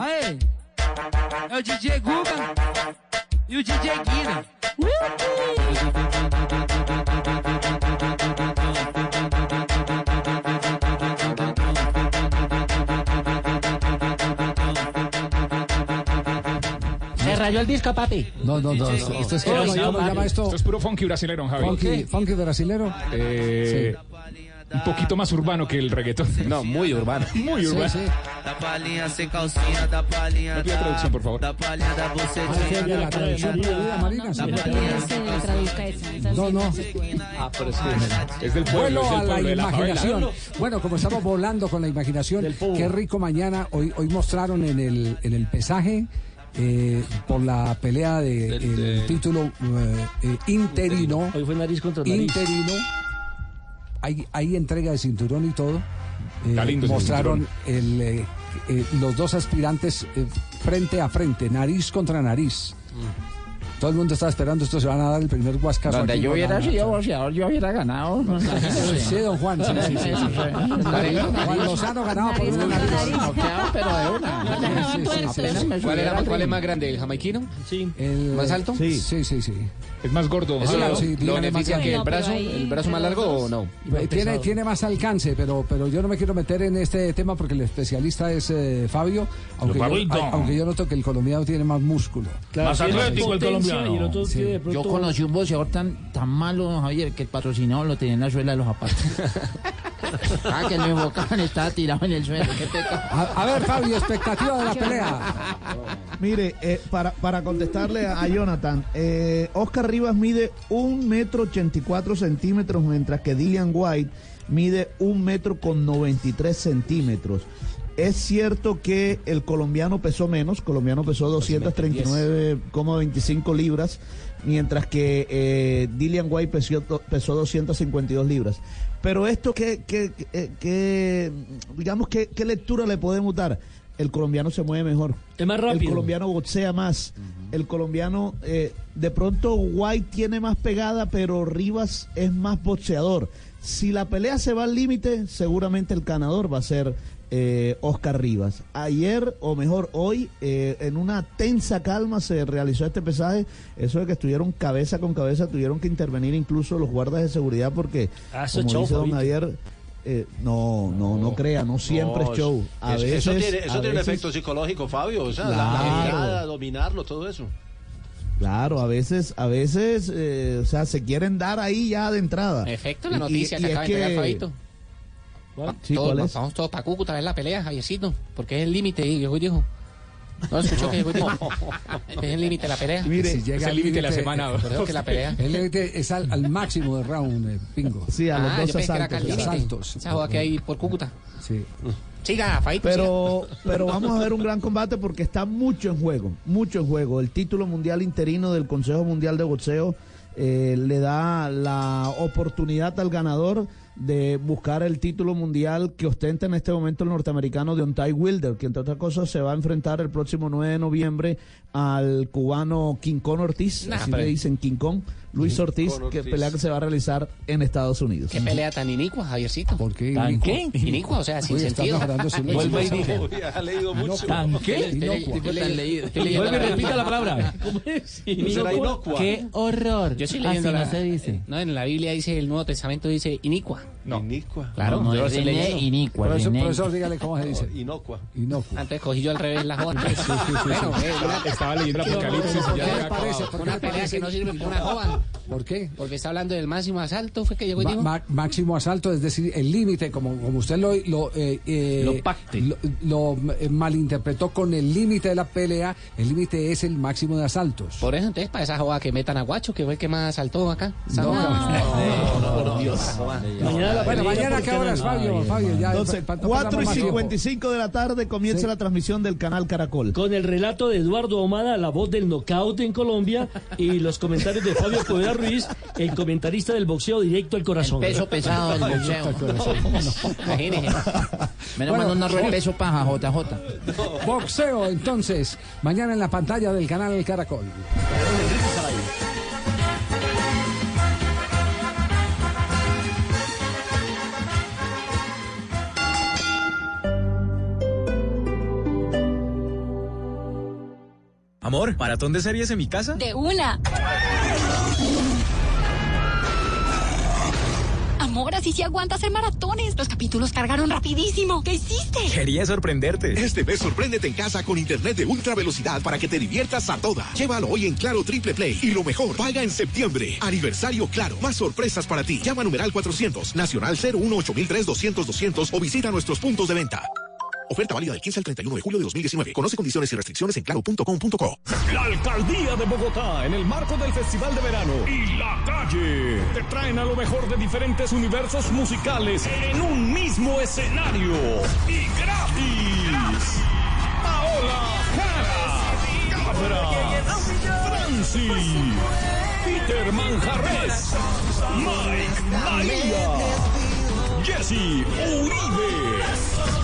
Aê, é o DJ Guga e o DJ Guina. Se rayó el disco, papi. No, no, no. Esto, esto es, ¿cómo es- se llama esto? Esto es puro funky brasilero, Javi. Funky, funky brasilero. Eh, Un poquito más urbano que el reggaetón. No, muy urbano. Muy urbano. Sí, sí. Pida traducción, por favor. Ah, sí, de la traducción prohibida, Marina. sí. No, sí, no. Ah, pero es que Es del pueblo, es del a la pueblo de la imaginación. favela. bueno, como estamos volando con la imaginación, qué rico mañana. Hoy, hoy mostraron en el, en el pesaje eh, por la pelea de, el título eh, eh, interino. Hoy fue nariz contra nariz. Interino. Hay, hay entrega de cinturón y todo. Eh, Está lindo ese mostraron el, eh, eh, los dos aspirantes eh, frente a frente, nariz contra nariz. Todo el mundo está esperando esto, se van a dar el primer huascazo. Donde aquí yo hubiera sido boxeador, yo hubiera ganado. Sí, don Juan. Sí, sí, sí, sí. Juan Lozano ganaba por una nariz. Pero de una. Sí, sí, sí, Apenas sí. me ¿Cuál, era, subiera al ¿Cuál es más grande, el jamaiquino? Sí. El- ¿Más alto? Sí, sí, sí. sí. Es más gordo. ¿Eso Claro, lo, sí, lo dígame más beneficia que el brazo, ahí el brazo más largo o no? Tiene, tiene más alcance, pero, pero yo no me quiero meter en este tema porque el especialista es eh, Fabio, aunque yo, Fabito. a- aunque yo noto que el colombiano tiene más músculo. Más tiene atlético el colombiano. El Sí. de Yo pronto- conocí un boxeador tan, tan malo, don Javier, que el patrocinador lo tenía en la suela de los zapatos. ah, que lo enfocaban, estaba tirado en el suelo. Qué pecado. A, a ver, Fabio, expectativa de la pelea. Mire, eh, para, para contestarle a, a Jonathan, eh, Oscar Rivas mide un metro 84 centímetros, mientras que Dillian White mide un metro con 93 centímetros. Es cierto que el colombiano pesó menos, colombiano pesó 239,25 libras, mientras que eh, Dillian White pesó, pesó 252 libras. Pero esto que, que, que, que, digamos, que, ¿qué lectura le podemos dar? El colombiano se mueve mejor. Es más El rápido. colombiano boxea más. El colombiano, eh, de pronto White tiene más pegada, pero Rivas es más boxeador. Si la pelea se va al límite, seguramente el ganador va a ser eh, Oscar Rivas. Ayer, o mejor hoy, eh, en una tensa calma se realizó este pesaje. Eso de que estuvieron cabeza con cabeza, tuvieron que intervenir incluso los guardas de seguridad porque, Ah, como show, dice don. Javier, eh, no, no, no crea, no siempre No, es show. A eso, veces, eso tiene, a eso tiene un efecto psicológico, Fabio. O sea, la- mirada, dominarlo, todo eso. Claro, a veces, a veces, eh, o sea, se quieren dar ahí ya de entrada. Efecto, la noticia y- que y acaba de entregar que- Fabito. Sí, Todos, ¿cuál es? Vamos todos para Cúcuta a ver la pelea, Javiercito. Porque es el límite, y viejo dijo. No escuchó que el. Es el límite de la pelea. Mire, si llega al límite Creo que la pelea. El límite es al, al máximo de round, eh, pingo. Sí, a los Ah, dos yo que era asaltos. el que hay por Cúcuta. Sí. Siga, Faito. Pero, pero vamos a ver un gran combate porque está mucho en juego, mucho en juego. El título mundial interino del Consejo Mundial de Boxeo eh, le da la oportunidad al ganador de buscar el título mundial que ostenta en este momento el norteamericano Deontay Wilder, que entre otras cosas se va a enfrentar el próximo 9 de noviembre al cubano King Kong Ortiz, Nah, así le dicen King Kong, Luis Ortiz, que pelea que se va a realizar en Estados Unidos. Qué pelea tan inicua, Javiercito. ¿Por qué? ¿Tan qué? Inicua, o sea, sin Oye, está sentido. Vuelve y ha leído mucho. ¿Tan qué? Vuelve y la repita Biblia. la palabra. ¿Cómo es? Inocua. ¡Qué horror! Yo estoy leyendo Así la... no se dice. No, en la Biblia dice, el Nuevo Testamento dice inicua. Inicua. Claro, No, no es René. Inicua, Profesor, René. profesor, dígale cómo se dice. Inocua. Inocua. Antes cogí yo al revés la joda. sí, sí, sí. una- Estaba leyendo Apocalipsis y ¿Por ya qué había le parece? acabado. ¿Por qué Una le pelea que no sirve para una joda. ¿Por qué? Porque está hablando del máximo asalto, fue que llegó y dijo. ma- máximo asalto, es decir, el límite, como, como usted lo, lo, eh, eh, Lo pacte. lo, lo, eh, malinterpretó con el límite de la pelea, el límite es el máximo de asaltos. Por eso, entonces, para esa joda que metan a Guacho, que fue el que más asaltó acá. No, no, no, por Dios. Mañana la Bueno, mañana ¿por qué qué hora no? es, Fabio? Ay, Fabio, ya, Entonces, pa- pa- 4 y más tiempo. 55 de la tarde comienza Sí. la transmisión del canal Caracol. Con el relato de Eduardo Omada, la voz del knockout en Colombia, y los comentarios de Fabio Poveda Ruiz, el comentarista del boxeo directo al corazón. Peso pesado del boxeo. Imagínese. Menos mal no narró el peso paja, JJ. Boxeo, entonces, mañana en la pantalla del canal El Caracol. Amor, ¿maratón de series en mi casa? De una. Amor, así sí aguanta hacer maratones. Los capítulos cargaron rapidísimo. ¿Qué hiciste? Quería sorprenderte. Este mes sorpréndete en casa con internet de ultra velocidad para que te diviertas a toda. Llévalo hoy en Claro Triple Play. Y lo mejor, paga en septiembre. Aniversario Claro. Más sorpresas para ti. Llama a numeral 400, Nacional 018 200 200 o visita nuestros puntos de venta. Oferta válida del 15 al 31 de julio de 2019. Conoce condiciones y restricciones en claro.com.co. La alcaldía de Bogotá, en el marco del Festival de Verano y La Calle, te traen a lo mejor de diferentes universos musicales en un mismo escenario y gratis. Paola Jara, Cabra, Franci, Peter Manjarres, Mike María, Jesse Uribe.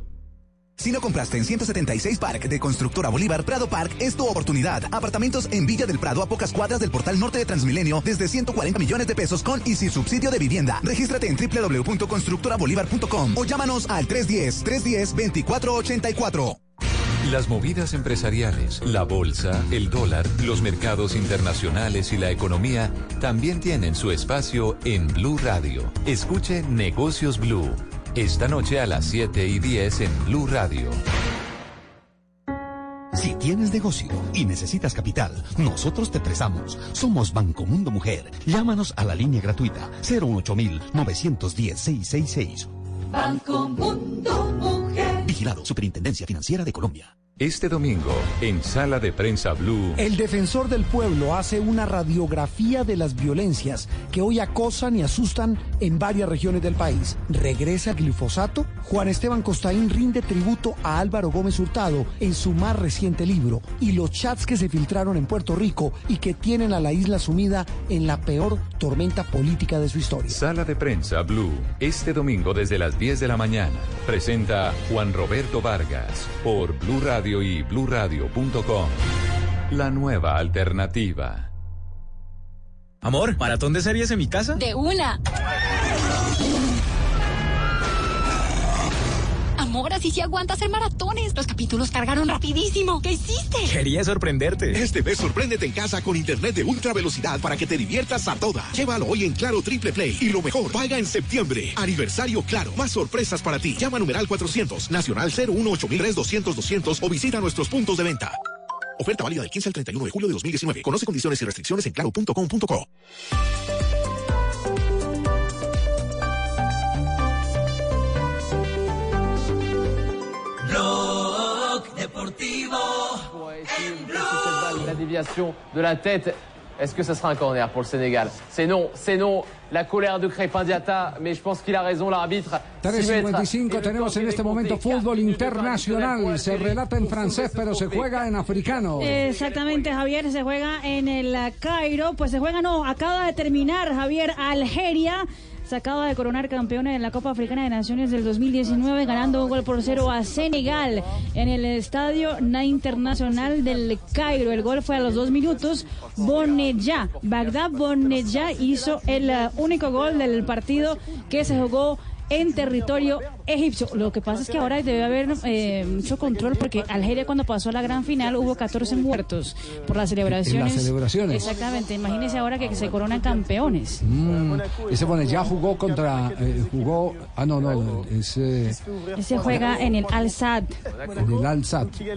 Si no compraste en 176 Park de Constructora Bolívar, Prado Park es tu oportunidad. Apartamentos en Villa del Prado a pocas cuadras del portal norte de Transmilenio desde 140 millones de pesos con y sin subsidio de vivienda. Regístrate en www.constructorabolívar.com o llámanos al 310-310-2484. Las movidas empresariales, la bolsa, el dólar, los mercados internacionales y la economía también tienen su espacio en Blue Radio. Escuche Negocios Blue. Esta noche a las 7 y 10 en Blue Radio. Si tienes negocio y necesitas capital, nosotros te prestamos. Somos Banco Mundo Mujer. Llámanos a la línea gratuita 018 910 666. Banco Mundo Mujer. Vigilado Superintendencia Financiera de Colombia. Este domingo, en Sala de Prensa Blue. El defensor del pueblo hace una radiografía de las violencias que hoy acosan y asustan en varias regiones del país. ¿Regresa glifosato? Juan Esteban Costaín rinde tributo a Álvaro Gómez Hurtado en su más reciente libro y los chats que se filtraron en Puerto Rico y que tienen a la isla sumida en la peor tormenta política de su historia. Sala de Prensa Blue. Este domingo desde las 10 de la mañana. Presenta Juan Roberto Vargas por Blue Radio y bluradio.com. La nueva alternativa. Amor, ¿maratón de series en mi casa? De una. Amor, así sí aguanta hacer maratones. Los capítulos cargaron rapidísimo. ¿Qué hiciste? Quería sorprenderte. Este mes sorpréndete en casa con internet de ultra velocidad para que te diviertas a toda. Llévalo hoy en Claro Triple Play. Y lo mejor, paga en septiembre. Aniversario Claro. Más sorpresas para ti. Llama a numeral 400, Nacional 018 200 200 o visita nuestros puntos de venta. Oferta válida del 15 al 31 de julio de 2019. Conoce condiciones y restricciones en claro.com.co. déviation de la tête. Est-ce que ça sera un corner pour le Sénégal C'est non, c'est non. La colère de Crépin Diata, mais je pense qu'il a raison l'arbitre. Six mètres. 3.55 tenemos en este momento fútbol internacional. Se relata en francés, pero se juega en africano. Exactamente, Javier, se juega en el Cairo. Pues se juega, no, acaba de terminar, Javier, Algeria. Se acaba de coronar campeona en la Copa Africana de Naciones del 2019, ganando un gol por cero a Senegal en el Estadio Na Internacional del Cairo. El gol fue a los dos minutos. Bonella, Bagdad Bonella hizo el uh, único gol del partido que se jugó en territorio egipcio. Lo que pasa es que ahora debe haber eh, mucho control porque Algeria cuando pasó a la gran final hubo 14 muertos por las celebraciones. celebraciones. Exactamente. Imagínese ahora que se coronan campeones. Mm, ese bueno, ya jugó contra. eh, jugó. Ah, no, no. Es, eh, Ese juega en el Al-Sad. en el Al-Sad. En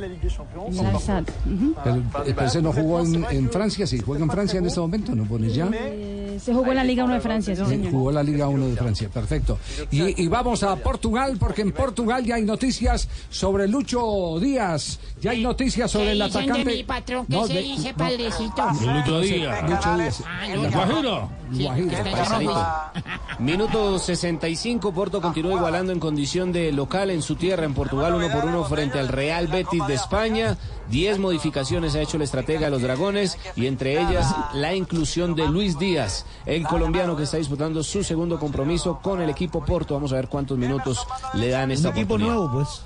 el Al-Sad. Ujú. Pero, eh, pero ese no jugó en, en Francia, sí. Juega en Francia en este momento, ¿no? Pone ya. Eh, se jugó en la Liga 1 de Francia, sí, señor. Jugó la Liga 1 de Francia, perfecto. Y, y vamos a Portugal, porque en Portugal ya hay noticias sobre Lucho Díaz. Ya hay noticias sobre el ¿Qué dicen atacante. de mi patrón? ¿Qué No, se de- dice, no. padrecito? Lucho Díaz. Lucho Díaz. Ah, El Lucho. Guajiro. Rojo. Minuto 65, Porto continúa igualando en condición de local en su tierra en Portugal, uno por uno frente al Real Betis de España. Diez modificaciones ha hecho el estratega de los Dragones y entre ellas la inclusión de Luis Díaz, el colombiano que está disputando su segundo compromiso con el equipo Porto. Vamos a ver cuántos minutos le dan esta Un equipo nuevo, pues.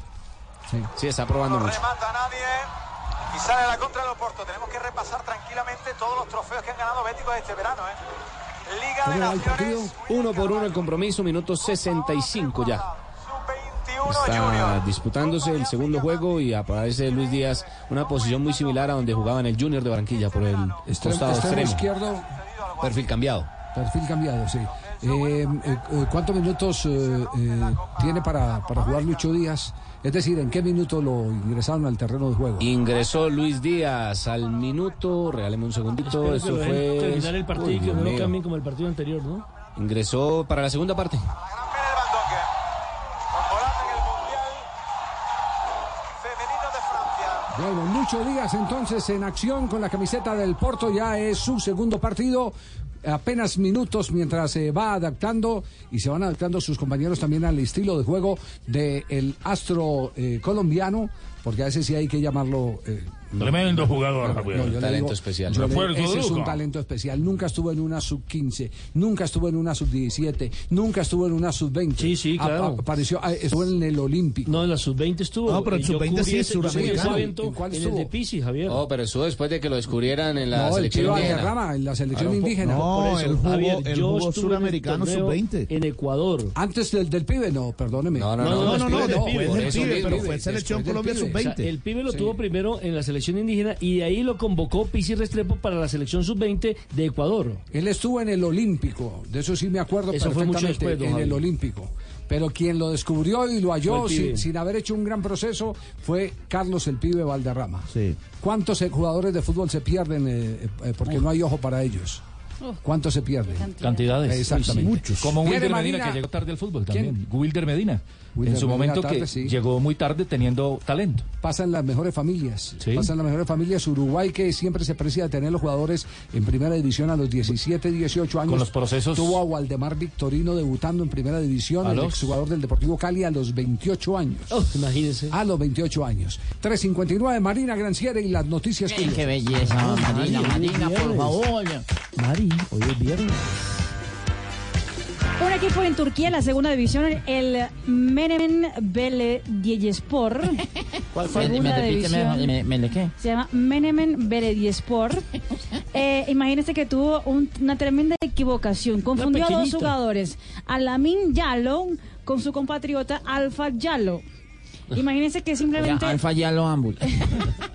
Sí, está probando mucho. Y sale a la contra del Oporto. Tenemos que repasar tranquilamente todos los trofeos que han ganado Béticos este verano, ¿eh? Liga de. Naciones, Uno por uno el compromiso, minuto 65 ya. 21 Está disputándose el segundo juego y aparece Luis Díaz, una posición muy similar a donde jugaba en el Junior de Barranquilla por el costado extremo extremo. izquierdo, Perfil cambiado. perfil cambiado, sí. Eh, eh, ¿Cuántos minutos eh, eh, tiene para, para jugar Lucho Díaz? Es decir, ¿en qué minuto lo ingresaron al terreno de juego? Ingresó Luis Díaz al minuto, regáleme un segundito, eso fue... terminar el partido Uy, que no lo cambien como el partido anterior, ¿no? Ingresó para la segunda parte. Bueno, Lucho Díaz entonces en acción con la camiseta del Porto, ya es su segundo partido. Apenas minutos mientras se va adaptando y se van adaptando sus compañeros también al estilo de juego del astro eh, colombiano, porque a veces sí hay que llamarlo. eh, Tremendo jugador, no, yo Talento digo- especial. yo le- Refuerzo ese es un talento especial. Nunca estuvo en una sub 15, nunca estuvo en una sub 17, nunca estuvo en una sub 20. Sí, sí, claro. apareció, ah, estuvo en el Olímpico. No, en la sub 20 estuvo. No, pero en Eh, sub-20 cubrí sí, suramericano. evento ¿En cuál en el estuvo? De Pisi, Javier. Oh, pero eso después de que lo descubrieran en la No, el selección tío indígena. Valderrama, en la selección Claro, indígena. no, Por eso, él jugó- Javier, el suramericano torneo sub-20. En Ecuador. Antes del, del pibe, no, perdóneme. No, no, no, no, del no, pibe, pero fue selección Colombia pibe. sub-20. O sea, el pibe lo tuvo primero en la selección indígena y de ahí lo convocó Pisi Restrepo para la selección sub-20 de Ecuador. Él estuvo en el Olímpico, de eso sí me acuerdo Eso fue mucho perfectamente, en el. Olímpico. Pero quien lo descubrió y lo halló sin, sin haber hecho un gran proceso fue Carlos el Pibe Valderrama. Sí. ¿Cuántos eh, jugadores de fútbol se pierden eh, eh, porque no hay ojo para ellos? ¿Cuántos se pierden? Cantidades. Exactamente. Muchos. Como Wilder Medina, Marina. que llegó tarde al fútbol ¿Quién? también. Wilder Medina. Wilder en su momento tarde, que sí. llegó muy tarde teniendo talento. Pasan las mejores familias. Sí. Pasan las mejores familias. Uruguay, que siempre se aprecia de tener los jugadores en primera división a los 17, 18 años. Con los procesos- Tuvo a Waldemar Victorino debutando en primera división, A el los- exjugador del Deportivo Cali a los 28 años. imagínense. A los 28 años. 3.59, Marina Granciera y las noticias Qué, qué belleza, Ah, Marina, Marina, por favor. Mari, hoy es viernes. Un equipo en Turquía, en la segunda división, el Menemen Belediyespor. ¿Cuál fue? Me división. me- le qué? Se llama Menemen Belediyespor. Eh, imagínense que tuvo un- una tremenda equivocación. Confundió a dos jugadores. Alamin Yalo con su compatriota Alfa Yalo. Imagínense que simplemente Alfa ya lo ambul.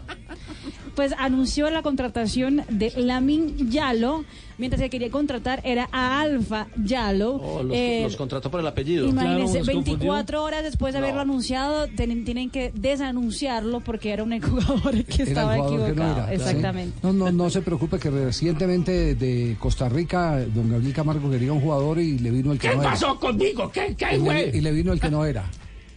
pues anunció la contratación de Lamin Yalo, mientras que quería contratar era a Alfa Yalo. Oh, los, Eh, los contrató por el apellido. Imagínense, 24 horas después de haberlo anunciado, ten- tienen que desanunciarlo porque era un jugador que Era estaba jugador que no equivocado. era. Exactamente. No, no, no se preocupe que recientemente de Costa Rica, don Gabriel Camargo quería un jugador y le vino el que ¿Qué no era. pasó conmigo? ¿Qué, qué Y le, y le vino el que no era.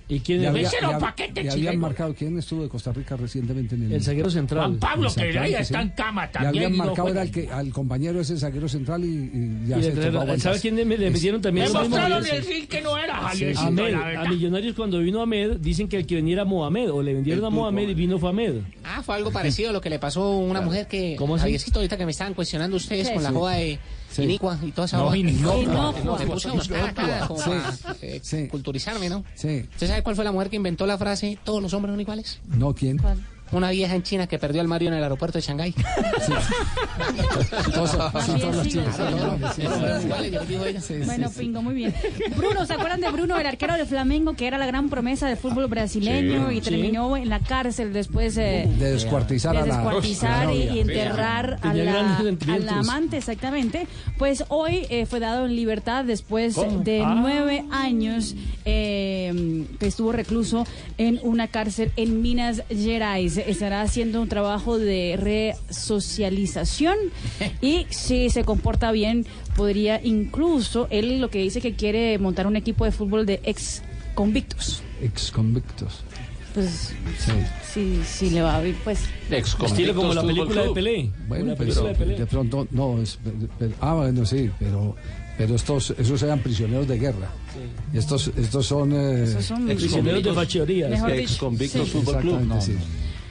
¿Y quién Le había- le paquete le habían marcado. ¿Quién estuvo de Costa Rica recientemente en el El zaguero central. Juan Pablo, que ahí está sí. en cama Le también. habían y no marcado juega. era el que, al compañero ese zaguero central y, y ya se le-. ¿Sabe quién le, le metieron también? Mismo? mostraron el reel que no era, Sí, Javiercito, Ahmed, la a. Millonarios cuando vino Ahmed, dicen que el que venía era Mohamed, o le vendieron a Mohamed y vino fue Ahmed. Ah, fue algo parecido a lo que le pasó a una mujer que. ¿Cómo así? Javiercito, ahorita que me estaban cuestionando ustedes con la joda de. Inicua y toda esa No. Inocua. Me puse a buscar acá como para eh, culturizarme, ¿no? Sí. ¿Usted sabe cuál fue la mujer que inventó la frase todos los hombres son iguales? No, ¿quién? Una vieja en China que perdió al Mario en el aeropuerto de Shanghái. Sí, todos los sí, chinos. Todos los. Bueno, pingo, muy bien. Bruno, ¿se acuerdan de Bruno, el arquero del Flamengo, que era la gran promesa del fútbol brasileño Sí. y terminó en la cárcel después eh, De descuartizar de a la- descuartizar a la y, enterrar a la, a amante, exactamente. Pues hoy eh, fue dado en libertad después ¿Cómo? de Ah. nueve años eh, que estuvo recluso en una cárcel en Minas Gerais. Estará haciendo un trabajo de resocialización y si se comporta bien podría incluso, él lo que dice que quiere montar un equipo de fútbol de ex convictos. Ex convictos. Pues Sí. si, si le va a ir, pues... Estilo como la película de Pelé. Bueno, pero película de Pelé. de pronto, no, es, pero- ah, bueno, sí, pero, pero estos, esos eran prisioneros de guerra. Estos, estos son... eh, son Prisioneros de fachorías. Ex convictos sí. Fútbol Club. Exactamente, sí.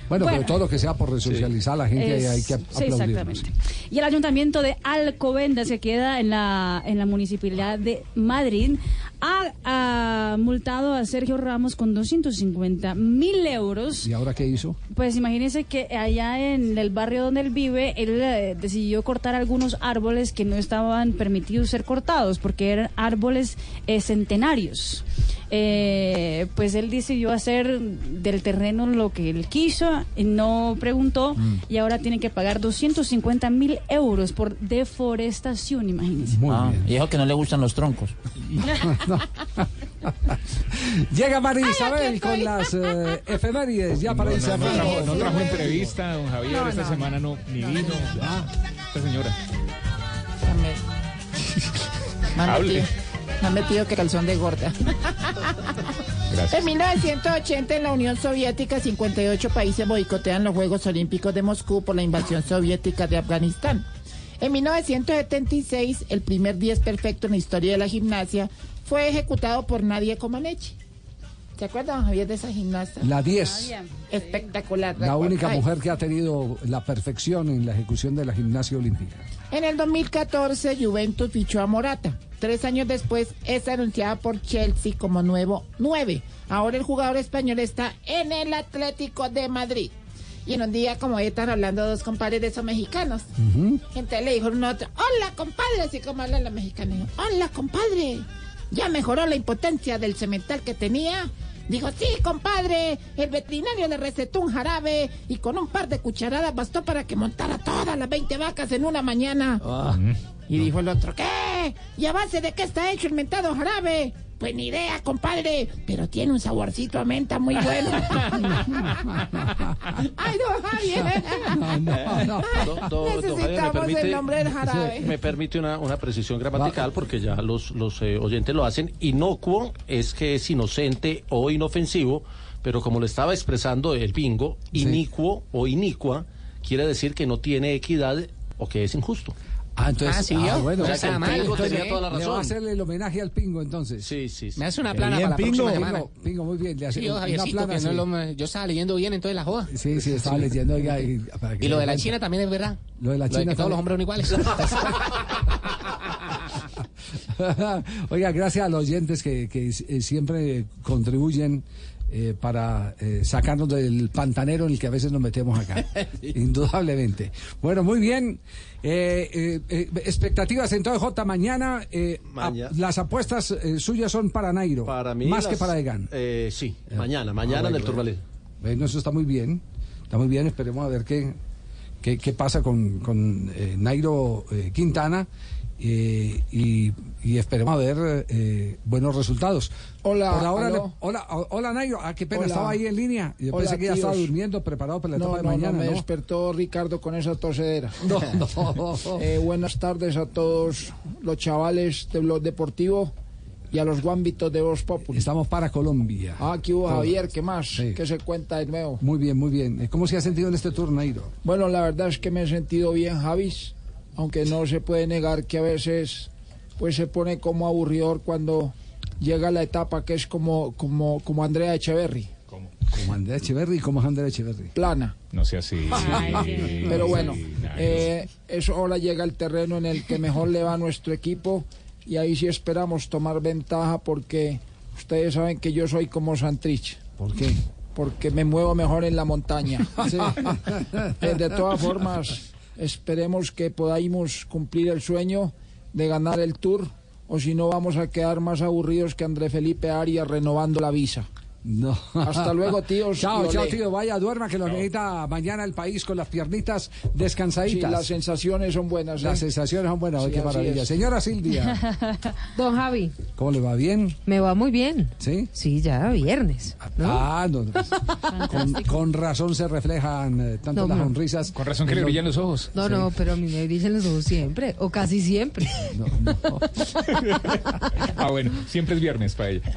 Bueno, Bueno. pero todo lo que sea por resocializar a la gente Es- hay que sí, aplaudirlo. exactamente. Y el ayuntamiento de Alcobendas, que queda en la, en la municipalidad de Madrid, ha, ha multado a Sergio Ramos con 250 mil euros. ¿Y ahora qué hizo? Pues imagínense que allá en el barrio donde él vive, él eh, decidió cortar algunos árboles que no estaban permitidos ser cortados, porque eran árboles eh, centenarios. Eh, pues él decidió hacer del terreno lo que él quiso, y no preguntó, Mm. y ahora tiene que pagar 250 mil euros por deforestación, imagínense. Muy Ah, bien. y dijo que no le gustan los troncos. Llega María Isabel con las eh, efemérides ya para No, no, no trajo, no trajo entrevista, don Javier, No, esta no, semana no, ni vino. Ah, esta señora. Hable. Me han metido que calzón de gorda. Gracias. En 1980 en la Unión Soviética 58 países boicotean los Juegos Olímpicos de Moscú por la invasión soviética de Afganistán. En 1976 el primer 10 perfecto en la historia de la gimnasia fue ejecutado por Nadia Comaneci. ¿Se acuerdan Javier de esa gimnasta? La 10, Espectacular. la recuerdo. única Ay. mujer que ha tenido la perfección en la ejecución de la gimnasia olímpica. En el 2014, Juventus fichó a Morata. Tres años después, es anunciada por Chelsea como nuevo 9. Ahora el jugador español está en el Atlético de Madrid. Y en un día como hoy están hablando dos compadres de esos mexicanos. Entonces le dijo uno a otro, hola compadre, así como hablan los mexicanos. Dijo, Hola compadre, ya mejoró la impotencia del cemental que tenía. Dijo, sí, compadre, el veterinario le recetó un jarabe y con un par de cucharadas bastó para que montara todas las 20 vacas en una mañana. Y dijo el otro, ¿qué? ¿Y a base de qué está hecho el mentado jarabe? Pues ni idea, compadre, pero tiene un saborcito a menta muy bueno. Ay, no, Javier. No, no, no. Do- do- Javier, me Necesitamos permite, el nombre del jarabe. me permite una, una precisión gramatical porque ya los, los eh, oyentes lo hacen. Inocuo es que es inocente o inofensivo, pero como lo estaba expresando el bingo, inicuo o inicua quiere decir que no tiene equidad o que es injusto. Ah, entonces, Ah, sí, ah, yo. bueno, O sea, que el entonces Pingo le- tenía toda la le va a razón. hacerle el homenaje al pingo entonces. Sí, sí, sí. Me hace una plana bien, para la Pingo, próxima semana. Pingo, Pingo, muy bien. Le hace Sí, yo, una plana, que no sí. lo- yo estaba leyendo bien entonces la joda. Sí, sí, estaba leyendo. oiga, y, para que Y lo de la. China también es verdad. Lo de la China que todos los hombres son iguales. Oiga, gracias a los oyentes que, que eh, siempre contribuyen eh, para eh, sacarnos del pantanero en el que a veces nos metemos acá. Indudablemente. Bueno, muy bien. Eh, eh, eh, expectativas entonces, J, mañana. eh, Maña- a- las apuestas eh, suyas son para Nairo. Para mí Más que las- para Egan. Eh, sí, mañana, mañana Ah, en el Turmalín. Bueno, eso está muy bien. Está muy bien. Esperemos a ver qué, qué, qué pasa con, con eh, Nairo eh, Quintana. Eh, y, y esperemos a ver eh, buenos resultados. Hola, Por ahora le- hola, hola Nairo. Ah, qué pena, Hola. estaba ahí en línea. Yo Hola, pensé que ya estaba durmiendo, preparado para la No, etapa de no, mañana. no, me despertó Ricardo con esa tosedera. No, no. Eh, buenas tardes a todos los chavales de Blog Deportivo y a los guambitos de Voz Populi. Estamos para Colombia. Ah, ¿qué hubo. Javier? ¿Qué más? Sí. ¿Qué se cuenta de nuevo? Muy bien, muy bien. Eh, ¿Cómo se ha sentido en este tour, Nairo? Bueno, la verdad es que me he sentido bien, Javis, aunque no se puede negar que a veces pues se pone como aburridor cuando llega la etapa que es como, como, como Andrea Echeverry. Como Andrea Echeverry, ¿cómo es Andrea Echeverry? Plana. No sea así. Pero bueno, Sí, eh, eso ahora llega el terreno en el que mejor le va a nuestro equipo y ahí sí esperamos tomar ventaja porque ustedes saben que yo soy como Santrich. ¿Por qué? Porque me muevo mejor en la montaña. Sí. Eh, de todas formas, esperemos que podamos cumplir el sueño de ganar el tour o si no vamos a quedar más aburridos que André Felipe Arias renovando la visa. No. Hasta luego, tíos. Chao, chao, tío. Vaya, duerma, que lo necesita mañana el país con las piernitas Sí, descansaditas. las sensaciones son buenas. Las ¿eh? sensaciones son buenas. Sí, Ay, qué maravilla. es. Señora Silvia, Don Javi, ¿cómo le va? ¿Bien? me va muy bien. ¿Sí? Sí, ya viernes. ¿no? Ah, no. no. Con, con razón se reflejan eh, tanto No, las no. sonrisas. Con razón que le en brillan los ojos. No, no, pero a mí me brillan los ojos siempre, o casi siempre. Ah, bueno, siempre es viernes para ella.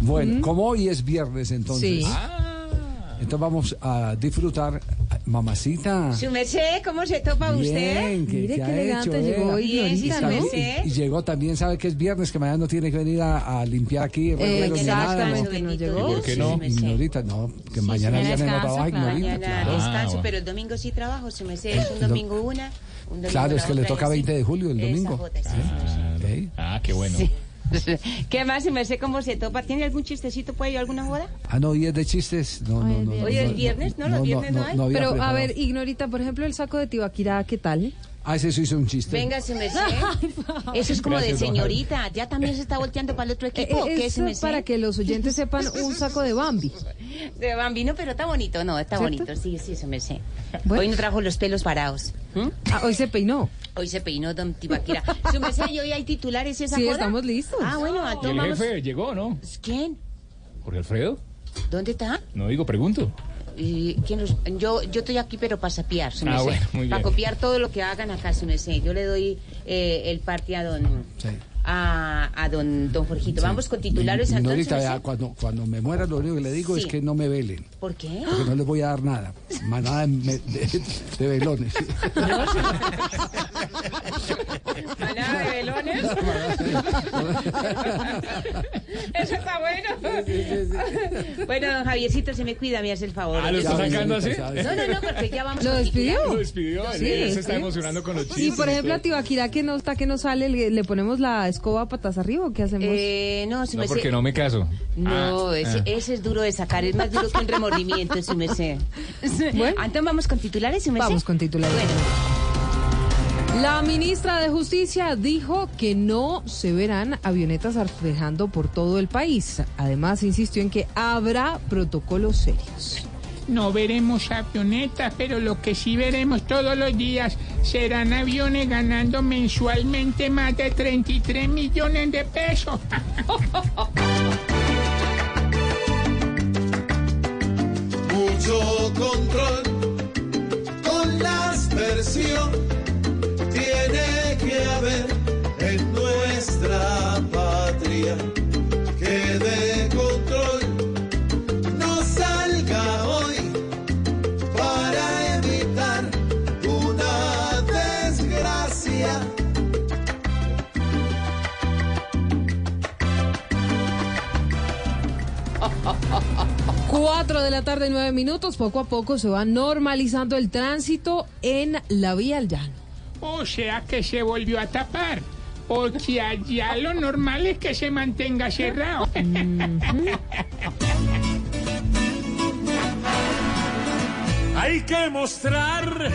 Bueno, como hoy es viernes, entonces. Sí. Entonces vamos a disfrutar. Mamacita. Su merced, ¿cómo se topa usted? Bien, ¿qué, Mire qué elegante hecho, llegó eh? hoy, Bien, sí, merced. y, y llegó también, sabe que es viernes, que mañana no tiene que venir a, a limpiar aquí. ni nada, ¿no? Exactamente, nos llegó. ¿Y por qué no? Sí, Ignorita, no, que mañana sí, viernes no descansa, trabaja, claro. Ignorita. Mañana claro. descanso, pero el domingo sí trabajo, su merced. Es un domingo una, un domingo Claro, la es que le toca y así. 20 de julio, el Esa domingo. sí. Ok. Ah, qué bueno. ¿Qué más, merced, cómo se topa? ¿Tiene algún chistecito por ahí, alguna joda? Ah, no, hoy es de chistes. No, no, no. Hoy es viernes, ¿no? Los viernes no hay. Pero, a ver, Ignorita, por ejemplo, el saco de Tibaquirá, ¿qué tal? Ah, ese hizo un chiste. Venga, su merced. Eso es como Gracias, de señorita. ¿Ya también se está volteando para el otro equipo? o Eh, ¿Qué, eso su es para que los oyentes sepan un saco de Bambi. De bambino, pero está bonito, no, está ¿Cierto? bonito, sí, sí, su merced. Bueno. Hoy no trajo los pelos parados. Ah, hoy se peinó. Hoy se peinó Don Tibaquira. Su merced, ¿y hoy hay titulares esa Sí, joda? estamos listos. Ah, bueno, ¿Y entonces el vamos. jefe llegó, no? ¿Quién? ¿Jorge Alfredo? ¿Dónde está? No digo, pregunto. Y ¿quién los- yo, yo estoy aquí, pero para sapiar, Ah, bueno, Para copiar todo lo que hagan acá, su merced. Yo le doy eh, el parte a don... Sí. A, a don, don Jorgito. Vamos con titulares y entonces. ya, merced. cuando, cuando me muera, lo único que le digo es Sí. que no me velen. ¿Por qué? Porque no les voy a dar nada. Más nada de, de- de velones. ¿Manada de velones? Eso está bueno. Bueno, don Javiercito, se me cuida, me hace el favor. Ah, ¿lo está sacando así? No, no, no, porque ya vamos ¿Lo despidió? Lo despidió. Sí, él se sí. está emocionando con los chistes. Y por ejemplo, a Tibaquirá que no está, que no sale, ¿le, le ponemos la escoba patas arriba o qué hacemos? Eh, no, su No, merced. porque no me caso. No, Ah, ese, ah. ese es duro de sacar, es más duro que un remordimiento, su merced. Bueno. Entonces vamos con titulares, su merced. Vamos con titulares. La ministra de Justicia dijo que no se verán avionetas arpejando por todo el país. Además, insistió en que habrá protocolos serios. No veremos avionetas, pero lo que sí veremos todos los días serán aviones ganando mensualmente más de 33 millones de pesos. Mucho control con la aspersión tiene que haber en nuestra patria. 4 de la tarde, 9 minutos. Poco a poco se va normalizando el tránsito en la vía al llano. O sea que se volvió a tapar. Porque allá lo normal es que se mantenga cerrado. Hay que mostrar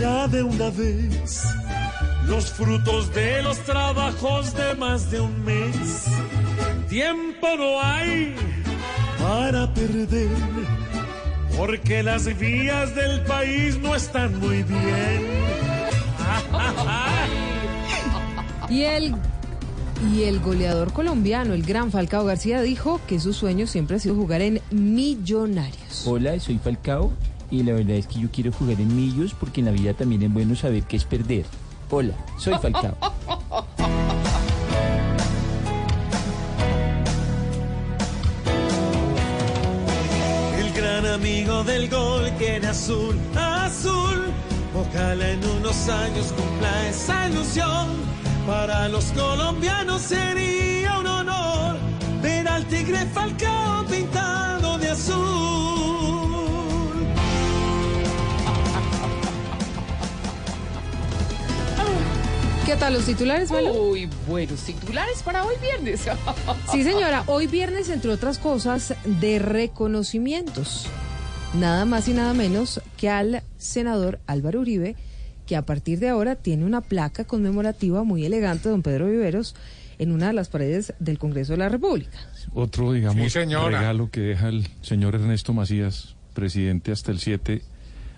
ya de una vez los frutos de los trabajos de más de un mes. Tiempo no hay para perder, porque las vías del país no están muy bien. Y el, y el goleador colombiano, el gran Falcao García, dijo que su sueño siempre ha sido jugar en Millonarios. Hola, soy Falcao y la verdad es que yo quiero jugar en Millos porque en la vida también es bueno saber qué es perder. Hola, soy Falcao. gran amigo del gol que era azul, azul. Ojalá en unos años cumpla esa ilusión. Para los colombianos sería un honor ver al tigre Falcao pintado de azul. ¿Qué tal los titulares, Malo? Uy, buenos titulares para hoy viernes. Sí, señora, hoy viernes, entre otras cosas, de reconocimientos. Nada más y nada menos que al senador Álvaro Uribe, que a partir de ahora tiene una placa conmemorativa muy elegante, don Pedro Viveros, en una de las paredes del Congreso de la República. Otro, digamos, Sí, señora. regalo que deja el señor Ernesto Macías, presidente hasta el 7,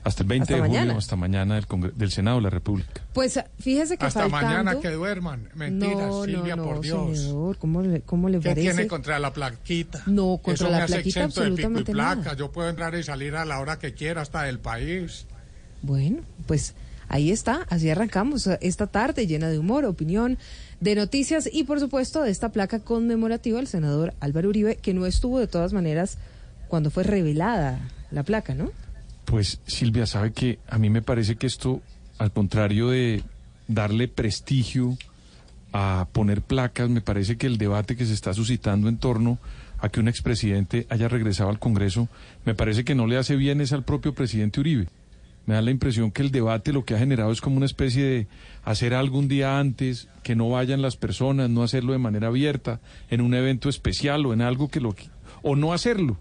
hasta el 20 Hasta de mañana. junio, hasta mañana del, Congre- del Senado de la República. Pues fíjese que Hasta faltando... mañana que duerman. Mentiras, no, Silvia, no, no, por Dios. senador, ¿cómo le, cómo le ¿Qué parece? tiene contra la plaquita? No, contra Eso la me hace plaquita exento de pico y absolutamente placa. nada. Yo puedo entrar y salir a la hora que quiera hasta del país. Bueno, pues ahí está, así arrancamos esta tarde llena de humor, opinión, de noticias y por supuesto de esta placa conmemorativa al senador Álvaro Uribe, que no estuvo de todas maneras cuando fue revelada la placa, ¿no? Pues Silvia, sabe que a mí me parece que esto, al contrario de darle prestigio a poner placas, me parece que el debate que se está suscitando en torno a que un expresidente haya regresado al Congreso, me parece que no le hace bien es al propio presidente Uribe. Me da la impresión que el debate lo que ha generado es como una especie de hacer algo un día antes, que no vayan las personas, no hacerlo de manera abierta, en un evento especial o en algo que lo... o no hacerlo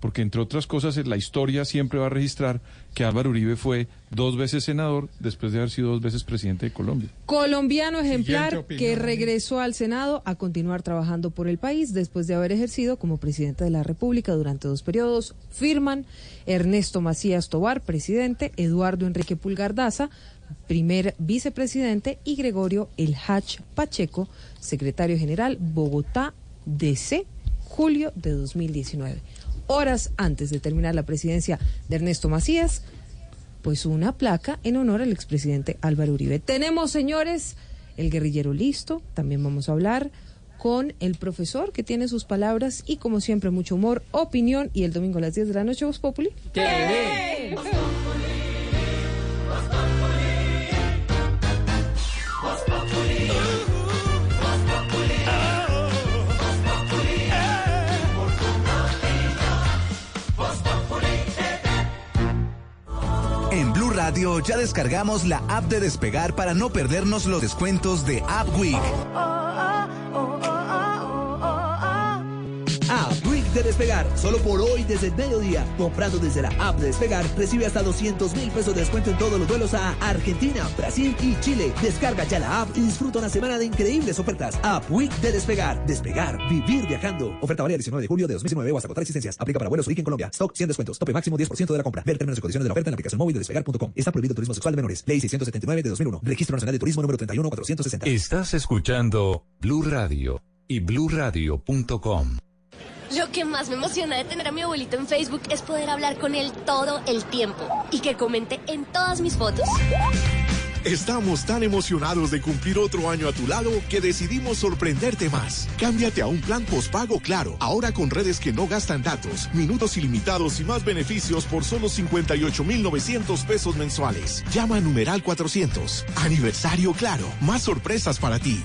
porque entre otras cosas la historia siempre va a registrar que Álvaro Uribe fue dos veces senador después de haber sido dos veces presidente de Colombia. Colombiano ejemplar que regresó al Senado a continuar trabajando por el país después de haber ejercido como presidente de la República durante dos periodos. Firman Ernesto Macías Tobar, presidente, Eduardo Enrique Pulgar Daza, primer vicepresidente, y Gregorio El Hach Pacheco, secretario general, Bogotá, DC, julio de 2019. Horas antes de terminar la presidencia de Ernesto Macías, pues una placa en honor al expresidente Álvaro Uribe. Tenemos, señores, el guerrillero listo. También vamos a hablar con el profesor que tiene sus palabras y, como siempre, mucho humor, opinión. Y el domingo a las 10 de la noche, Voz Populi. En Blue Radio ya descargamos la app de Despegar para no perdernos los descuentos de App Week. App Week de Despegar, solo por hoy desde el mediodía. Comprando desde la app de Despegar, recibe hasta 200 mil pesos de descuento en todos los vuelos a Argentina, Brasil y Chile. Descarga ya la app y disfruta una semana de increíbles ofertas. App Week de Despegar. Despegar, vivir viajando. Oferta válida el 19 de julio de 2019 o hasta agotar existencias. Aplica para vuelos origen Colombia. Stock 100 descuentos. Tope máximo 10% de la compra. Ver términos y condiciones de la oferta en la aplicación móvil de despegar.com. Está prohibido turismo sexual de menores. Ley 679 de 2001. Registro Nacional de Turismo número 31460. Estás escuchando Blue Radio y bluradio.com. Lo que más me emociona de tener a mi abuelito en Facebook es poder hablar con él todo el tiempo y que comente en todas mis fotos. Estamos tan emocionados de cumplir otro año a tu lado que decidimos sorprenderte más. Cámbiate a un plan postpago claro, ahora con redes que no gastan datos, minutos ilimitados y más beneficios por solo 58,900 pesos mensuales. Llama a numeral 400. Aniversario claro, más sorpresas para ti.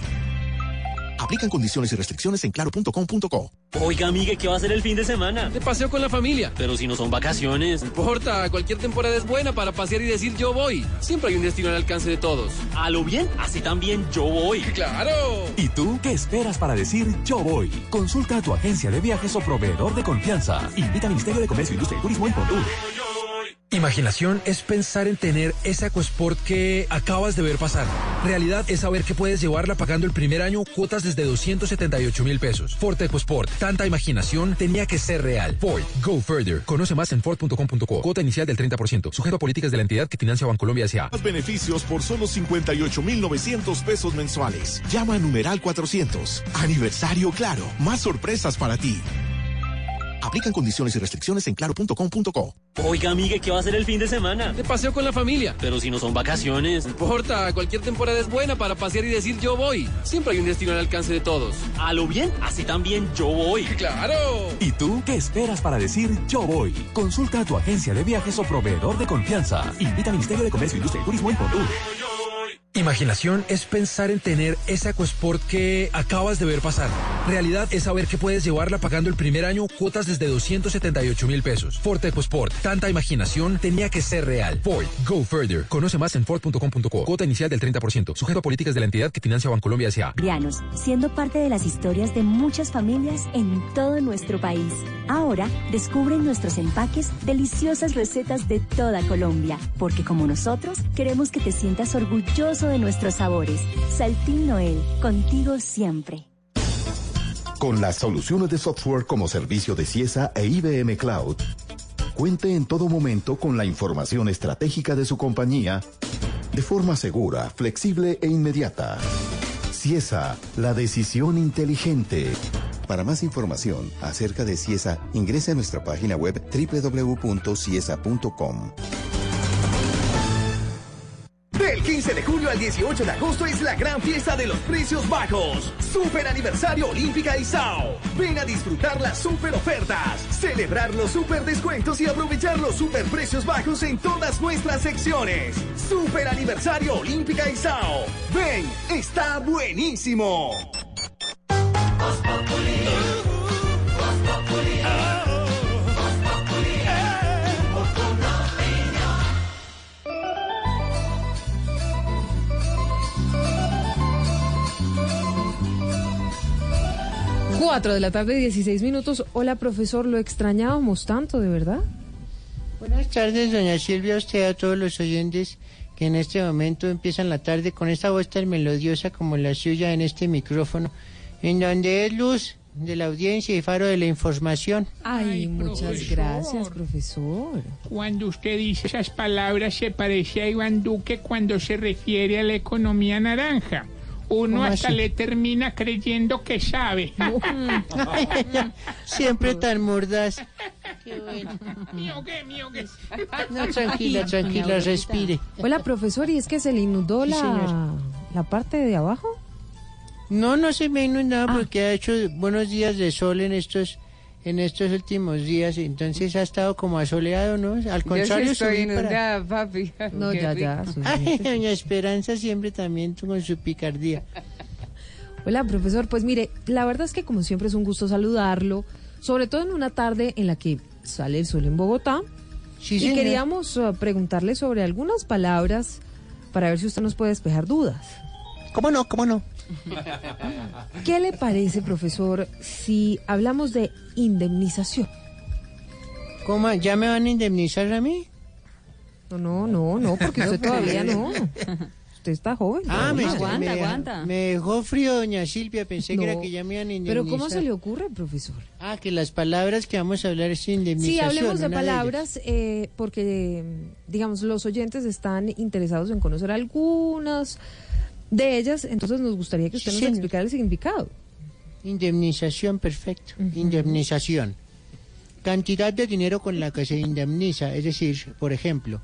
Aplican condiciones y restricciones en claro.com.co. Oiga, amiga, ¿qué va a hacer el fin de semana? De paseo con la familia. Pero si no son vacaciones. No importa, cualquier temporada es buena para pasear y decir yo voy. Siempre hay un destino al alcance de todos. ¿A lo bien? Así también yo voy. ¡Claro! ¿Y tú qué esperas para decir yo voy? Consulta a tu agencia de viajes o proveedor de confianza. Invita al Ministerio de Comercio, Industria y Turismo en Contur. Imaginación es pensar en tener ese EcoSport que acabas de ver pasar. Realidad es saber que puedes llevarla pagando el primer año cuotas desde 278 mil pesos. Ford EcoSport. Tanta imaginación tenía que ser real. Ford. Go further. Conoce más en Ford.com.co. Cuota inicial del 30%. Sujeto a políticas de la entidad que financia Bancolombia S.A. Más beneficios por solo 58,900 pesos mensuales. Llama a numeral 400. Aniversario Claro. Más sorpresas para ti. Aplican condiciones y restricciones en claro.com.co. Oiga, amiga, ¿qué va a hacer el fin de semana? De paseo con la familia. Pero si no son vacaciones. No importa, cualquier temporada es buena para pasear y decir yo voy. Siempre hay un destino al alcance de todos. A lo bien, así también yo voy. ¡Claro! ¿Y tú qué esperas para decir yo voy? Consulta a tu agencia de viajes o proveedor de confianza. Invita al Ministerio de Comercio, Industria y Turismo en Contur. Imaginación es pensar en tener ese EcoSport que acabas de ver pasar. Realidad es saber que puedes llevarla pagando el primer año cuotas desde 278 mil pesos. Ford EcoSport. Tanta imaginación tenía que ser real. Ford. Go further. Conoce más en Ford.com.co. Cuota inicial del 30%. Sujeto a políticas de la entidad que financia Bancolombia S.A. Brianos, siendo parte de las historias de muchas familias en todo nuestro país. Ahora descubren en nuestros empaques deliciosas recetas de toda Colombia, porque como nosotros queremos que te sientas orgulloso de nuestros sabores. Saltín Noel, contigo siempre. Con las soluciones de software como servicio de CIESA e IBM Cloud, cuente en todo momento con la información estratégica de su compañía de forma segura, flexible e inmediata. CIESA, la decisión inteligente. Para más información acerca de CIESA, ingrese a nuestra página web www.ciesa.com. al 18 de agosto es la gran fiesta de los precios bajos. Super aniversario Olímpica Sao. Ven a disfrutar las super ofertas, celebrar los super descuentos y aprovechar los super precios bajos en todas nuestras secciones. Super aniversario Olímpica Sao. Ven, está buenísimo. Cuatro de la tarde, 16 minutos. Hola, profesor, lo extrañábamos tanto, ¿de verdad? Buenas tardes, doña Silvia, a usted, a todos los oyentes que en este momento empiezan la tarde con esta voz tan melodiosa como la suya en este micrófono, en donde es luz de la audiencia y faro de la información. Ay, muchas profesor. gracias, profesor. Cuando usted dice esas palabras se parece a Iván Duque cuando se refiere a la economía naranja. Uno ¿Cómo hasta así? le termina creyendo que sabe. Siempre tan mordaz. Mío qué, mío qué. No, tranquila, tranquila, respire. Hola, profesor, ¿y es que se le inundó Sí, la, señor. la parte de abajo? No, no se me ha inundado porque ha hecho buenos días de sol en estos en estos últimos días, entonces ha estado como asoleado, ¿no? Al contrario, subí para- papi. No, ya, ya. Ay, doña Esperanza siempre también con su picardía. Hola, profesor. Pues mire, la verdad es que como siempre es un gusto saludarlo, sobre todo en una tarde en la que sale el sol en Bogotá. Sí, y queríamos uh, preguntarle sobre algunas palabras para ver si usted nos puede despejar dudas. ¿Cómo no? ¿Cómo no? ¿Qué le parece, profesor, si hablamos de indemnización? ¿Cómo? ¿Ya me van a indemnizar a mí? No, no, no, no, porque usted todavía no. Usted está joven. Ah, me, me deja- me dejó frío, doña Silvia. Pensé que era que ya me iban a indemnizar. Pero ¿cómo se le ocurre, profesor? Ah, que las palabras que vamos a hablar es indemnización. Sí, hablemos de palabras eh, porque, digamos, los oyentes están interesados en conocer algunas de ellas, entonces nos gustaría que usted nos explicara el significado. Indemnización, perfecto. Indemnización. Cantidad de dinero con la que se indemniza. Es decir, por ejemplo,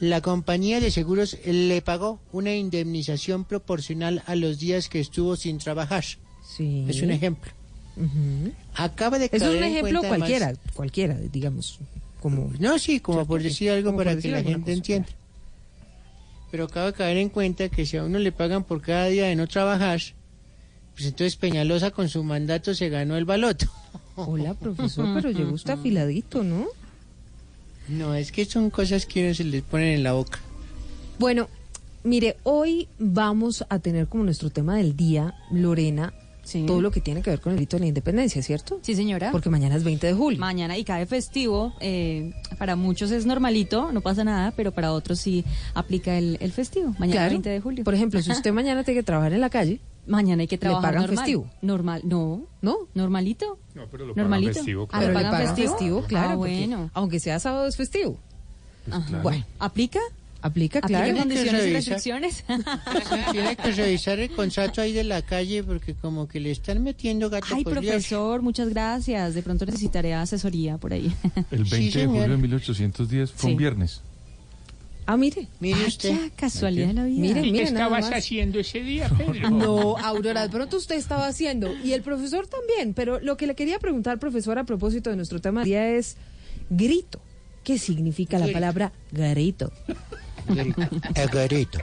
la compañía de seguros le pagó una indemnización proporcional a los días que estuvo sin trabajar. Sí. Es un ejemplo. Acaba de Es caer un en ejemplo además- cualquiera, cualquiera, digamos, como... No, sí, como por decir algo para que la gente entienda. Pero acaba de caer en cuenta que si a uno le pagan por cada día de no trabajar, pues entonces Peñalosa con su mandato se ganó el baloto. Hola, profesor, pero llegó usted afiladito, ¿no? No, es que son cosas que uno se les ponen en la boca. Bueno, mire, hoy vamos a tener como nuestro tema del día, Lorena, todo lo que tiene que ver con el grito de la independencia, ¿cierto? Sí, señora. Porque mañana es 20 de julio. Mañana y cae festivo. eh, para muchos es normalito, no pasa nada, pero para otros sí aplica el, el festivo. Mañana Claro. 20 de julio. Por ejemplo, si usted mañana tiene que trabajar en la calle, Mañana hay que trabajar pagan normal. festivo? Normal, no. ¿No? Normalito. No, pero lo Normalito. festivo. Ah, pero ¿lo le pagan pagan festivo, claro. Ah, porque bueno. Aunque sea sábado es festivo. Ajá. Bueno, ¿Aplica? Aplica, ¿Aplica claro. condiciones y restricciones? Tiene que revisar el contrato ahí de la calle porque como que le están metiendo gato Ay, por profesor, muchas gracias. De pronto necesitaré asesoría por ahí. El 20 de julio de 1810 fue Sí. un viernes. Ah, mire. Mire Ah, usted. ya, casualidad de la vida. Mire, mire, nada más. haciendo ese día, Pedro? No, Aurora, de pronto usted estaba haciendo, y el profesor también, pero lo que le quería preguntar, profesor, a propósito de nuestro tema del día es grito. ¿Qué significa la palabra grito? Agarito.